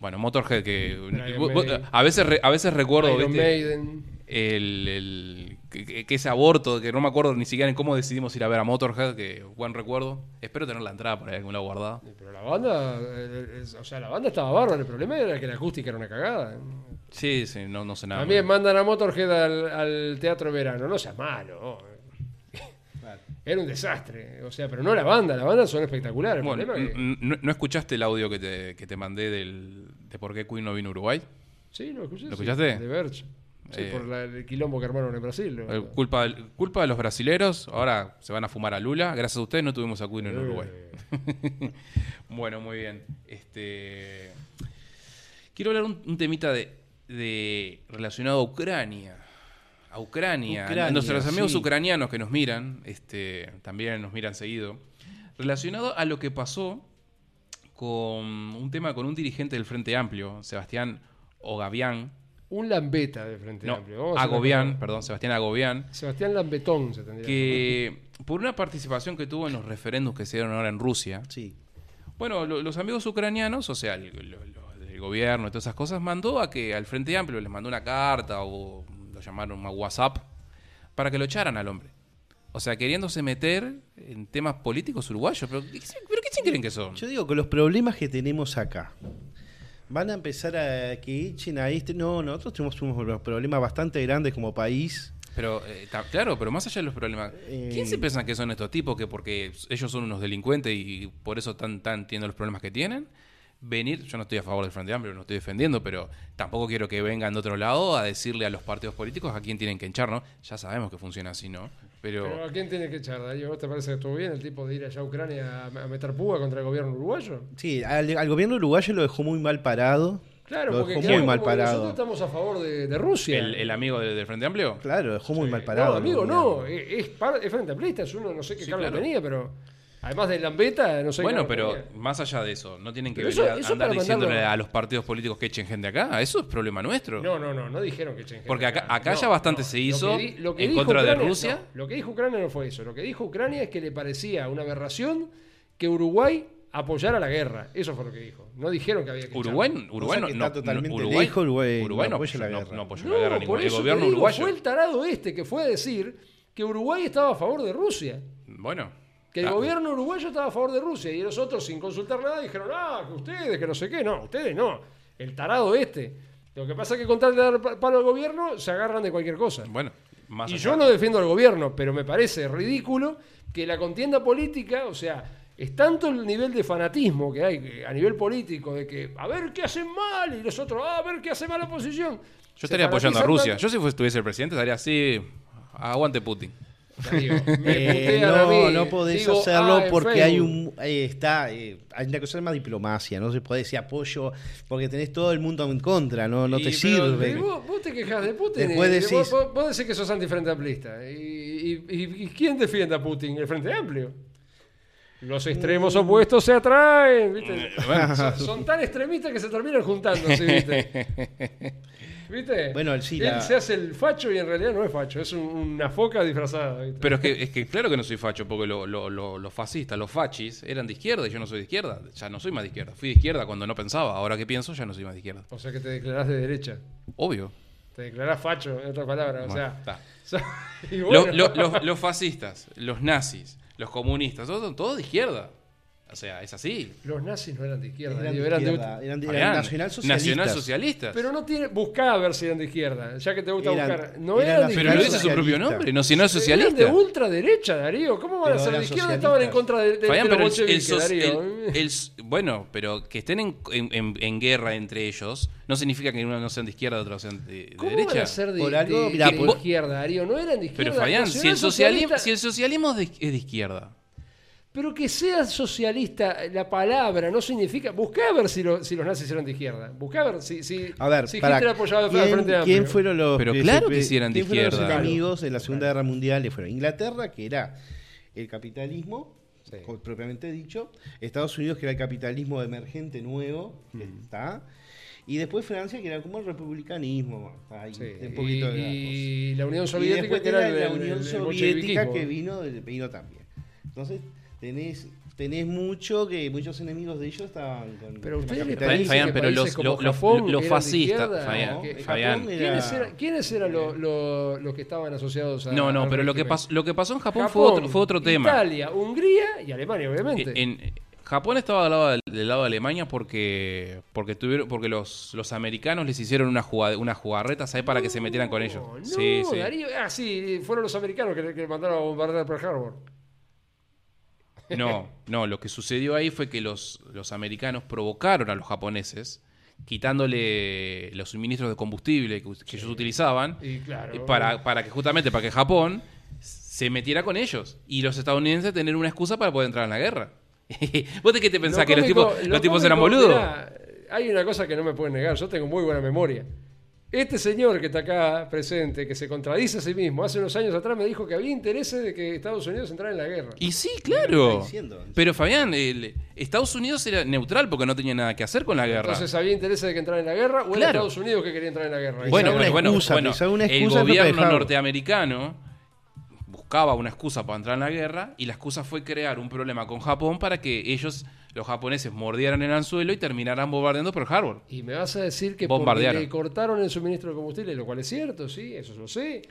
bueno, Motorhead que Brian a veces a veces recuerdo Iron ¿viste? Maiden. el, el- que, ese aborto, que no me acuerdo ni siquiera en cómo decidimos ir a ver a Motorhead, que buen recuerdo. Espero tener la entrada por ahí algún lado guardada. Pero la banda, eh, es- o sea, la banda estaba bárbara. El problema era que la acústica era una cagada. Sí, sí, no, no sé nada. También mandan a Motorhead al, al teatro de verano. No seas malo. Era un desastre. O sea, pero no la banda. La banda son espectaculares. El Bueno, problema es que- n- n- ¿no escuchaste el audio que te, que te mandé del, de por qué Queen no vino a Uruguay? Sí, lo escuché. ¿Lo sí, escuchaste? De Verge. Sí, Eh, por la- el quilombo que armaron en Brasil. Eh, culpa, culpa de los brasileros, ahora se van a fumar a Lula. Gracias a ustedes no tuvimos a Queen en Uruguay. Eh, Bueno, muy bien. Este quiero hablar un, un temita de, de relacionado a Ucrania. A Ucrania. Ucrania, Nuestros amigos sí. ucranianos que nos miran, este, también nos miran seguido. Relacionado a lo que pasó con un tema con un dirigente del Frente Amplio, Sebastián Ogavián. Un lambeta de Frente No, Amplio. Vamos a hacer Agobián, perdón, Sebastián Agobián. Sebastián Lambetón se tendría que por una participación que tuvo en los referéndums que se dieron ahora en Rusia, Sí. bueno, lo- los amigos ucranianos, o sea, el, lo- lo- el gobierno y todas esas cosas, mandó a que al Frente Amplio les mandó una carta o lo llamaron a WhatsApp para que lo echaran al hombre. O sea, queriéndose meter en temas políticos uruguayos. ¿Pero, pero qué se creen que son? Yo digo que los problemas que tenemos acá van a empezar a que echen a este. No, nosotros tenemos unos problemas bastante grandes como país. Pero, eh, ta- claro, pero más allá de los problemas, Eh, ¿quién se piensa que son estos tipos que porque ellos son unos delincuentes y por eso tan, tan tienen los problemas que tienen? Venir, yo no estoy a favor del Frente Amplio, no estoy defendiendo, pero tampoco quiero que vengan de otro lado a decirle a los partidos políticos a quién tienen que hinchar, ¿no? Ya sabemos que funciona así, ¿no? Pero, Pero ¿a quién tiene que echar, Darío? ¿Vos te parece que estuvo bien el tipo de ir allá a Ucrania a, meter púa contra el gobierno uruguayo? Sí, al, al gobierno uruguayo lo dejó muy mal parado. Claro, lo porque dejó muy mal parado. nosotros estamos a favor de, de Rusia. ¿el, el amigo de- del Frente Amplio? Claro, lo dejó muy Sí. mal parado. No, amigo, no. Es, es, es frente amplista, es uno, no sé qué Sí, cargo claro. tenía, pero además de Lambeta, no sé qué Bueno, pero tenía. más allá de eso, ¿no tienen que venir eso- a eso andar diciéndole mandarlo- a los partidos políticos que echen gente acá? Eso es problema nuestro. No, no, no, no dijeron que echen gente Porque acá- acá. acá No, ya bastante no. se Lo hizo que di- lo que en dijo contra de Rusia. no, lo que dijo Ucrania no fue eso. Lo que dijo Ucrania es que le parecía una aberración que Uruguay apoyara la guerra. Eso fue lo que dijo. No dijeron que había que Uruguay. Uruguay no, que no, está totalmente no- Uruguay, lejos, Uruguay Uruguay no apoya la guerra. no apoyó No, la guerra por ningún- el gobierno digo, uruguayo. Fue el tarado este que fue a decir que Uruguay estaba a favor de Rusia. Bueno. Que el ah, gobierno uruguayo estaba a favor de Rusia y los otros sin consultar nada dijeron, ah, que ustedes, que no sé qué. No, ustedes no. El tarado este. Lo que pasa es que con tal de dar pa- palo al gobierno se agarran de cualquier cosa. Bueno, más Y allá- yo no defiendo al gobierno, pero me parece ridículo que la contienda política, o sea, Es tanto el nivel de fanatismo que hay que- a nivel político, de que a ver qué hacen mal y los otros, "Ah, a ver qué hace mal la oposición. Yo estaría apoyando a Rusia. Yo si fuese- estuviese el presidente estaría así, aguante Putin. Eh, no, no podés digo, hacerlo ah, porque hay un eh, está eh, hay una cosa llama diplomacia, no se puede decir apoyo porque tenés todo el mundo en contra, no, no Y, te pero, sirve. vos, vos te quejas de Putin. Después y, decís- vos, vos- vos decís que sos antifrente amplista. ¿Y, y, y- y quién defiende a Putin? El Frente Amplio. Los extremos opuestos se atraen. ¿viste? Son, son tan extremistas que se terminan juntando, ¿sí, ¿viste? ¿Viste? Bueno, sí, Él la- se hace el facho y en realidad no es facho, es un- una foca disfrazada. ¿viste? Pero es que, es que claro que no soy facho, porque lo- lo- lo- los fascistas, los fachis, eran de izquierda y yo no soy de izquierda. Ya no soy más de izquierda. Fui de izquierda cuando no pensaba. Ahora que pienso, ya no soy más de izquierda. O sea que te declarás de derecha. Obvio. Te declarás facho, en otras palabras. O Bueno, sea, está. so- y Lo- bueno. lo- los, los fascistas, los nazis, los comunistas, todos son todos de izquierda. O sea, es así. Los nazis no eran de izquierda, Eran de eran de- izquierda, eran de- eran nacionalsocialistas. nacionalsocialistas. Pero no tiene. Buscá a ver si eran de izquierda. Ya que te gusta Eran- buscar. No eran eran de Pero izquierda. no ese es su propio nombre, nacional Eran de socialista. ultraderecha, Darío. ¿Cómo van a ser de eran izquierda? Estaban en contra de, de, Fabián, de los pero el- el bolcheviques, sos- Darío. el- el s- bueno, pero que estén en, en- en- en guerra entre ellos no significa que uno no sean de izquierda y otro sean de, de ¿Cómo derecha. van a ser de, Por algo, de- mira, de por- izquierda, Darío? No eran de izquierda. Pero Fabián, si el, socialismo, socialista- si el socialismo es de, es de izquierda. Pero que sea socialista la palabra no significa. Buscá a ver si, lo- si los nazis eran de izquierda. Buscá a ver si, si, A ver, si para, Hitler apoyaba al ¿quién, Frente Amplio. quién fueron los Pero que claro que sí eran de quién fueron los izquierda. enemigos en la Segunda Guerra Mundial? Le fueron Inglaterra, que era el capitalismo, Sí. propiamente dicho, Estados Unidos, que era el capitalismo emergente nuevo, que está, y después Francia, que era como el republicanismo, ahí, Sí, un poquito de y, la Unión Y Soviética, después que era el, la Unión el Soviética que vino, vino también. Entonces, tenés, tenés mucho que muchos enemigos de ellos estaban con Pero ustedes parece Fabián, que pero los- lo- los- Japón los de fascistas? Fabián, ¿no? Que Fabián. Japón era- ¿Quiénes eran, quiénes eran lo- lo- los que estaban asociados a No, no, pero lo que, pasó, lo que pasó en Japón, fue otro, fue otro tema. Italia, Hungría y Alemania, obviamente. En, en- Japón estaba del lado, del, del lado de Alemania porque porque tuvieron porque los, los americanos les hicieron una jugada, unas jugarretas ahí para que se metieran con ellos. No, sí, sí. Darío, ah, sí, fueron los americanos que, que mandaron a bombardear Pearl Harbor. No, no, lo que sucedió ahí fue que los, los americanos provocaron a los japoneses quitándole los suministros de combustible que, que ellos utilizaban Y claro. para, para que justamente para que Japón se metiera con ellos y los estadounidenses tener una excusa para poder entrar en la guerra. ¿Vos de qué te pensás? Lo ¿Que los tipos, lo los tipos eran boludos? hay una cosa que no me pueden negar, yo tengo muy buena memoria. Este señor que está acá presente, que se contradice a sí mismo, hace unos años atrás me dijo que había intereses de que Estados Unidos entrara en la guerra. Y sí, claro. Pero Fabián, el- Estados Unidos era neutral porque no tenía nada que hacer con la guerra. Entonces, ¿había intereses de que entrara en la guerra o era Claro. Estados Unidos que quería entrar en la guerra? bueno, bueno, excusa, bueno, una el gobierno norteamericano buscaba una excusa para entrar en la guerra y la excusa fue crear un problema con Japón para que ellos, los japoneses, mordieran el anzuelo y terminaran bombardeando Pearl Harbor. Y me vas a decir que porque Bombardearon. le cortaron el suministro de combustible, lo cual es cierto, sí, eso lo sé.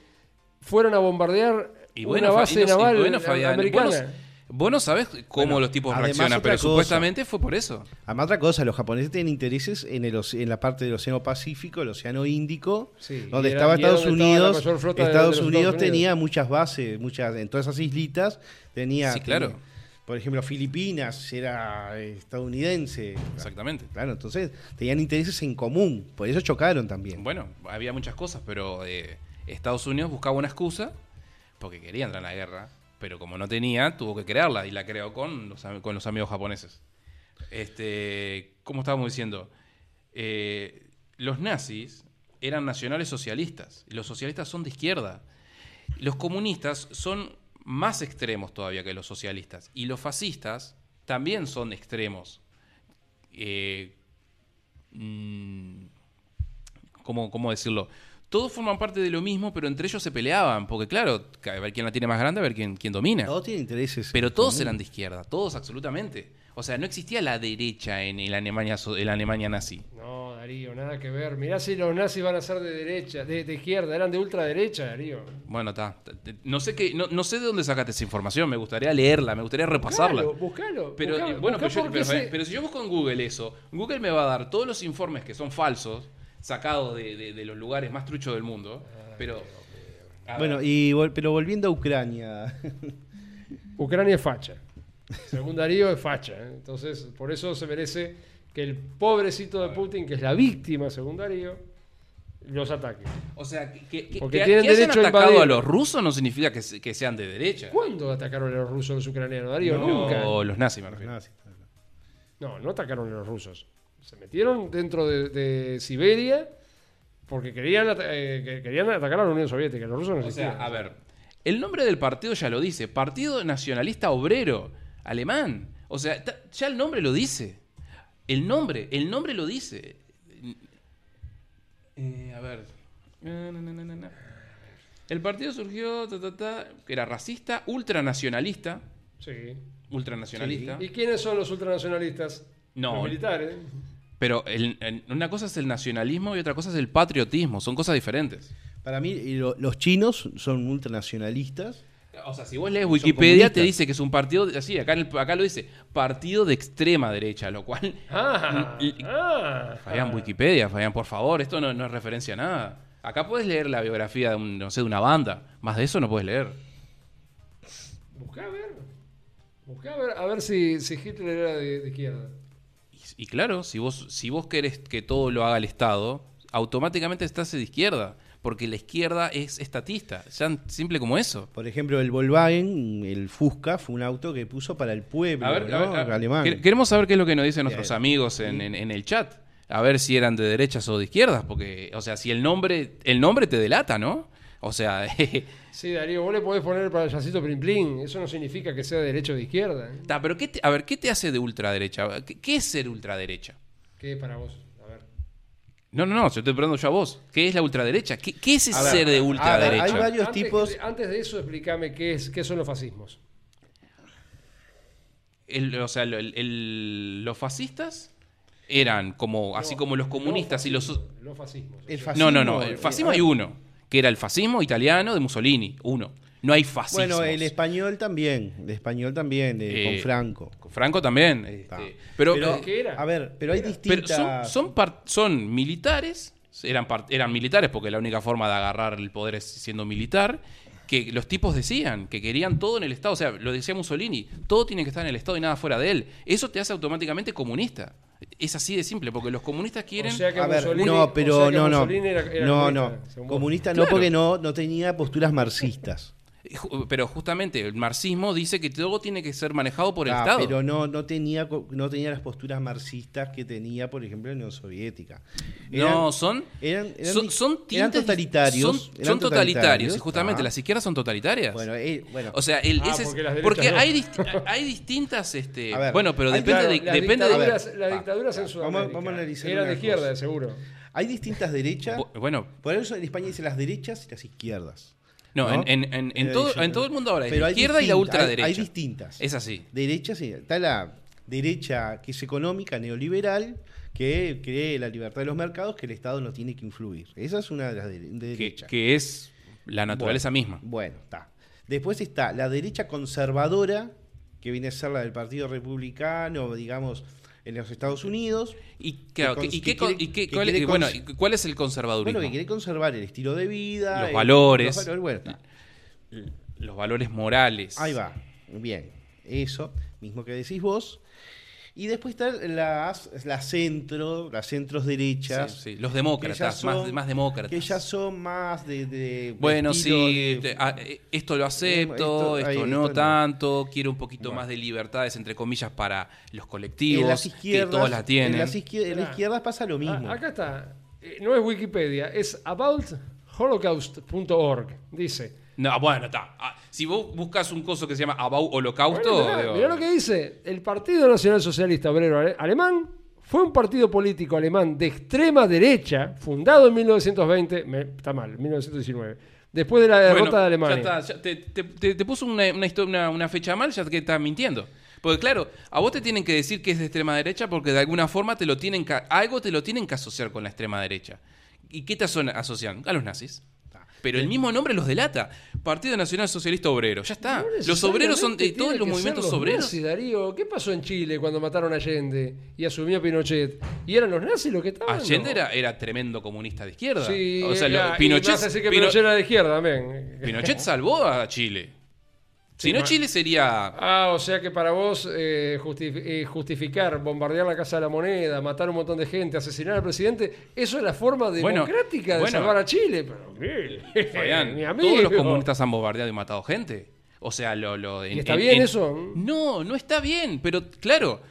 Fueron a bombardear Y bueno, una base y no- y naval bueno, Fabián, americana. vos no- Vos no sabés cómo Bueno, los tipos reaccionan, pero cosa. supuestamente fue por eso. Además, otra cosa, los japoneses tienen intereses en, el, en la parte del Océano Pacífico, el Océano Índico, Sí, donde estaba Estados de- de Unidos Estados Unidos. tenía muchas bases, muchas en todas esas islitas tenía. Sí, claro. tenía- por ejemplo, Filipinas era eh, estadounidense. Exactamente. Claro, entonces tenían intereses en común, por eso chocaron también. Bueno, había muchas cosas, pero eh, Estados Unidos buscaba una excusa porque quería entrar en la guerra, pero como no tenía, tuvo que crearla y la creó con los, con los amigos japoneses. Este, como estábamos diciendo, Eh, los nazis eran nacionales socialistas los socialistas son de izquierda. Los comunistas son más extremos todavía que los socialistas y los fascistas también son extremos. Eh, mm, ¿cómo, cómo decirlo? Todos forman parte de lo mismo, pero entre ellos se peleaban, porque claro, a ver quién la tiene más grande, a ver quién, quién domina. Todos tienen intereses. Pero todos eran de izquierda, todos absolutamente. O sea, no existía la derecha en el Alemania, la Alemania nazi. No, Darío, nada que ver. Mirá si los nazis van a ser de derecha, de, de izquierda, eran de ultraderecha, Darío. Bueno, está. No sé qué, no, no sé de dónde sacaste esa información. Me gustaría leerla, me gustaría repasarla. Buscalo, buscalo. Pero buscá- eh, bueno, buscá pero, yo- por pero, qué se- pero si yo busco en Google eso, Google me va a dar todos los informes que son falsos, sacados de, de- de los lugares más truchos del mundo. Pero. Bueno, y pero volviendo a Ucrania. Ucrania es facha. Según Darío es facha. ¿eh? Entonces, por eso se merece que el pobrecito de Putin, que es la víctima, según Darío, los ataque. O sea, que, que, Porque que- tienen que hayan derecho a atacado a los rusos no significa que, que sean de derecha. ¿Cuándo atacaron a los rusos a los ucranianos? Darío, No. nunca. O los nazis, me refiero. No. No, no atacaron a los rusos. Se metieron dentro de, de Siberia porque querían, eh, que- querían atacar a la Unión Soviética. Los rusos no O existían. sea, a ver, el nombre del partido ya lo dice, Partido Nacionalista Obrero Alemán. O sea, ya el nombre lo dice. El nombre, el nombre lo dice. Eh, a ver. Na, na, na, na, na. El partido surgió, ta, ta, ta, que era racista, ultranacionalista. Sí. Ultranacionalista. ¿Y quiénes son los ultranacionalistas? No. Los militares. Pero el- el- una cosa es el nacionalismo y otra cosa es el patriotismo. Son cosas diferentes. Para mí, lo- los chinos son ultranacionalistas. O sea, si vos lees Wikipedia, te dice que es un partido, de- así, acá, en el- acá lo dice, partido de extrema derecha, lo cual, Ah, Y- ah, Fabián, Wikipedia, Fabián, por favor, esto no, no es referencia a nada. Acá puedes leer la biografía de, un, no sé, de una banda, más de eso no puedes leer. Buscá a ver. Buscá a ver, a ver si, si Hitler era de, de izquierda. Y, y claro, si vos, si vos querés que todo lo haga el Estado, automáticamente estás de izquierda, porque la izquierda es estatista, tan simple como eso. Por ejemplo, el Volkswagen, el Fusca, fue un auto que puso para el pueblo A ver, ¿no? a ver, a ver, alemán. quer- Queremos saber qué es lo que nos dicen nuestros amigos en, en- en el chat. A ver si eran de derechas o de izquierdas, porque, o sea, si el nombre, el nombre te delata, ¿no? O sea, Sí, Darío, vos le podés poner payasito plin plin. Eso no significa que sea de derecha o de izquierda. ¿eh? ta, pero ¿qué te- a ver, ¿qué te hace de ultraderecha? ¿Qué, qué es ser ultraderecha? ¿Qué es para vos? No, no, no, yo estoy preguntando yo a vos. ¿Qué es la ultraderecha? ¿Qué, qué es ver, ser de ver, ultraderecha? hay varios antes, tipos- Antes de eso, explícame qué, es, qué son los fascismos. El- o sea, el- el- los fascistas eran como, así como los comunistas y los... fascismos, Los fascismos. El No, no, no, el fascismo hay uno, que era el fascismo italiano de Mussolini, uno. No hay fascismos. Bueno, el español también, el español también, eh, Eh, con Franco. Con Franco también. este, pero, Pero, eh, ¿qué era? A ver, pero hay pero distintas... son, son, par- son militares, eran, par- eran militares porque la única forma de agarrar el poder es siendo militar, que los tipos decían que querían todo en el Estado, o sea, lo decía Mussolini, todo tiene que estar en el Estado y nada fuera de él. Eso te hace automáticamente comunista. Es así de simple, porque los comunistas quieren... O sea que A ver, Mussolini- no, o pero sea que no, no. Mussolini era- era no, comunista, no. Comunista no Claro. porque no, no tenía posturas marxistas. Pero justamente el marxismo dice que todo tiene que ser manejado por el Ah, Estado. Pero no, no, tenía, co- no tenía las posturas marxistas que tenía, por ejemplo, la Unión Soviética. no, son, eran, eran, son, son eran totalitarios. Son, eran son totalitarios. Y ah. justamente las izquierdas son totalitarias. Bueno, eh, bueno, o sea, el, Ah, ese porque no. hay, disti- hay distintas. Este, A ver, bueno, pero depende, Claro, de, las depende de. dictaduras, ver, las dictaduras en vamos- Sudamérica vamos a analizar eran una de izquierda, cosa. seguro. hay distintas derechas. Bu- Bueno, Por eso en España dice las derechas y las izquierdas. No, ¿no? en, en- en- en todo, en todo el mundo ahora es Pero la hay izquierda y la distintas, hay- ultraderecha. Hay, distintas. Es así. Derecha, sí. Está la derecha que es económica, neoliberal, que cree la libertad de los mercados, que el Estado no tiene que influir. Esa es una de las de, de Que, es la naturaleza Bueno, misma. Bueno, está. Después está la derecha conservadora, que viene a ser la del Partido Republicano, digamos, en los Estados Unidos. Y, claro, que que- y que quiere- cuál, y bueno, ¿cuál es el conservadurismo? Bueno, que quiere conservar el estilo de vida. Los el- valores. los valores, bueno, está. Los valores morales. Ahí va. Bien. Eso, mismo que decís vos. Y después están las, las centro, las centros derechas. Sí, sí, Los que demócratas, son- más, más demócratas. Que ya son más de. de Bueno, sí, de- te- ah, eh, esto lo acepto, Esto- esto, ahí, no esto no. tanto, quiero un poquito Bueno. más de libertades, entre comillas, para los en colectivos, las que izquierdas, tienen. En las izquier- en la Claro. izquierda pasa lo mismo. Ah, acá está. Eh, No es Wikipedia, es aboutholocaust.org. Dice. No, bueno, está. Ah, Si vos buscas un coso que se llama About Holocausto, Bueno, mirá, digo, mirá lo que dice. El Partido Nacional Socialista Obrero Ale- Alemán fue un partido político alemán de extrema derecha, fundado en 1920, me- está mal, 1919, después de la derrota bueno, de Alemania. Ya está, ya te, te- te- te puso una, una histo- una- una fecha mal, ya que estás mintiendo. Porque claro, a vos te tienen que decir que es de extrema derecha porque de alguna forma te lo tienen que, algo te lo tienen que asociar con la extrema derecha. ¿Y qué te aso- asocian? A los nazis. Pero el mismo nombre los delata. Partido Nacional Socialista Obrero. Ya está. No los obreros son de necesariamente todos los movimientos los obreros. nazis, Darío, ¿qué pasó en Chile cuando mataron a Allende y asumió Pinochet? ¿Y eran los nazis los que estaban? Allende No. era, era tremendo comunista de izquierda. Sí, o sea, era- Pinochet, Pinochet era de izquierda también. Pinochet salvó a Chile. Si no, Chile sería. Ah, o sea que para vos eh, justi- eh, justificar, bombardear la Casa de la Moneda, matar un montón de gente, asesinar al presidente, eso es la forma Bueno, democrática de bueno. salvar a Chile. Pero, ¿qué? Fabián, Mi amigo. todos los comunistas han bombardeado y matado gente. O sea, lo. lo ¿Y está bien eso? No, no está bien, pero claro.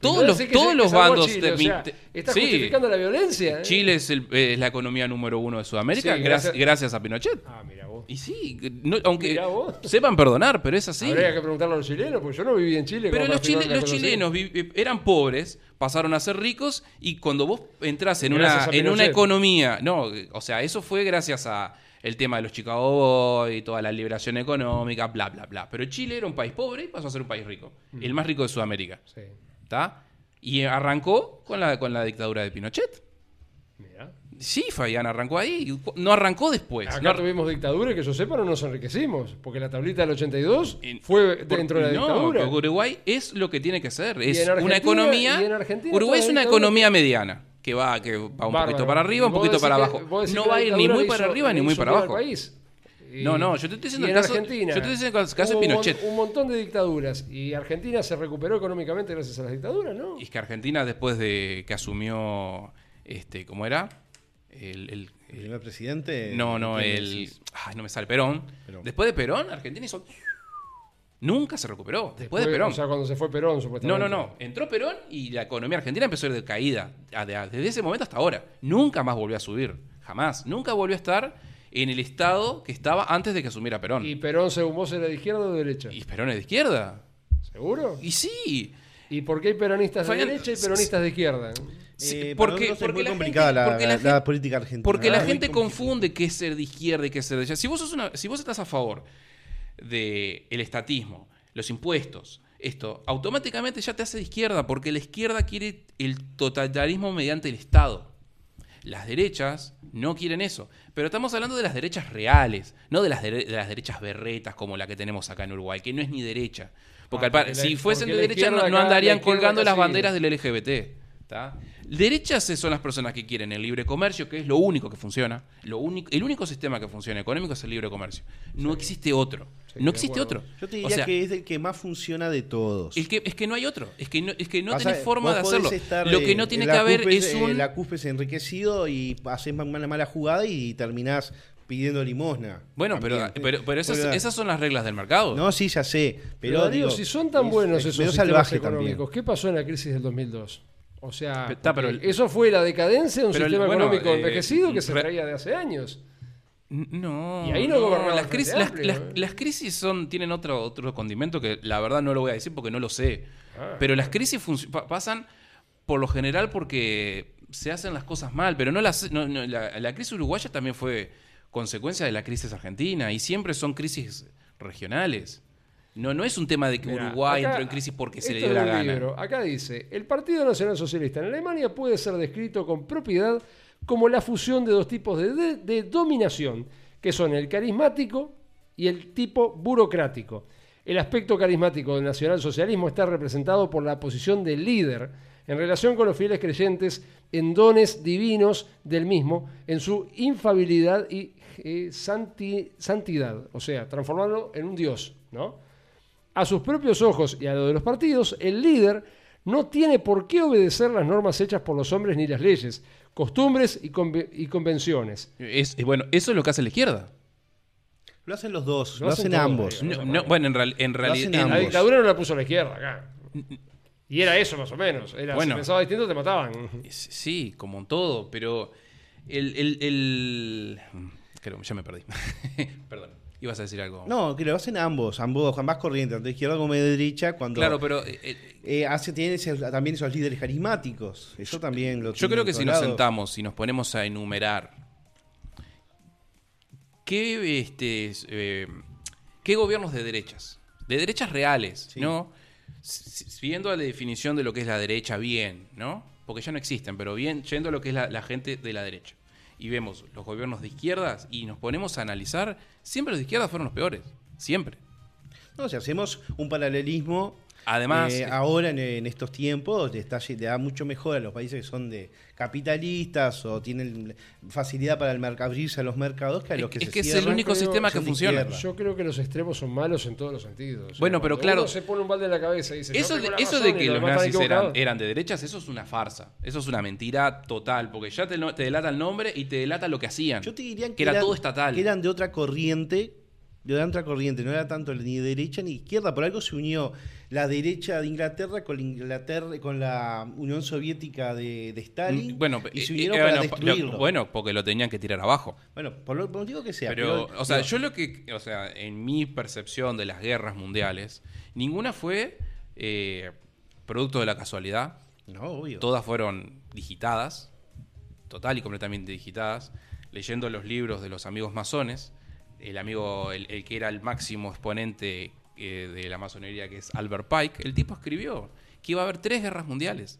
Todos los, todos los a bandos. Chile, de- o sea, está sí, justificando la violencia. ¿eh? Chile es, el- es la economía número uno de Sudamérica Sí, gracias- gracias, a Pinochet. Ah, mira. Y sí, no- aunque sepan perdonar, pero es así. Habría que preguntarle a los chilenos, porque yo no viví en Chile. Pero los, chile- chilenos vi- eran pobres, pasaron a ser ricos y cuando vos entras en Gracias una, en una economía, no, o sea, eso fue gracias a el tema de los Chicago Boys y toda la liberación económica, bla, bla, bla. Pero Chile era un país pobre y pasó a ser un país rico, Mm. el más rico de Sudamérica, Sí, ¿está? Y arrancó con la, con la dictadura de Pinochet. Sí, Fabián, arrancó ahí, no arrancó después. Acá no- tuvimos dictadura y que yo sepa no nos enriquecimos, porque la tablita del 82 En- fue por- dentro de la no, dictadura. Uruguay es lo que tiene que ser. Es en una economía. en Uruguay es una economía mediana. Que va, que va un Bárbaro. poquito para arriba, un poquito para abajo. No va a ir ni muy para arriba ni muy para abajo. país. Y- No, no, yo te estoy diciendo y el en caso- Argentina. yo te estoy diciendo el caso de hubo un Pinochet. Un montón de dictaduras. Y Argentina se recuperó económicamente gracias a las dictaduras, ¿no? Y es que Argentina, después de que asumió. este ¿Cómo era? El, el- El el- primer presidente. no, no, ¿quién el. decís? Ay, no me sale. Perón. Perón. Después de Perón, Argentina hizo. Nunca se recuperó. Después, de Perón. O sea, cuando se fue Perón, No, supuestamente. no, no. Entró Perón y la economía argentina empezó a ir de caída. Desde ese momento hasta ahora. Nunca más volvió a subir. Jamás. Nunca volvió a estar en el estado que estaba antes de que asumiera Perón. ¿Y Y, Perón, según vos, era de izquierda o de derecha? Perón es de izquierda. ¿Seguro? Y sí. ¿Y por qué hay peronistas de Fabián, derecha y peronistas de izquierda? Sí, Eh, porque- es muy la complicada gente- la, porque la la- gente- la política argentina. Porque la gente confunde qué es ser de izquierda y qué es ser de derecha. Si vos, sos una, si vos estás a favor del estatismo, los impuestos, esto, automáticamente ya te hace de izquierda, porque la izquierda quiere el totalitarismo mediante el Estado. Las derechas no quieren eso. Pero estamos hablando de las derechas reales, no de las, de las derechas berretas como la que tenemos acá en Uruguay, que no es ni derecha. Porque, Ah, porque si fuesen porque de derecha no, andarían colgando las banderas del LGBT. ¿tá? Derechas son las personas que quieren el libre comercio, que es lo único que funciona. Lo único, el único sistema que funciona económico es el libre comercio. No existe otro. Sí, no existe otro. Yo te O diría sea, que es el que más funciona de todos. el que, es que no hay otro. Es que no, es que no tenés forma de hacerlo. estar, Lo que eh, no tiene en que haber es un... La cúspide enriquecido y haces una mala jugada y terminás pidiendo limosna. Bueno, pero, pero, pero esas, son las reglas del mercado. No, sí, ya sé. Pero, Pero, digo, si son tan es- buenos es esos medio sistemas salvaje económicos, también. ¿qué pasó en la crisis del 2002? O sea, Está, pero el- eso fue la decadencia de un el- sistema bueno, económico eh, envejecido que se re- traía de hace años. No. Y ahí no gobernaba las crisis, las, las- ¿eh? las crisis son, tienen otro, otro condimento que la verdad no lo voy a decir porque no lo sé. Ah. Pero las crisis pasan por lo general porque se hacen las cosas mal. Pero no las, no- no, la, la crisis uruguaya también fue consecuencia de la crisis argentina. Y siempre son crisis regionales. No, no es un tema de que Mirá, Uruguay acá- entró en crisis porque se le dio la gana. libro. Acá dice, el Partido Nacional Socialista en Alemania puede ser descrito con propiedad como la fusión de dos tipos de, de- de dominación, que son el carismático y el tipo burocrático. El aspecto carismático del nacionalsocialismo está representado por la posición de líder en relación con los fieles creyentes en dones divinos del mismo, en su infabilidad y eh, santi- santidad, o sea, transformarlo en un dios, ¿no? A sus propios ojos y a lo de los partidos, el líder no tiene por qué obedecer las normas hechas por los hombres ni las leyes, costumbres y, conve- y convenciones. Es, y bueno, eso es lo que hace la izquierda. Lo hacen los dos, Lo lo, hacen ambos. No, no, bueno, en, real- en realidad. La dictadura no la puso la izquierda acá. Y era eso más o menos. Era, Bueno. si pensaba distinto te mataban. Sí, como en todo, pero el... el, el- Creo, ya me perdí. Perdón, ibas a decir algo. No, que lo hacen ambos, ambos, ambas corrientes, tanto de izquierda como de derecha, cuando Claro, pero eh, eh, eh, hace, tienen ese- también esos líderes carismáticos. Eso también lo yo creo que si nos sentamos y nos ponemos a enumerar qué, este, eh, qué gobiernos de derechas, de derechas reales, Sí. ¿no? S- s- Viendo la definición de lo que es la derecha bien, ¿no? Porque ya no existen, pero bien, yendo a lo que es la, la gente de la derecha. Y vemos los gobiernos de izquierdas y nos ponemos a analizar, siempre los de izquierdas fueron los peores, siempre. No, si hacemos un paralelismo, Además, eh, eh, ahora en, en estos tiempos está, le da mucho mejor a los países que son de capitalistas o tienen facilidad para el abrirse a los mercados que a Es- los que es se que es el único creo, sistema que funciona. Yo creo que los extremos son malos en todos los sentidos. O sea, Bueno, pero claro- uno se pone un balde en la cabeza y dice, Eso, de, eso que los nazis eran, eran de derechas, eso es una farsa. Eso es una mentira total, porque ya te, delata el nombre y te delata lo que hacían. Yo te diría que, que era eran- todo estatal. Que eran de otra corriente, de otra corriente, no era tanto ni derecha ni izquierda, por algo se unió la derecha de Inglaterra con la, Inglaterra, con la Unión Soviética de, de Stalin Mm, bueno, y se eh, unieron eh, para bueno, destruirlo. lo- bueno, porque lo tenían que tirar abajo. Bueno, por lo por motivo que sea. Pero, pero, o sea, yo lo que, o sea, en mi percepción de las guerras mundiales, ninguna fue eh, producto de la casualidad. No, obvio. Todas fueron digitadas, total y completamente digitadas, leyendo los libros de los amigos masones. El amigo, el, el que era el máximo exponente eh, de la masonería, que es Albert Pike, el tipo escribió que iba a haber tres guerras mundiales.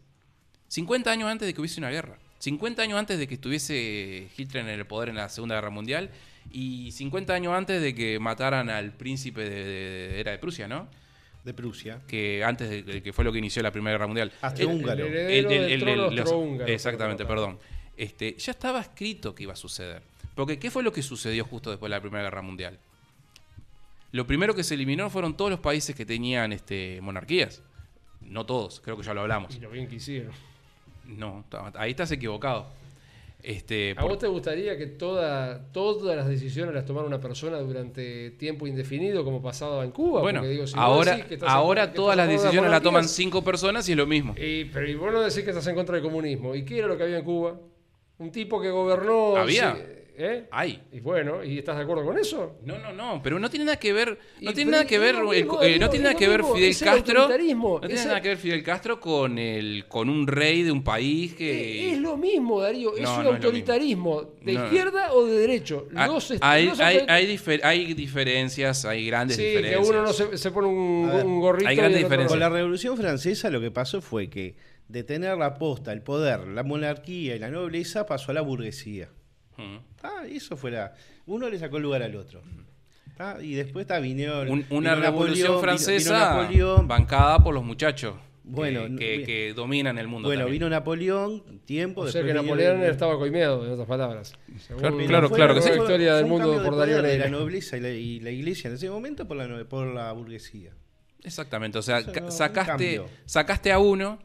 50 años antes de que hubiese una guerra. 50 años antes de que estuviese Hitler en el poder en la Segunda Guerra Mundial. Y 50 años antes de que mataran al príncipe de, de- era de Prusia, ¿no? de Prusia. Que antes de, de que fue lo que inició la Primera Guerra Mundial. El- el el- el- Exactamente, perdón. Este, ya estaba escrito que iba a suceder. Porque ¿qué fue lo que sucedió justo después de la Primera Guerra Mundial? Lo primero que se eliminó fueron todos los países que tenían este, monarquías. No todos, creo que ya lo hablamos. Y lo bien que hicieron. No, ahí estás equivocado. Este, ¿A por- vos te gustaría que toda, todas las decisiones las tomara una persona durante tiempo indefinido como pasaba en Cuba? bueno, digo, si ahora, que en- ahora que todas las decisiones las toman cinco personas y es lo mismo. Y, pero y vos no decís que estás en contra del comunismo. ¿Y qué era lo que había en Cuba? Un tipo que gobernó... ¿Había? ¿Eh? Hay. Y bueno, ¿y estás de acuerdo con eso? No, no, no, pero no tiene nada que ver, no Y tiene pero nada que ver, eh, no tiene nada que ver Fidel Castro, no tiene nada que ver Fidel Castro con el, con un rey de un país que Es lo mismo, Darío. Es No, un no es autoritarismo. ¿De No. izquierda o de derecho? Ah, Los hay, los hay, hay, difer- hay diferencias, hay grandes Sí, que diferencias. uno no se, se pone un, A ver, un gorrito. hay grandes diferencias. Con la Revolución Francesa lo que pasó fue que de tener la posta, el poder, la monarquía y la nobleza pasó a la burguesía. Mm. Ah, eso fue la- Uno le sacó el lugar al otro. Ah, y después está, vinieron- Un- vino una Napoleón, revolución vino- vino francesa Napoleón, bancada por los muchachos Bueno, que, que- no- que dominan el mundo. bueno, también. vino Napoleón, tiempo. O sea después que Napoleón estaba coimeado, en otras palabras. Según Claro, claro, fue- claro que fue- sí. historia del un mundo de por Darío de la nobleza y la, y la iglesia en ese momento por la, por la burguesía. Exactamente, o sea, no, sacaste, sacaste a uno,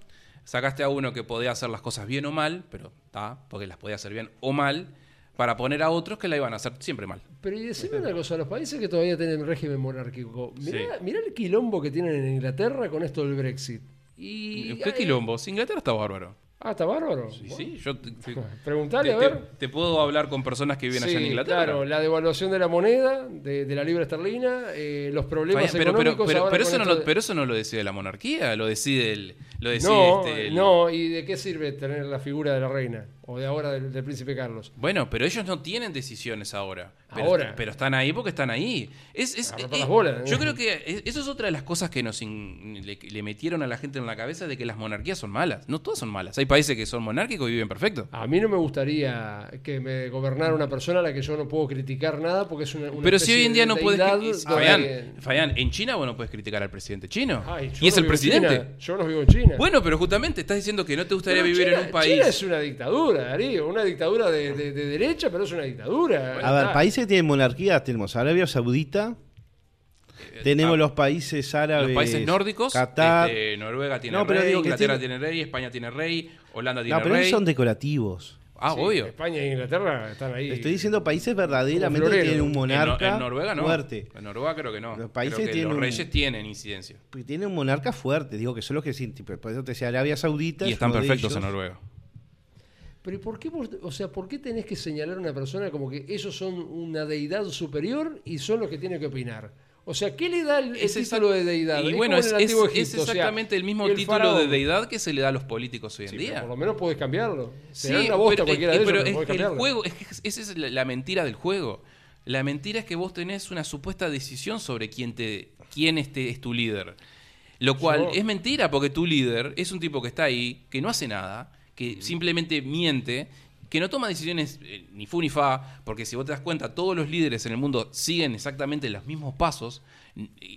sacaste a uno que podía hacer las cosas bien o mal, pero está, porque las podía hacer bien o mal, para poner a otros que la iban a hacer siempre mal. Pero y decime una cosa, los países que todavía tienen régimen monárquico, mirá, Sí. mirá el quilombo que tienen en Inglaterra con esto del Brexit. Y ¿Qué hay- quilombos? Inglaterra está bárbaro. Ah, está bárbaro. Sí, Bueno, sí, yo te, te- Preguntale, te- a ver. te- puedo hablar con personas que viven allá en Sí, Inglaterra. Claro, la devaluación de la moneda, de, de la libra esterlina, eh, los problemas pero, económicos pero, eso no lo, de- pero eso no lo decide la monarquía, lo decide el, lo decide no, este, el- no, ¿y de qué sirve tener la figura de la reina? O de ahora del, del príncipe Carlos. Bueno, pero ellos no tienen decisiones ahora. Pero, Ahora. pero están ahí porque están ahí. Es, es- las bolas, ¿eh? Yo creo que es- eso es otra de las cosas que nos in- le, le metieron a la gente en la cabeza de que las monarquías son malas. No todas son malas. Hay países que son monárquicos y viven perfecto. A mí no me gustaría que me gobernara una persona a la que yo no puedo criticar nada porque es una, una Pero si hoy en día no puedes... Fayán, Fayán, en China vos no puedes criticar al presidente chino. Ay, y es el presidente. China. Yo no vivo en China. Bueno, pero justamente estás diciendo que no te gustaría Pero vivir China- en un país... China es una dictadura, Darío. Una dictadura de, de- de derecha, pero es una dictadura. A ver, Está. Países que tienen monarquía tenemos Arabia Saudita, tenemos ah, los países árabes. Los países nórdicos, Qatar. este, Noruega tiene No, pero rey, Inglaterra tiene- tiene rey, España tiene rey, Holanda tiene No, pero rey. son decorativos. Ah, Sí, obvio. España e Inglaterra están ahí. Estoy diciendo países verdaderamente que tienen un En, monarca en Noruega no. fuerte. En Noruega creo que no. Los países Creo que tienen los un- reyes tienen incidencia. Tienen un monarca fuerte. Digo que son los que sí, por eso te decía Arabia Saudita. Y es están perfectos en. Noruega. Pero ¿y por qué, vos- o sea, ¿por qué tenés que señalar a una persona como que ellos son una deidad superior y son los que tienen que opinar? O sea, ¿qué le da el, el Es título de deidad? Y Es bueno, es, es- Antiguo es Egipto, o sea, exactamente el mismo el título de deidad que se le da a los políticos hoy en Sí, día. por lo menos podés cambiarlo. Sí, una bosta pero, cualquiera de ellos, pero pero es podés que el cambiarlo. juego, es que esa es la, la mentira del juego. La mentira es que vos tenés una supuesta decisión sobre quién te, quién este es tu líder. Lo cual Yo- es mentira porque tu líder es un tipo que está ahí, que no hace nada, que simplemente miente que no toma decisiones eh, ni fu ni fa, porque si vos te das cuenta, todos los líderes en el mundo siguen exactamente los mismos pasos.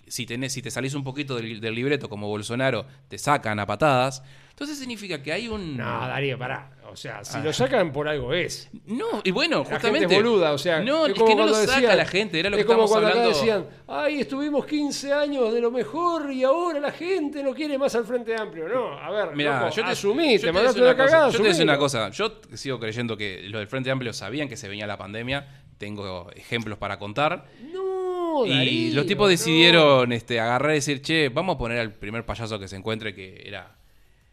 Si, tenés, si te salís un poquito del, del libreto como Bolsonaro, te sacan a patadas. Entonces significa que hay un... No, Darío, pará. O sea, si lo sacan por algo es. No, y bueno, La justamente... gente es boluda, o sea. No, es, que no lo saca decían- la gente, era lo es que como estamos cuando acá hablando... decían, ay, estuvimos 15 años de lo mejor y ahora la gente no quiere más al Frente Amplio. No, a ver, Mira, loco, yo te, asumí, yo te te mandaste una decir cosa, cagada. Yo te voy a decir una cosa. Yo sigo creyendo que los del Frente Amplio sabían que se venía la pandemia. Tengo ejemplos para contar. No, y Darío, los tipos no. decidieron este, agarrar y decir, che, vamos a poner al primer payaso que se encuentre, que era,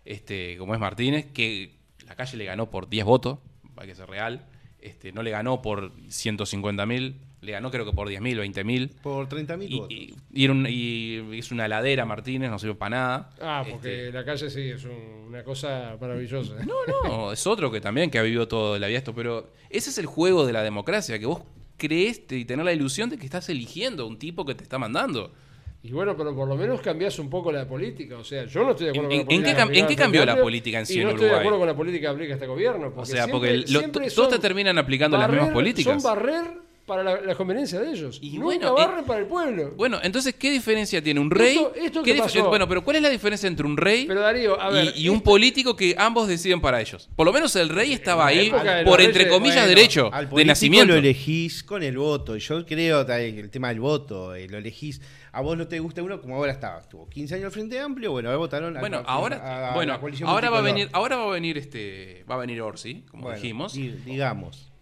este, como es Martínez, que la calle le ganó por 10 votos, hay que ser real. Este, no le ganó por 150 mil, le ganó creo que por 10 mil, 20 mil. Por 30.000 Y, votos. y, y un- y es una ladera Martínez, no sirve para nada. Ah, porque Este, la calle sí es un- una cosa maravillosa. no, no, es otro que también que ha vivido toda la vida esto, pero ese es el juego de la democracia, que vos crees y tener la ilusión de que estás eligiendo a un tipo que te está mandando. Y bueno, pero por lo menos cambiás un poco la política. O sea, yo no estoy de acuerdo ¿En- con la en qué política. cam- que en qué el cambió la política en sí y en no estoy de acuerdo con la política que aplica este gobierno. O sea, siempre- porque lo- to- son todos te terminan aplicando las barrer- mismas políticas. Son barrer para la, la conveniencia de ellos. Y Nunca bueno, barren eh, para el pueblo. Bueno, entonces, ¿qué diferencia tiene un rey? Esto- esto ¿Qué pasó- Bueno, pero ¿cuál es la diferencia entre un rey Pero Darío, a ver. y, y un esto- político que ambos deciden para ellos? Por lo menos el rey estaba ahí por, reyes, entre comillas, Bueno, derecho al de nacimiento. lo elegís con el voto. Yo creo el tema del voto, eh, lo elegís. A vos no te gusta uno como ahora estaba. Estuvo 15 años al Frente Amplio, bueno, ahora votaron al- Bueno, ahora, a- a bueno, la coalición ahora va a venir, ahora va a venir este, va a venir Orsi, como Bueno, dijimos. di- digamos.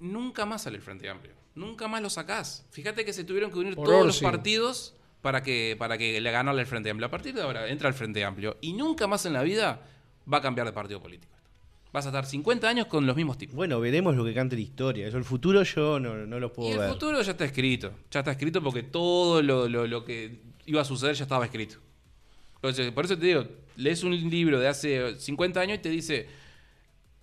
Nunca más sale el Frente Amplio. Nunca más lo sacás. Fíjate que se tuvieron que unir Por todos Orsi. los partidos para que, para que le ganara el Frente Amplio. A partir de ahora entra el Frente Amplio y nunca más en la vida va a cambiar de partido político. Vas a estar 50 años con los mismos tipos. Bueno, veremos lo que cante la historia. Eso, el futuro yo no, no lo Y puedo el ver. futuro ya está escrito. Ya está escrito porque todo lo, lo- lo que iba a suceder ya estaba escrito. Entonces, por eso te digo, lees un libro de hace 50 años y te dice,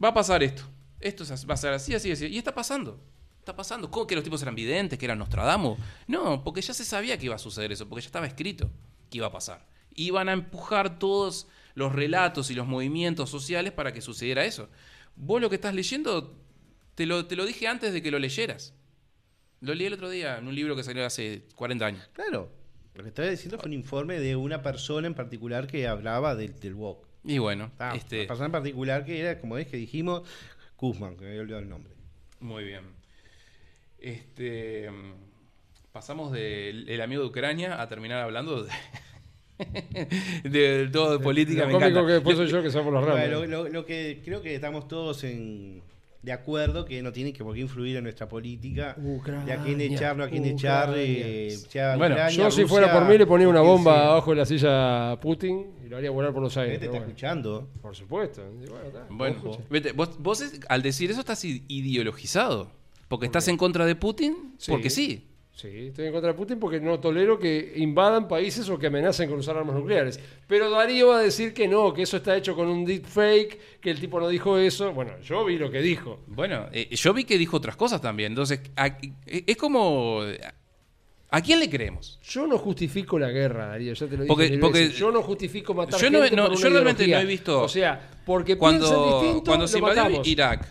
va a pasar esto. Esto va a ser así, así, así. Y está pasando. Está pasando. ¿Cómo que los tipos eran videntes, que eran Nostradamus? No, porque ya se sabía que iba a suceder eso, porque ya estaba escrito que iba a pasar. Iban a empujar todos los relatos y los movimientos sociales para que sucediera eso. Vos lo que estás leyendo, te lo, te lo dije antes de que lo leyeras. Lo leí el otro día en un libro que salió hace 40 años. Claro. Lo que estaba diciendo fue un informe de una persona en particular que hablaba del, del WOC. Y bueno, Ah, este, Una persona en particular que era, como es que dijimos, Kuzman, que me había olvidado el nombre. muy bien. Este, mm, pasamos del el amigo de Ucrania a terminar hablando de, de todo de política. Lo me encanta. que después soy yo que somos los. Bueno, lo, lo- lo que creo que estamos todos en, de acuerdo que no tiene que por qué influir en nuestra política, Ucrania, de a quién echar, no a quién echar, eh, sea Bueno, Ucrania, Yo, si Rusia, fuera por mí, le ponía una bomba sea. abajo de la silla a Putin y lo haría volar por los aires. Te está bueno. escuchando. Por supuesto. Bueno, está. Bueno, Escucha. vete, vos, vos es- al decir eso estás ideologizado. Porque estás en contra de Putin, Sí. porque sí. Sí, estoy en contra de Putin porque no tolero que invadan países o que amenacen con usar armas nucleares. Pero Darío va a decir que no, que eso está hecho con un deepfake, que el tipo no dijo eso. Bueno, yo vi lo que dijo. Bueno, eh, yo vi que dijo otras cosas también. Entonces, a- eh, es como... ¿A quién le creemos? Yo no justifico la guerra, Darío, ya te lo dije. Porque- yo no justifico matar Yo no- gente no, por una yo realmente ideología. no he visto- O sea, porque Cuando, distinto, cuando se invadió. Irak,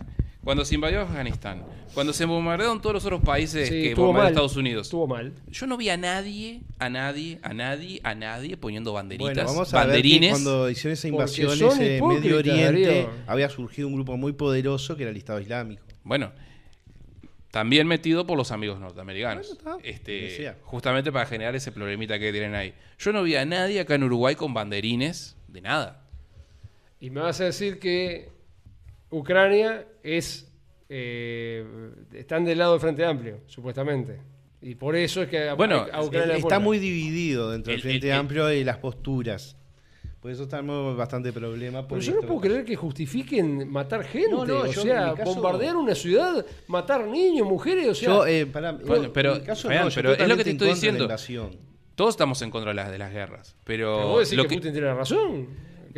cuando se invadió Afganistán, cuando se bombardearon todos los otros países Sí, que mal. Estados Unidos, Estuvo mal. yo no vi a nadie, a nadie, a nadie, a nadie poniendo banderitas, Bueno, vamos a ver banderines. cuando hicieron esa invasión en Medio Oriente, Darío. había surgido un grupo muy poderoso que era el Estado Islámico. Bueno, también metido por los amigos norteamericanos. Bueno, está, este, justamente para generar ese problemita que tienen ahí. Yo no vi a nadie acá en Uruguay con banderines de nada. Y me vas a decir que Ucrania es. eh, están del lado del Frente Amplio, supuestamente. Y por eso es que a, Bueno, a Ucrania le Está muy dividido dentro del El- Frente el- el- Amplio y las posturas. Por eso estamos bastante problema. Pero por yo no puedo creer que justifiquen matar gente. No, no, o yo, sea, caso- bombardear una ciudad, matar niños, mujeres, o sea. Yo, eh, Bueno, pero, en mi caso Fabián, no, yo pero es lo que te estoy diciendo. Todos estamos en contra de las, de las guerras. Pero, pero vos decís lo que, que- Putin tiene razón.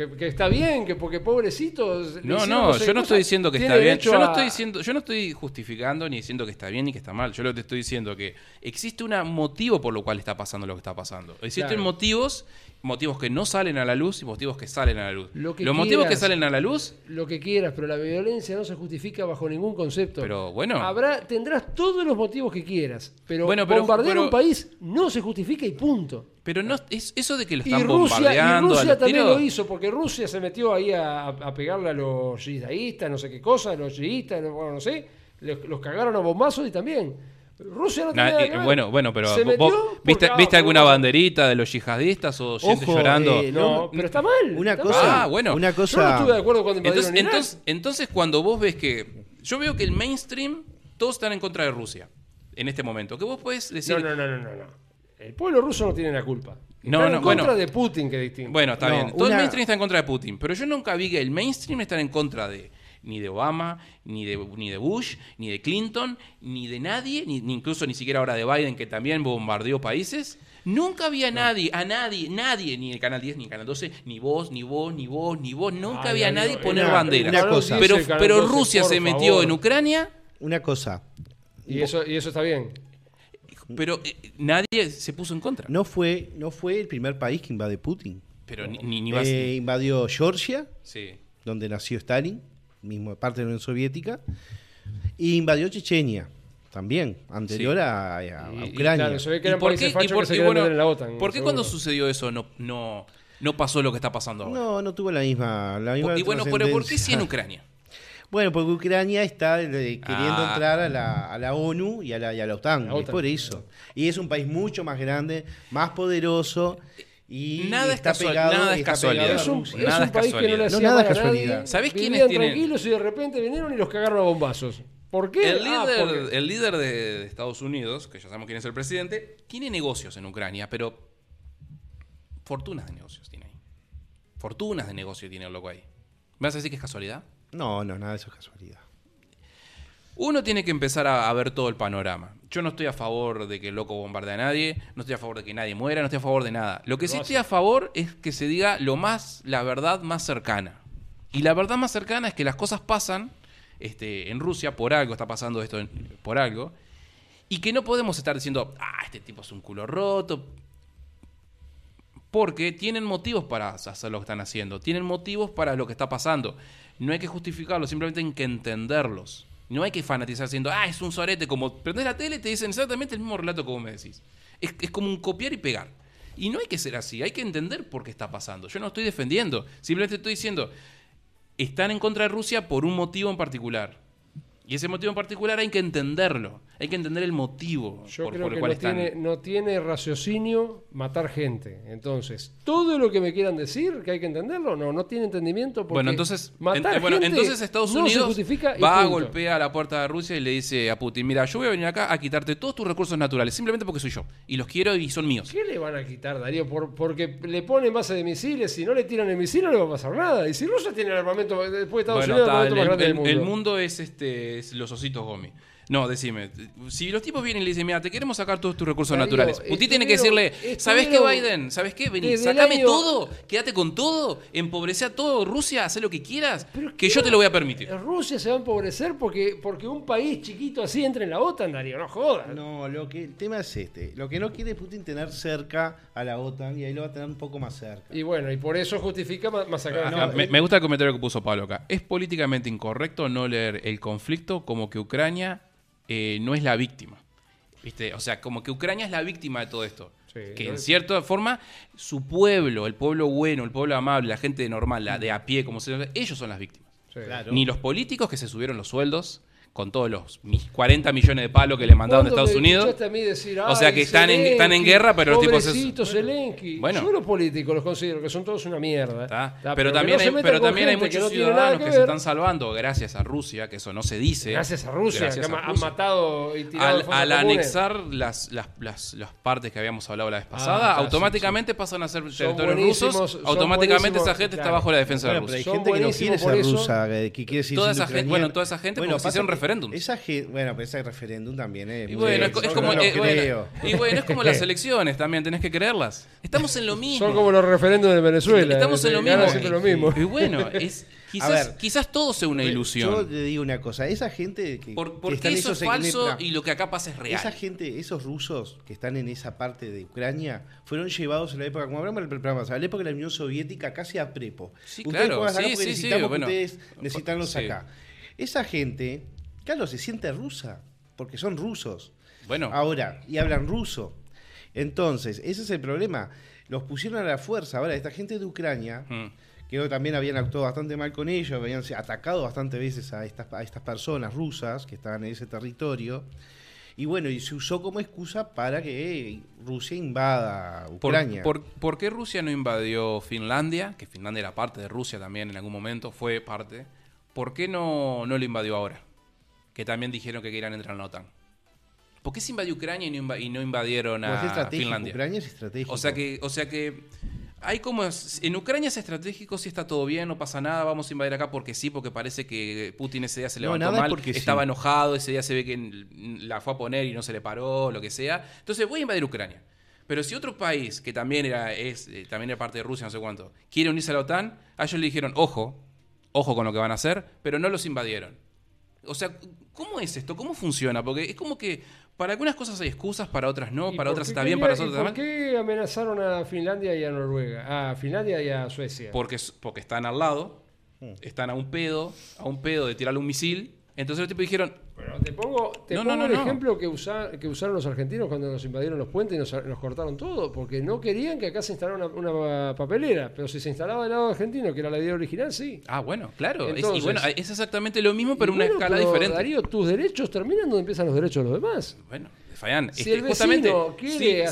Que está bien, que porque pobrecitos. No, no, yo no estoy diciendo que está bien. Yo no a- estoy diciendo, yo no estoy justificando ni diciendo que está bien ni que está mal. Yo lo que te estoy diciendo que existe un motivo por lo cual está pasando lo que está pasando. Existen Claro. motivos, motivos que no salen a la luz y motivos que salen a la luz. Lo Los motivos que salen a la luz, Lo que quieras, pero la violencia no se justifica bajo ningún concepto. pero bueno. Habrá, tendrás todos los motivos que quieras, pero, Bueno, pero- bombardear pero- un país no se justifica y punto. Pero no es eso de que lo Y están Rusia, y bombardeando a Rusia también tiros. lo hizo, porque Rusia se metió ahí a, a pegarle a los yidaístas, no sé qué cosa, a los yiistas, no, bueno, no sé, los, los cagaron a bombazos y también. Rusia no Nah, tiene nada eh, que ver. bueno, bueno, pero Se vos- ¿viste, porque, ¿viste ah, alguna banderita de los yihadistas o gente Ojo, llorando? eh, No, pero está mal. Una está cosa, mal. Ah, bueno. una Yo no cosa. estuve de acuerdo cuando Entonces, entonces, entonces, cuando vos ves que. Yo veo que el mainstream, todos están en contra de Rusia. En este momento. Que vos podés decir. No, no, no, no, no, no. El pueblo ruso no tiene la culpa. No, Están no, en contra bueno. de Putin, que es distinto. Bueno, está No, bien. Todo una- el mainstream está en contra de Putin. Pero yo nunca vi que el mainstream estar en contra de ni de Obama, ni de, ni de Bush, ni de Clinton, ni de nadie, ni, ni incluso ni siquiera ahora de Biden, que también bombardeó países. Nunca había nadie, a nadie, nadie, ni el Canal 10, ni el Canal 12, ni vos, ni vos, ni vos, ni vos, nunca Ay, había Darío, nadie poner una- banderas. una cosa. Pero, pero 12, Rusia se metió favor. en Ucrania, Una cosa. Y eso, y eso está bien. pero eh, nadie se puso en contra. No fue, no fue el primer país que invade Putin. Pero ni, ni, ni Eh, invadió Georgia, Sí. donde nació Stalin, mismo parte de la Unión Soviética, y invadió Chechenia, también, anterior a, a- a Y- y Ucrania. claro, se ve que ¿Y eran por qué, por- que se y querían bueno, meter en la OTAN. ¿por qué seguro. cuando sucedió eso no, no, no pasó lo que está pasando ahora? no, no tuvo la misma, la misma y bueno, pero ¿por qué sí en. Ucrania? Bueno, porque Ucrania está eh, queriendo Ah. entrar a la, a la ONU y a la, y a la OTAN, La es OTAN. por eso. Y es un país mucho más grande, más poderoso y Nada es está casual- pegado, nada es casualidad. Es un, Rusia. es Nada un es país que no le casualidad. hacía No, nada mal es a nadie. casualidad. ¿Sabés quiénes tienen- tranquilos y de repente vinieron y los cagaron a bombazos. ¿Por qué? El Ah, líder, porque- el líder de, de Estados Unidos, que ya sabemos quién es el presidente, tiene negocios en Ucrania, pero fortunas de negocios tiene ahí. Fortunas de negocio tiene el loco ahí. ¿Me vas a decir que es casualidad? No, no, nada de eso es casualidad. Uno tiene que empezar a, a ver todo el panorama. Yo no estoy a favor de que el loco bombardee a nadie, no estoy a favor de que nadie muera, no estoy a favor de nada. Lo que sí estoy a favor es que se diga lo más, la verdad más cercana. Y la verdad más cercana es que las cosas pasan este, en Rusia, por algo está pasando esto, en- por algo, y que no podemos estar diciendo, ah, este tipo es un culo roto, porque tienen motivos para hacer lo que están haciendo, tienen motivos para lo que está pasando. No hay que justificarlos, simplemente hay que entenderlos. No hay que fanatizar diciendo, ah, es un sorete. Como prendés la tele y te dicen exactamente el mismo relato vos me decís. Es, es como un copiar y pegar. Y no hay que ser así, hay que entender por qué está pasando. Yo no estoy defendiendo, simplemente estoy diciendo, están en contra de Rusia por un motivo en particular. Y ese motivo en particular hay que entenderlo, hay que entender el motivo Yo por, creo por el que cual no están. tiene, no tiene raciocinio matar gente. Entonces, todo lo que me quieran decir que hay que entenderlo, no, no tiene entendimiento. Porque Bueno, entonces, matar en- bueno, gente entonces Estados no se Unidos justifica y va a punto. golpear a la puerta de Rusia y le dice a Putin, mira, yo voy a venir acá a quitarte todos tus recursos naturales, simplemente porque soy yo. Y los quiero y son míos. ¿Qué le van a quitar, Darío? Por- porque le ponen base de misiles, si no le tiran el misil no le va a pasar nada. Y si Rusia tiene el armamento, después de Estados Bueno, Unidos, el el, más grande el- del mundo. el mundo es este es los ositos gomi. No, decime, si los tipos vienen y le dicen, mira, te queremos sacar todos tus recursos Darío, naturales. Putin tiene que decirle, ¿sabes qué, Biden? ¿Sabes qué? Vení, sacame año- todo, quédate con todo, empobrece a todo Rusia, haz lo que quieras, Pero que ¿qué yo te lo voy a permitir. Rusia se va a empobrecer porque, porque un país chiquito así entra en la OTAN, Darío. No jodas. No, lo que el tema es este. Lo que no quiere Putin tener cerca a la OTAN y ahí lo va a tener un poco más cerca. Y bueno, y por eso justifica ma- masacrar me, me gusta el comentario que puso Pablo acá. Es políticamente incorrecto no leer el conflicto como que Ucrania eh, no es la víctima. ¿Viste? O sea, como que Ucrania es la víctima de todo esto. Sí, que en es- cierta forma, su pueblo, el pueblo bueno, el pueblo amable, la gente normal, la de a pie, como se ellos son las víctimas. Sí. Claro. Ni los políticos que se subieron los sueldos con todos los mi- 40 millones de palos que le mandaron de ¿Cuándo Estados me Unidos. escuchaste a mí decir, O sea, "Ay, que están en- están en guerra, pero los tipos es- Zelensky. Bueno. Yo los políticos los considero que son todos una mierda. ¿Está? Está, pero, también no hay, pero también hay muchos ciudadanos que, se están salvando gracias a Rusia, que eso no se dice. Gracias a Rusia, Gracias que a han matado y tirado Al, al anexar las, las, las, las partes que habíamos hablado la vez Ah, pasada, automáticamente pasan a ser territorios rusos. Automáticamente esa gente está bajo la defensa de hay Rusia. Son gente que no quiere ser rusa, que quiere bueno, toda esa gente Bueno, porque se que- referéndums. Esa bueno, pero ese referéndum también es. Y bueno, es, es yo como, no eh, bueno, y bueno, es como las elecciones también, tenés que creerlas. Estamos en lo mismo. Son como los referendos de Venezuela. Estamos en lo Gana mismo. siempre lo mismo. Y bueno, es, quizás, ver. quizás todo sea una Yo ilusión. te digo una cosa, esa gente que, Por- que porque en eso esos es falso y lo que acá pasa es real. Esa gente, esos rusos que están en esa parte de Ucrania, fueron llevados en la época, como hablamos del programa, pasado, en la época de la Unión Soviética casi a prepo. Sí, ustedes claro, sí, sí, sí, necesitamos bueno. que ustedes necesitanlos Sí. acá. Esa gente, claro, se siente rusa, porque son rusos. Bueno, Ahora, y hablan ruso. Entonces, ese es el problema. Los pusieron a la fuerza. Ahora, esta gente de Ucrania, mm, que también habían actuado bastante mal con ellos, habían atacado bastantes veces a estas, a estas personas rusas que estaban en ese territorio. Y bueno, y se usó como excusa para que Rusia invada ¿por, Ucrania. por, por qué Rusia no invadió Finlandia? Que Finlandia era parte de Rusia también en algún momento, fue parte. ¿Por qué no, no lo invadió ahora? Que también dijeron que querían entrar en la OTAN. ¿Por qué se invadió Ucrania y no, inva- y no invadieron Como es a Finlandia? Ucrania es estratégico. O sea que, o sea que hay como en Ucrania es estratégico, si está todo bien, no pasa nada, vamos a invadir acá porque sí, porque parece que Putin ese día se No, levantó nada mal, porque sí. estaba enojado, ese día se ve que la fue a poner y no se le paró, lo que sea. Entonces voy a invadir Ucrania. Pero si otro país que también era es eh, también era parte de Rusia, no sé cuánto, quiere unirse a la OTAN, a ellos le dijeron, "Ojo, ojo con lo que van a hacer", pero no los invadieron. O sea, ¿cómo es esto? ¿Cómo funciona? Porque es como que para algunas cosas hay excusas, para otras no, ¿Y para otras está bien, para otras está mal. ¿Por qué amenazaron a Finlandia y a Noruega? A Finlandia y a Suecia. Porque, porque están al lado, Hmm. están a un pedo, a un pedo de tirarle un misil. Entonces los tipos dijeron, Bueno, te pongo, te No, pongo no, el ejemplo que, usa- que usaron los argentinos cuando nos invadieron los puentes y nos, nos cortaron todo, porque no querían que acá se instalara una, una papelera, pero si se instalaba del lado argentino, que era la idea original, sí. ah, bueno, claro. Es- y Entonces- bueno, es exactamente lo mismo, pero en una bueno, escala pero, diferente. Darío, tus derechos terminan donde empiezan los derechos de los demás. Bueno, Fayán, Si es que el justamente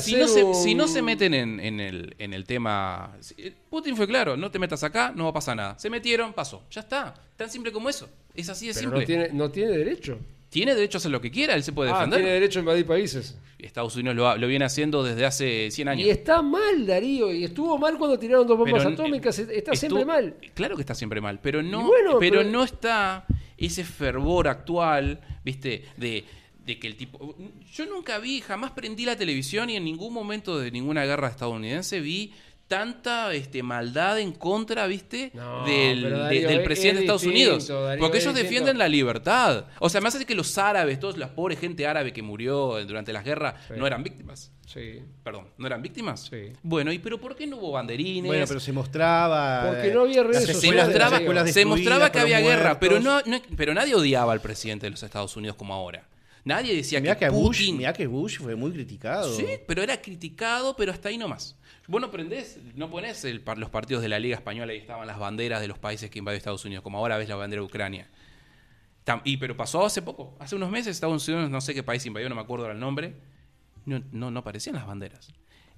si, no se, un- si no se meten en, en el, en el tema... si- Putin fue claro, no te metas acá, no va a pasar nada. Se metieron, pasó. Ya está. Tan simple como eso. Es así de Pero simple. no tiene, no tiene derecho. Tiene derecho a hacer lo que quiera, él se puede Ah, defender. tiene derecho a invadir países. Estados Unidos lo, lo viene haciendo desde hace 100 años. Y está mal, Darío, y estuvo mal cuando tiraron dos bombas Pero, atómicas, eh, está estuvo- siempre mal. Claro que está siempre mal, pero no, bueno, pero, pero- no está ese fervor actual, ¿viste? De, de que el tipo. Yo nunca vi, jamás prendí la televisión y en ningún momento de ninguna guerra estadounidense vi tanta este, maldad en contra, ¿viste? No, del, de- es- presidente de es Estados distinto, Unidos. Darío, porque ellos distinto. defienden la libertad. O sea, me hace que los árabes, toda la pobre gente árabe que murió durante las guerras, Sí. no eran víctimas. Sí. Perdón, ¿no eran víctimas? Sí. Bueno, ¿y pero por qué no hubo banderines? Bueno, pero se mostraba. Porque no había redes las se las mostraba, se mostraba que había guerra, pero no, no- pero nadie odiaba al presidente de los Estados Unidos como ahora. Nadie decía Mirá que, que, Bush, mirá que Bush fue muy criticado. Sí, pero era criticado, pero hasta ahí nomás. Vos no prendés, no ponés el los partidos de la Liga Española y estaban las banderas de los países que invadió Estados Unidos, como ahora ves la bandera de Ucrania. Tam- y pero pasó hace poco, hace unos meses Estados Unidos, no sé qué país invadió, no me acuerdo el nombre, no, no, no aparecían las banderas.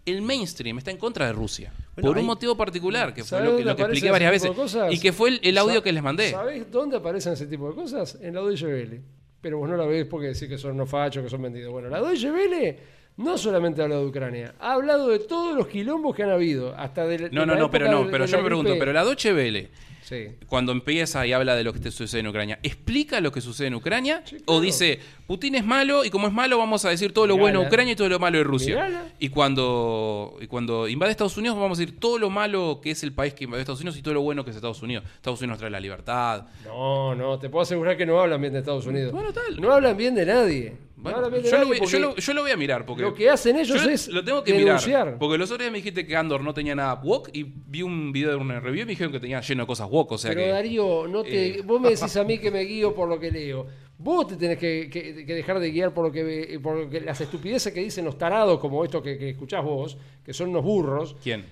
El mainstream está en contra de Rusia, Bueno, por un hay- motivo particular, que fue ¿Sabés lo que, dónde lo que expliqué varias veces, y que fue el, el audio que les mandé. ¿Sabés dónde aparecen ese tipo de cosas? En la Welle. Pero vos no la ves porque decís que son no fachos, que son vendidos. Bueno, la Deutsche Welle no solamente ha hablado de Ucrania, ha hablado de todos los quilombos que han habido, hasta de, de No, no, no, pero no, pero yo me pregunto, pero la Deutsche Welle, Sí. cuando empieza y habla de lo que sucede en Ucrania, ¿explica lo que sucede en Ucrania? Sí, ¿O dice, Putin es malo y como es malo vamos a decir todo lo Mirala. bueno de Ucrania y todo lo malo de Rusia? Mirala. Y cuando, y cuando invade Estados Unidos vamos a decir todo lo malo que es el país que invade Estados Unidos y todo lo bueno que es Estados Unidos. Estados Unidos trae la libertad. No, no, te puedo asegurar que no hablan bien de Estados Unidos. Bueno, tal. No hablan bien de nadie. Bueno, yo, lo voy, yo, porque lo, yo lo voy a mirar porque lo que hacen ellos es lo tengo que denunciar. mirar porque los otros días me dijiste que Andor no tenía nada woke y vi un video de una review y me dijeron que tenía lleno de cosas woke, o sea Pero que Darío, no te, eh, vos me decís a mí que me guío por lo que leo. Vos te tenés que, que- que dejar de guiar por lo que, por lo las estupideces que dicen los tarados como estos que, que escuchás vos, que son unos burros. ¿Quién?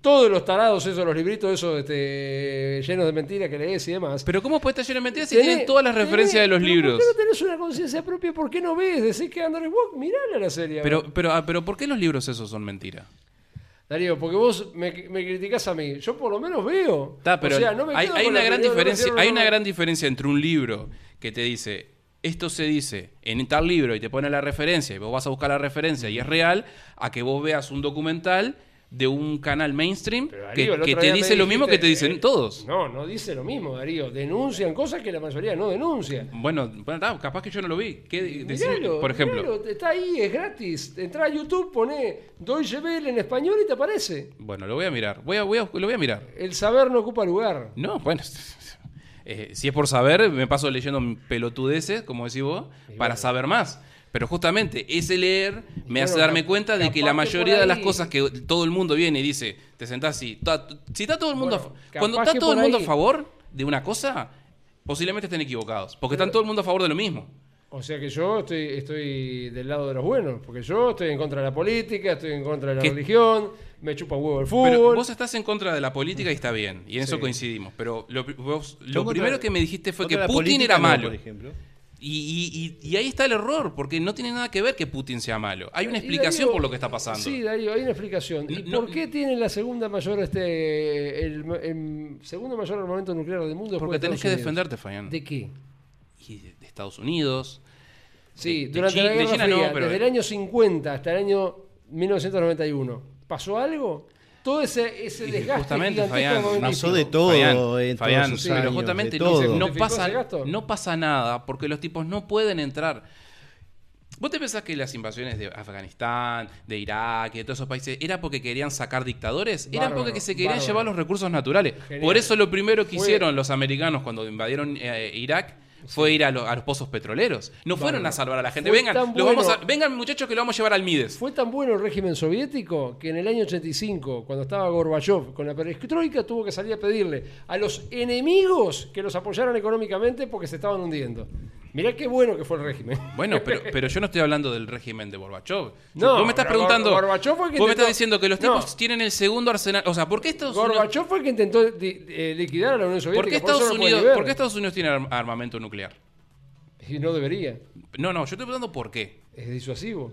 Todos los tarados esos, los libritos esos este, llenos de mentiras que lees y demás. Pero ¿cómo puede estar lleno de mentiras si Tenés- tienen todas las tenés- referencias de los pero libros? ¿Por qué no tenés una conciencia propia? ¿Por qué no ves? Decís que Andor es woke, mirala la serie. Pero, pero, ah, pero ¿por qué los libros esos son mentira? Darío, porque vos me, me criticás a mí. Yo por lo menos veo. Está, pero o sea, no me hay, hay una gran diferencia, hay una gran diferencia entre un libro que te dice esto se dice en tal libro y te pone la referencia y vos vas a buscar la referencia y es real, a que vos veas un documental de un canal mainstream que, te dice lo mismo que te dicen eh, todos. No, no dice lo mismo, Darío. Denuncian cosas que la mayoría no denuncia. Bueno, capaz que yo no lo vi. ¿Qué decís, Miralo, por ejemplo? miralo, está ahí, es gratis. Entra a YouTube, pone Deutsche Welle en español y te aparece. Bueno, lo voy a mirar. Voy a, voy a- lo voy a mirar. El saber no ocupa lugar. No, bueno. eh, si es por saber, me paso leyendo pelotudeces, como decís vos, para saber más. Pero justamente ese leer me bueno, hace darme cuenta de que la que mayoría de las cosas que todo el mundo viene y dice, te sentás y ta- si está todo el mundo Bueno, a cuando está todo el mundo ahí- a favor de una cosa, posiblemente estén equivocados, porque están todo el mundo a favor de lo mismo. O sea que yo estoy, estoy del lado de los buenos, porque yo estoy en contra de la política, estoy en contra de la ¿Qué? religión, me chupa huevo el Pero fútbol. vos estás en contra de la política y está bien, y en eso coincidimos. Pero lo, vos- lo primero que me dijiste fue que Putin política era malo. por ejemplo. Y, y- y- y ahí está el error, porque no tiene nada que ver que Putin sea malo. Hay una explicación Darío- por lo que está pasando. Sí, Darío, hay una explicación. ¿Y No- por qué tiene la segunda mayor este el, el segundo mayor armamento nuclear del mundo? porque de tenés que Unidos? defenderte, Fabián. ¿De qué? Y de, de Estados Unidos. Sí, de durante la Guerra China no, Fría, pero- desde el año 50 hasta el año 1991, ¿pasó algo? Todo ese, desgaste justamente, Fabián. Pasó de todo Fabián, en todos Fabián, esos sí, pero justamente no, todo. no ¿Justificó pasa, no nada porque los tipos no pueden entrar. ¿Vos te pensás que las invasiones de Afganistán, de Irak y de todos esos países era porque querían sacar dictadores? Eran Bárbaro, porque que se querían bárbaro. llevar los recursos naturales. Genial. Por eso lo primero que Fue- hicieron los americanos cuando invadieron eh, Irak fue ir a, lo- a los pozos petroleros. No fueron a salvar a la gente. Vengan, los vamos a- vengan muchachos que lo vamos a llevar al Mides. Fue tan bueno el régimen soviético que en el año 85, cuando estaba Gorbachev con la perestroika, tuvo que salir a pedirle a los enemigos que los apoyaran económicamente porque se estaban hundiendo. Mirá qué bueno que fue el régimen. Bueno, pero, pero yo no estoy hablando del régimen de Gorbachev. No, vos me estás preguntando. Gor- Gorbachev fue el que vos me estás diciendo que los No. tipos tienen el segundo arsenal. O sea, ¿por qué Estados Unidos, Gorbachev fue el que intentó eh, liquidar a la Unión Soviética. ¿por qué Estados Unidos. ¿por qué Estados Unidos tiene arm- armamento nuclear? Y no debería. No, no, yo estoy preguntando por qué. Es disuasivo.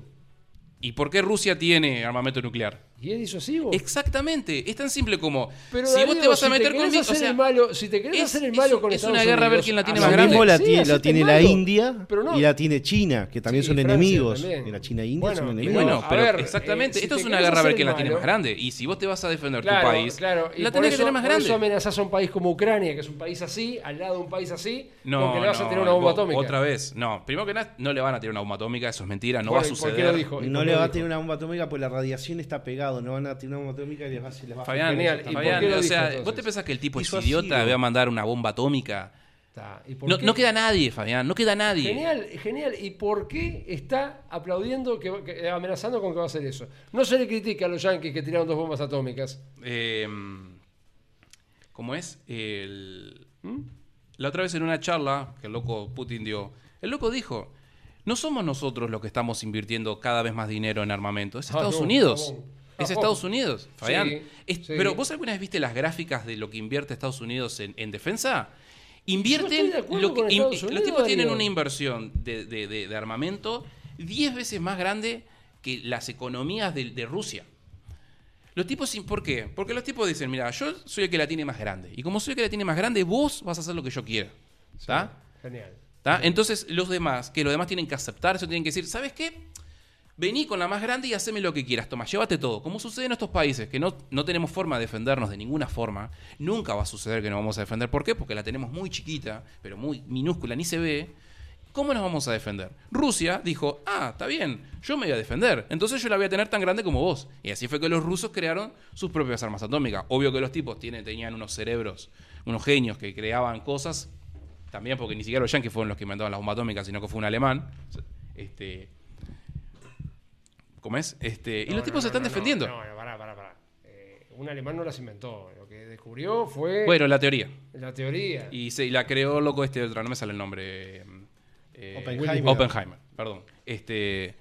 ¿Y por qué Rusia tiene armamento nuclear? Y es disuasivo. Exactamente, es tan simple como Pero si vos te vas a si meter conmigo, o sea, el malo, si te querés es- hacer el malo con es Estados una guerra a ver quién la tiene más grande. mismo la, Sí, lo tiene la. India Pero no- y la tiene China, que también Sí, son Francia enemigos. también. Y la China e India Bueno, son enemigos. bueno, a pero ver, exactamente, eh, si esto es una guerra a ver quién la tiene más grande. Y si vos te vas a defender Claro, tu país, claro. Y la tenés que tener más por eso grande. amenazás a un país como Ucrania, que es un país así, al lado de un país así, No, porque le vas a no, tirar una bomba atómica. Otra vez, no. Primero que nada, no le van a tirar una bomba atómica, eso es mentira, no va a ¿y ¿Por suceder. No por le va a tirar dijo? una bomba atómica porque la radiación está pegado. No van a tirar una bomba atómica y les va, a- les va a Fabián, Genial, ¿y por Fabián, qué lo o sea, entonces? ¿vos te pensás que el tipo es Hizo así, idiota? ¿no? Voy a mandar una bomba atómica. Está, ¿y por No, qué? no queda nadie, Fabián, no queda nadie. Genial, genial. ¿Y por qué está aplaudiendo, que, va- que- amenazando con que va a hacer eso? No se le critica a los yanquis que tiraron dos bombas atómicas. Eh, ¿Cómo es? El- ¿Mm? La otra vez en una charla que el loco Putin dio, el loco dijo, no somos nosotros los que estamos invirtiendo cada vez más dinero en armamento, es Ah, Estados no, Unidos. Es. Estados Unidos, Fabián. Sí, Es- sí. Pero vos alguna vez viste las gráficas de lo que invierte Estados Unidos en, en defensa? Invierten, lo que, in- los tipos tienen una inversión de, de- de- de armamento 10 veces más grande que las economías de, Rusia. Los tipos, ¿por qué? Porque los tipos dicen, mira, yo soy el que la tiene más grande. Y como soy el que la tiene más grande, vos vas a hacer lo que yo quiera. ¿Está? Genial. Entonces, los demás, que los demás tienen que aceptar eso, tienen que decir, ¿sabes qué? Vení con la más grande y haceme lo que quieras. Toma, llévate todo. Como sucede en estos países, que no, no tenemos forma de defendernos de ninguna forma, nunca va a suceder que nos vamos a defender. ¿Por qué? Porque la tenemos muy chiquita, pero muy minúscula, ni se ve. ¿Cómo nos vamos a defender? Rusia dijo, ah, está bien, yo me voy a defender, entonces yo la voy a tener tan grande como vos. Y así fue que los rusos crearon sus propias armas atómicas. Obvio que los tipos tienen, tenían unos cerebros, unos genios que creaban cosas, también porque ni siquiera los yankees fueron los que inventaron las bombas atómicas, sino que fue un alemán. Este, ¿Cómo es? Este, y los no, tipos se están no, defendiendo. No, no, pará, pará, pará. Eh, un alemán no las inventó. Lo que descubrió fue Bueno, la teoría. la teoría. Y se y la creó loco este otro, no me sale el nombre. eh, Oppenheimer. Oppenheimer, perdón. Este.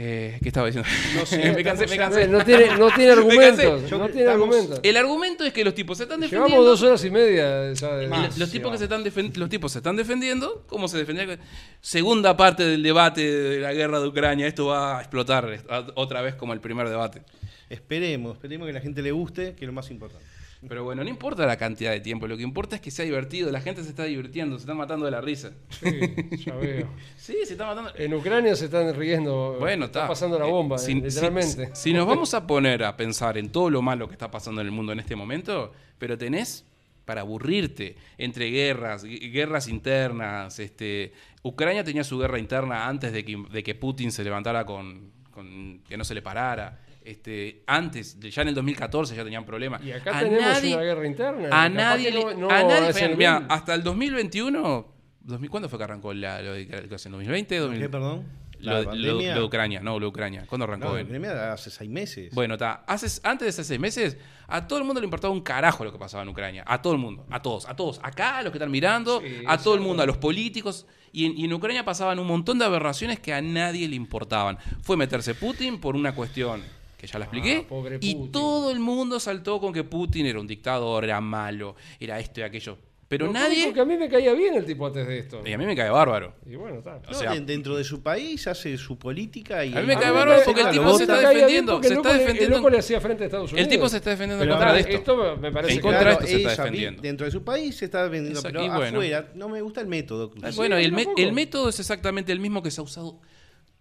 Eh, ¿Qué estaba diciendo? No sé, me cansé, me cansé. No tiene, no tiene argumentos. Yo No tiene estamos- argumentos. El argumento es que los tipos se están defendiendo. Llevamos dos horas y media. Y Más. los, tipos que se están los tipos se están defendiendo, ¿cómo se defendían? Segunda parte del debate de la guerra de Ucrania, esto va a explotar otra vez como el primer debate. Esperemos, esperemos que a la gente le guste, que es lo más importante. Pero bueno, no importa la cantidad de tiempo, lo que importa es que sea divertido, la gente se está divirtiendo, se está matando de la risa. Sí, ya veo. Sí, se está matando. En Ucrania se están riendo. Bueno, está está. pasando la Eh, bomba, si- eh, literalmente. Si, si nos vamos a poner a pensar en todo lo malo que está pasando en el mundo en este momento, pero tenés para aburrirte entre guerras, gu- guerras internas. Este, Ucrania tenía su guerra interna antes de que, de que Putin se levantara con, con que no se le parara. Este, antes, ya en el 2014 ya tenían problemas. Y acá A tenemos nadie- una guerra interna. A nadie, no- no a nadie fue- mirá, hasta el 2021, 2000, ¿cuándo fue que arrancó la, lo de, ¿qué hace, en 2020? ¿Qué, 2000? perdón? Lo, La lo- pandemia. lo de Ucrania, no, lo de Ucrania. ¿Cuándo arrancó? No, la pandemia hace seis meses. bueno, está. Hace, antes de esos seis meses, a todo el mundo le importaba un carajo lo que pasaba en Ucrania. A todo el mundo. A todos. A todos. Acá, a los que están mirando. Sí, a todo el mundo. A los políticos. Y en, y en Ucrania pasaban un montón de aberraciones que a nadie le importaban. Fue meterse Putin por una cuestión que ya la expliqué. Ah, pobre y todo el mundo saltó con que Putin era un dictador, era malo, era esto y aquello. Pero Lo nadie. único que a mí me caía bien el tipo antes de esto. Y a mí me cae bárbaro. Y bueno, está. o sea- de- dentro de su país hace su política y A mí me A cae bárbaro porque el ah, tipo lo se está defendiendo. porque Se el está defendiendo. El loco le hacía frente a Estados Unidos. El tipo se está defendiendo Pero contra ahora, esto. Esto me parece En que contra de esto se está defendiendo. dentro de su país se está defendiendo, pero afuera no me gusta el método. Ah. Bueno, el método es exactamente el mismo que se ha usado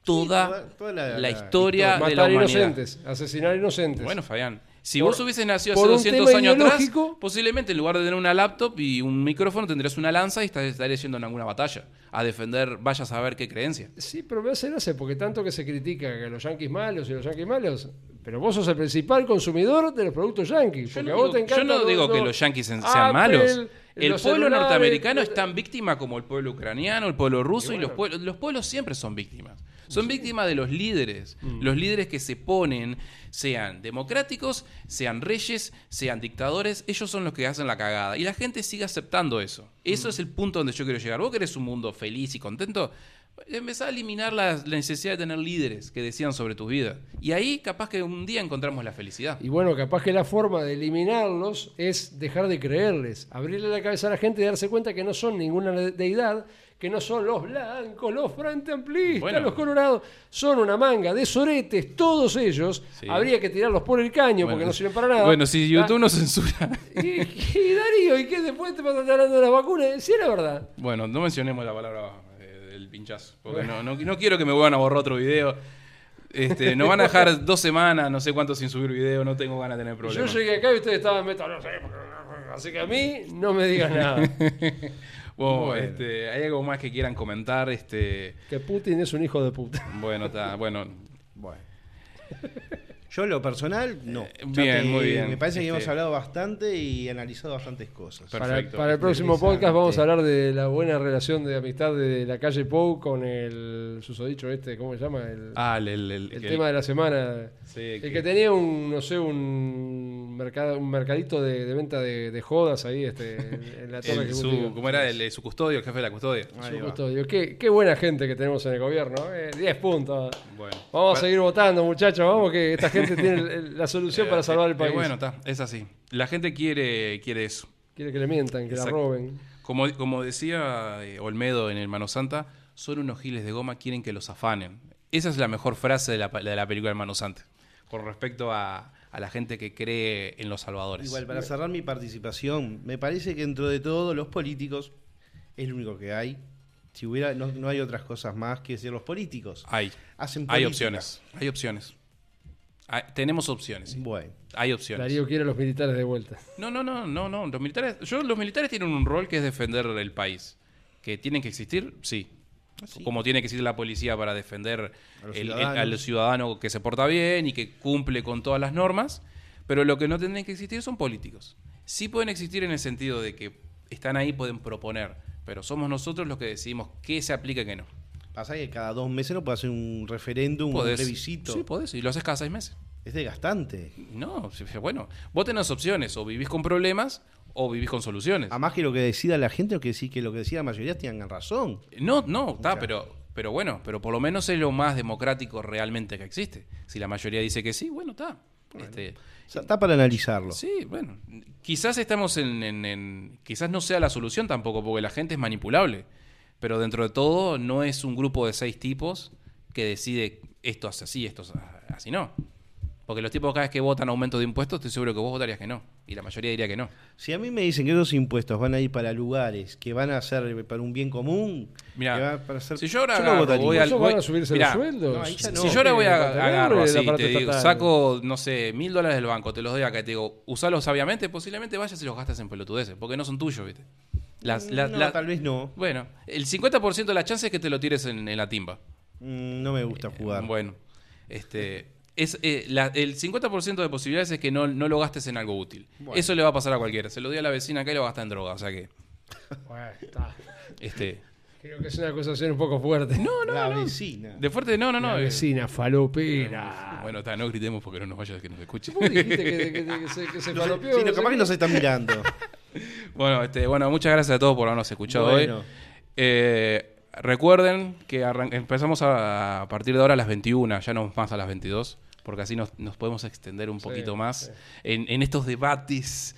toda, toda- toda la- la, la historia de la humanidad. inocentes, asesinar inocentes. Bueno, Fabián, si Por- vos hubieses nacido hace un 200 tema años atrás, posiblemente en lugar de tener una laptop y un micrófono tendrías una lanza y estarías yendo en alguna batalla a defender, vaya a saber qué creencia. Sí, pero me hace gracia porque tanto que se critica que los yanquis malos y los yanquis malos, pero vos sos el principal consumidor de los productos yanquis. Yo no, te digo, yo no que lo- los yanquis sean Apple, malos. El pueblo celulares, norteamericano es tan víctima como el pueblo ucraniano, el pueblo ruso y, Y los, pueblos, los pueblos siempre son víctimas. Son víctimas de los líderes. Mm. Los líderes que se ponen, sean democráticos, sean reyes, sean dictadores, ellos son los que hacen la cagada. Y la gente sigue aceptando eso. Mm. Eso es el punto donde yo quiero llegar. ¿Vos querés un mundo feliz y contento? Empezá a eliminar la, la necesidad de tener líderes que decían sobre tu vida. Y ahí capaz que un día encontramos la felicidad. Y bueno, capaz que la forma de eliminarlos es dejar de creerles, abrirle la cabeza a la gente y darse cuenta que no son ninguna de- deidad, que no son los blancos, los frente amplistas, Bueno. los colorados, son una manga de soretes, todos ellos. Sí. Habría que tirarlos por el caño porque no sirven para nada. Bueno, si Ah, YouTube no censura. Y, y Darío, ¿y qué después te vas a hablando de las vacunas? Si era verdad. Bueno, no mencionemos la palabra eh, del pinchazo, porque no, no, no quiero que me vuelvan a borrar otro video. Este, nos van a dejar dos semanas, no sé cuánto sin subir video, no tengo ganas de tener Yo problemas. llegué acá y ustedes estaban metal, no sé, así que a mí no me digas nada. Bueno, Bueno. este, ¿hay algo más que quieran comentar? Este, que Putin es un hijo de puta. bueno, está, bueno, Bueno. Yo lo personal, no. Eh, bien, te- muy bien. Me parece que Este- hemos hablado bastante y analizado bastantes cosas. Perfecto. Para, para el próximo podcast vamos a hablar de la buena relación de amistad de la calle Pou con el susodicho este, ¿cómo se llama? El, ah, el, el- el- el tema de la semana. sí, El que- que tenía un, no sé, un, mercado, un mercadito de, de venta de, de jodas ahí este, en la torre su. ¿Cómo era? El, su custodio, el jefe de la custodia. Su Ahí va. custodio. Qué, qué buena gente que tenemos en el gobierno. eh, 10 puntos. Bueno. Vamos a seguir votando, muchachos. Vamos que esta gente tiene el- el- la solución para salvar el Eh, país. bueno, está, es así. La gente quiere, quiere eso. Quiere que le mientan, que Exacto. la roben. Como, como decía eh, Olmedo en el Mano Santa, son unos giles de goma, quieren que los afanen. Esa es la mejor frase de la, de la película El Mano Santa. Con respecto a, a la gente que cree en los salvadores. Igual, para cerrar mi participación, me parece que dentro de todo los políticos es lo único que hay. Si hubiera, no, no hay otras cosas más que decir los políticos. Hay, Hacen hay política. opciones. Hay opciones. Hay- tenemos opciones. sí. Bueno, Hay opciones. Darío quiere a los militares de vuelta. No, no, no, no, no. Los militares, yo, los militares tienen un rol que es defender el país. Que tienen que existir, sí. Sí. Como tiene que existir la policía para defender A los el- el- ciudadanos. al ciudadano que se porta bien y que cumple con todas las normas. Pero lo que no tienen que existir son políticos. Sí pueden existir en el sentido de que están ahí, pueden proponer. Pero somos nosotros los que decidimos qué se aplica y qué no. Pasa que cada dos meses no puede hacer un referéndum, un plebiscito. Sí, podés. Y lo haces cada seis meses. Es desgastante. No, bueno. Vos tenés opciones. O vivís con problemas o vivís con soluciones. A más que lo que decida la gente o que sí que lo que decida la mayoría tengan razón. No, no, está, pero, pero bueno, pero por lo menos es lo más democrático realmente que existe. Si la mayoría dice que sí, bueno, está. Este, O sea, está para analizarlo. sí, bueno, quizás estamos en, en- en- quizás no sea la solución tampoco, porque la gente es manipulable. Pero dentro de todo no es un grupo de seis tipos que decide esto es así, esto es así no. Porque los tipos cada vez que votan aumento de impuestos, estoy seguro que vos votarías que no. Y la mayoría diría que no. Si a mí me dicen que esos impuestos van a ir para lugares que van a ser para un bien común, Mirá, que va para hacer- si yo ahora agarro, voy al- ¿Eso van voy- a subirse mirá, los sueldos? no, no. si yo ahora voy a ¿Qué? ¿Para agarro así, te digo, saco, no sé, mil dólares del banco, te los doy acá y te digo, usalos sabiamente, posiblemente vayas y los gastas en pelotudeces, porque no son tuyos, ¿viste? Las, las- no, las- tal vez no. Bueno, el 50% de la chance es que te lo tires en, en la timba. Mm, No me gusta jugar. Bueno, este, es, eh, la- el 50% de posibilidades es que no, no lo gastes en algo útil. Bueno. Eso le va a pasar a cualquiera. Se lo di a la vecina acá y lo gasta en droga. O sea que, Bueno, está. este, Creo que es una acusación un poco fuerte. No, la vecina. de fuerte, no, no, no. La eh, vecina falopera. Bueno, está, no gritemos porque no nos vaya que nos escuche. Vos dijiste que, que- que- que se, que se No falopeó. sí, no, no capaz que nos están mirando. Bueno, este, bueno, muchas gracias a todos por habernos escuchado Bueno. hoy. Eh, recuerden que empezamos a, a partir de ahora a las 21, ya no más a las 22, porque así nos, nos podemos extender un Sí, poquito más sí. en, en estos debates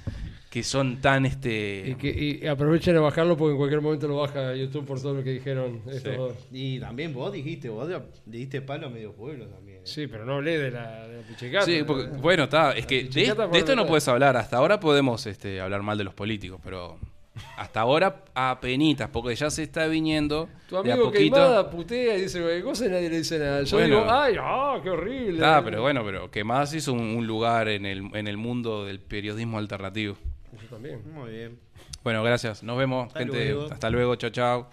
que son tan este Y, que, y aprovechen a bajarlo porque en cualquier momento lo baja YouTube por todo lo que dijeron estos Sí. dos. Y también vos dijiste, vos le diste palo a medio pueblo también. Sí, pero no hablé de la, de la pichicata. Sí, porque- bueno, está, es que de, de esto no puedes hablar. Hasta ahora podemos este, hablar mal de los políticos, pero hasta ahora a penitas, porque ya se está viniendo Tu de a amigo poquito. Queimada putea y dice cualquier cosa y nadie le dice nada. Yo Bueno. digo, ay, ah, qué horrible. Ah, pero bueno, pero que más hizo un, un lugar en el, en el mundo del periodismo alternativo. Yo también. Muy bien. Bueno, gracias. Nos vemos, Hasta gente. luego. Hasta luego. Chao, chao.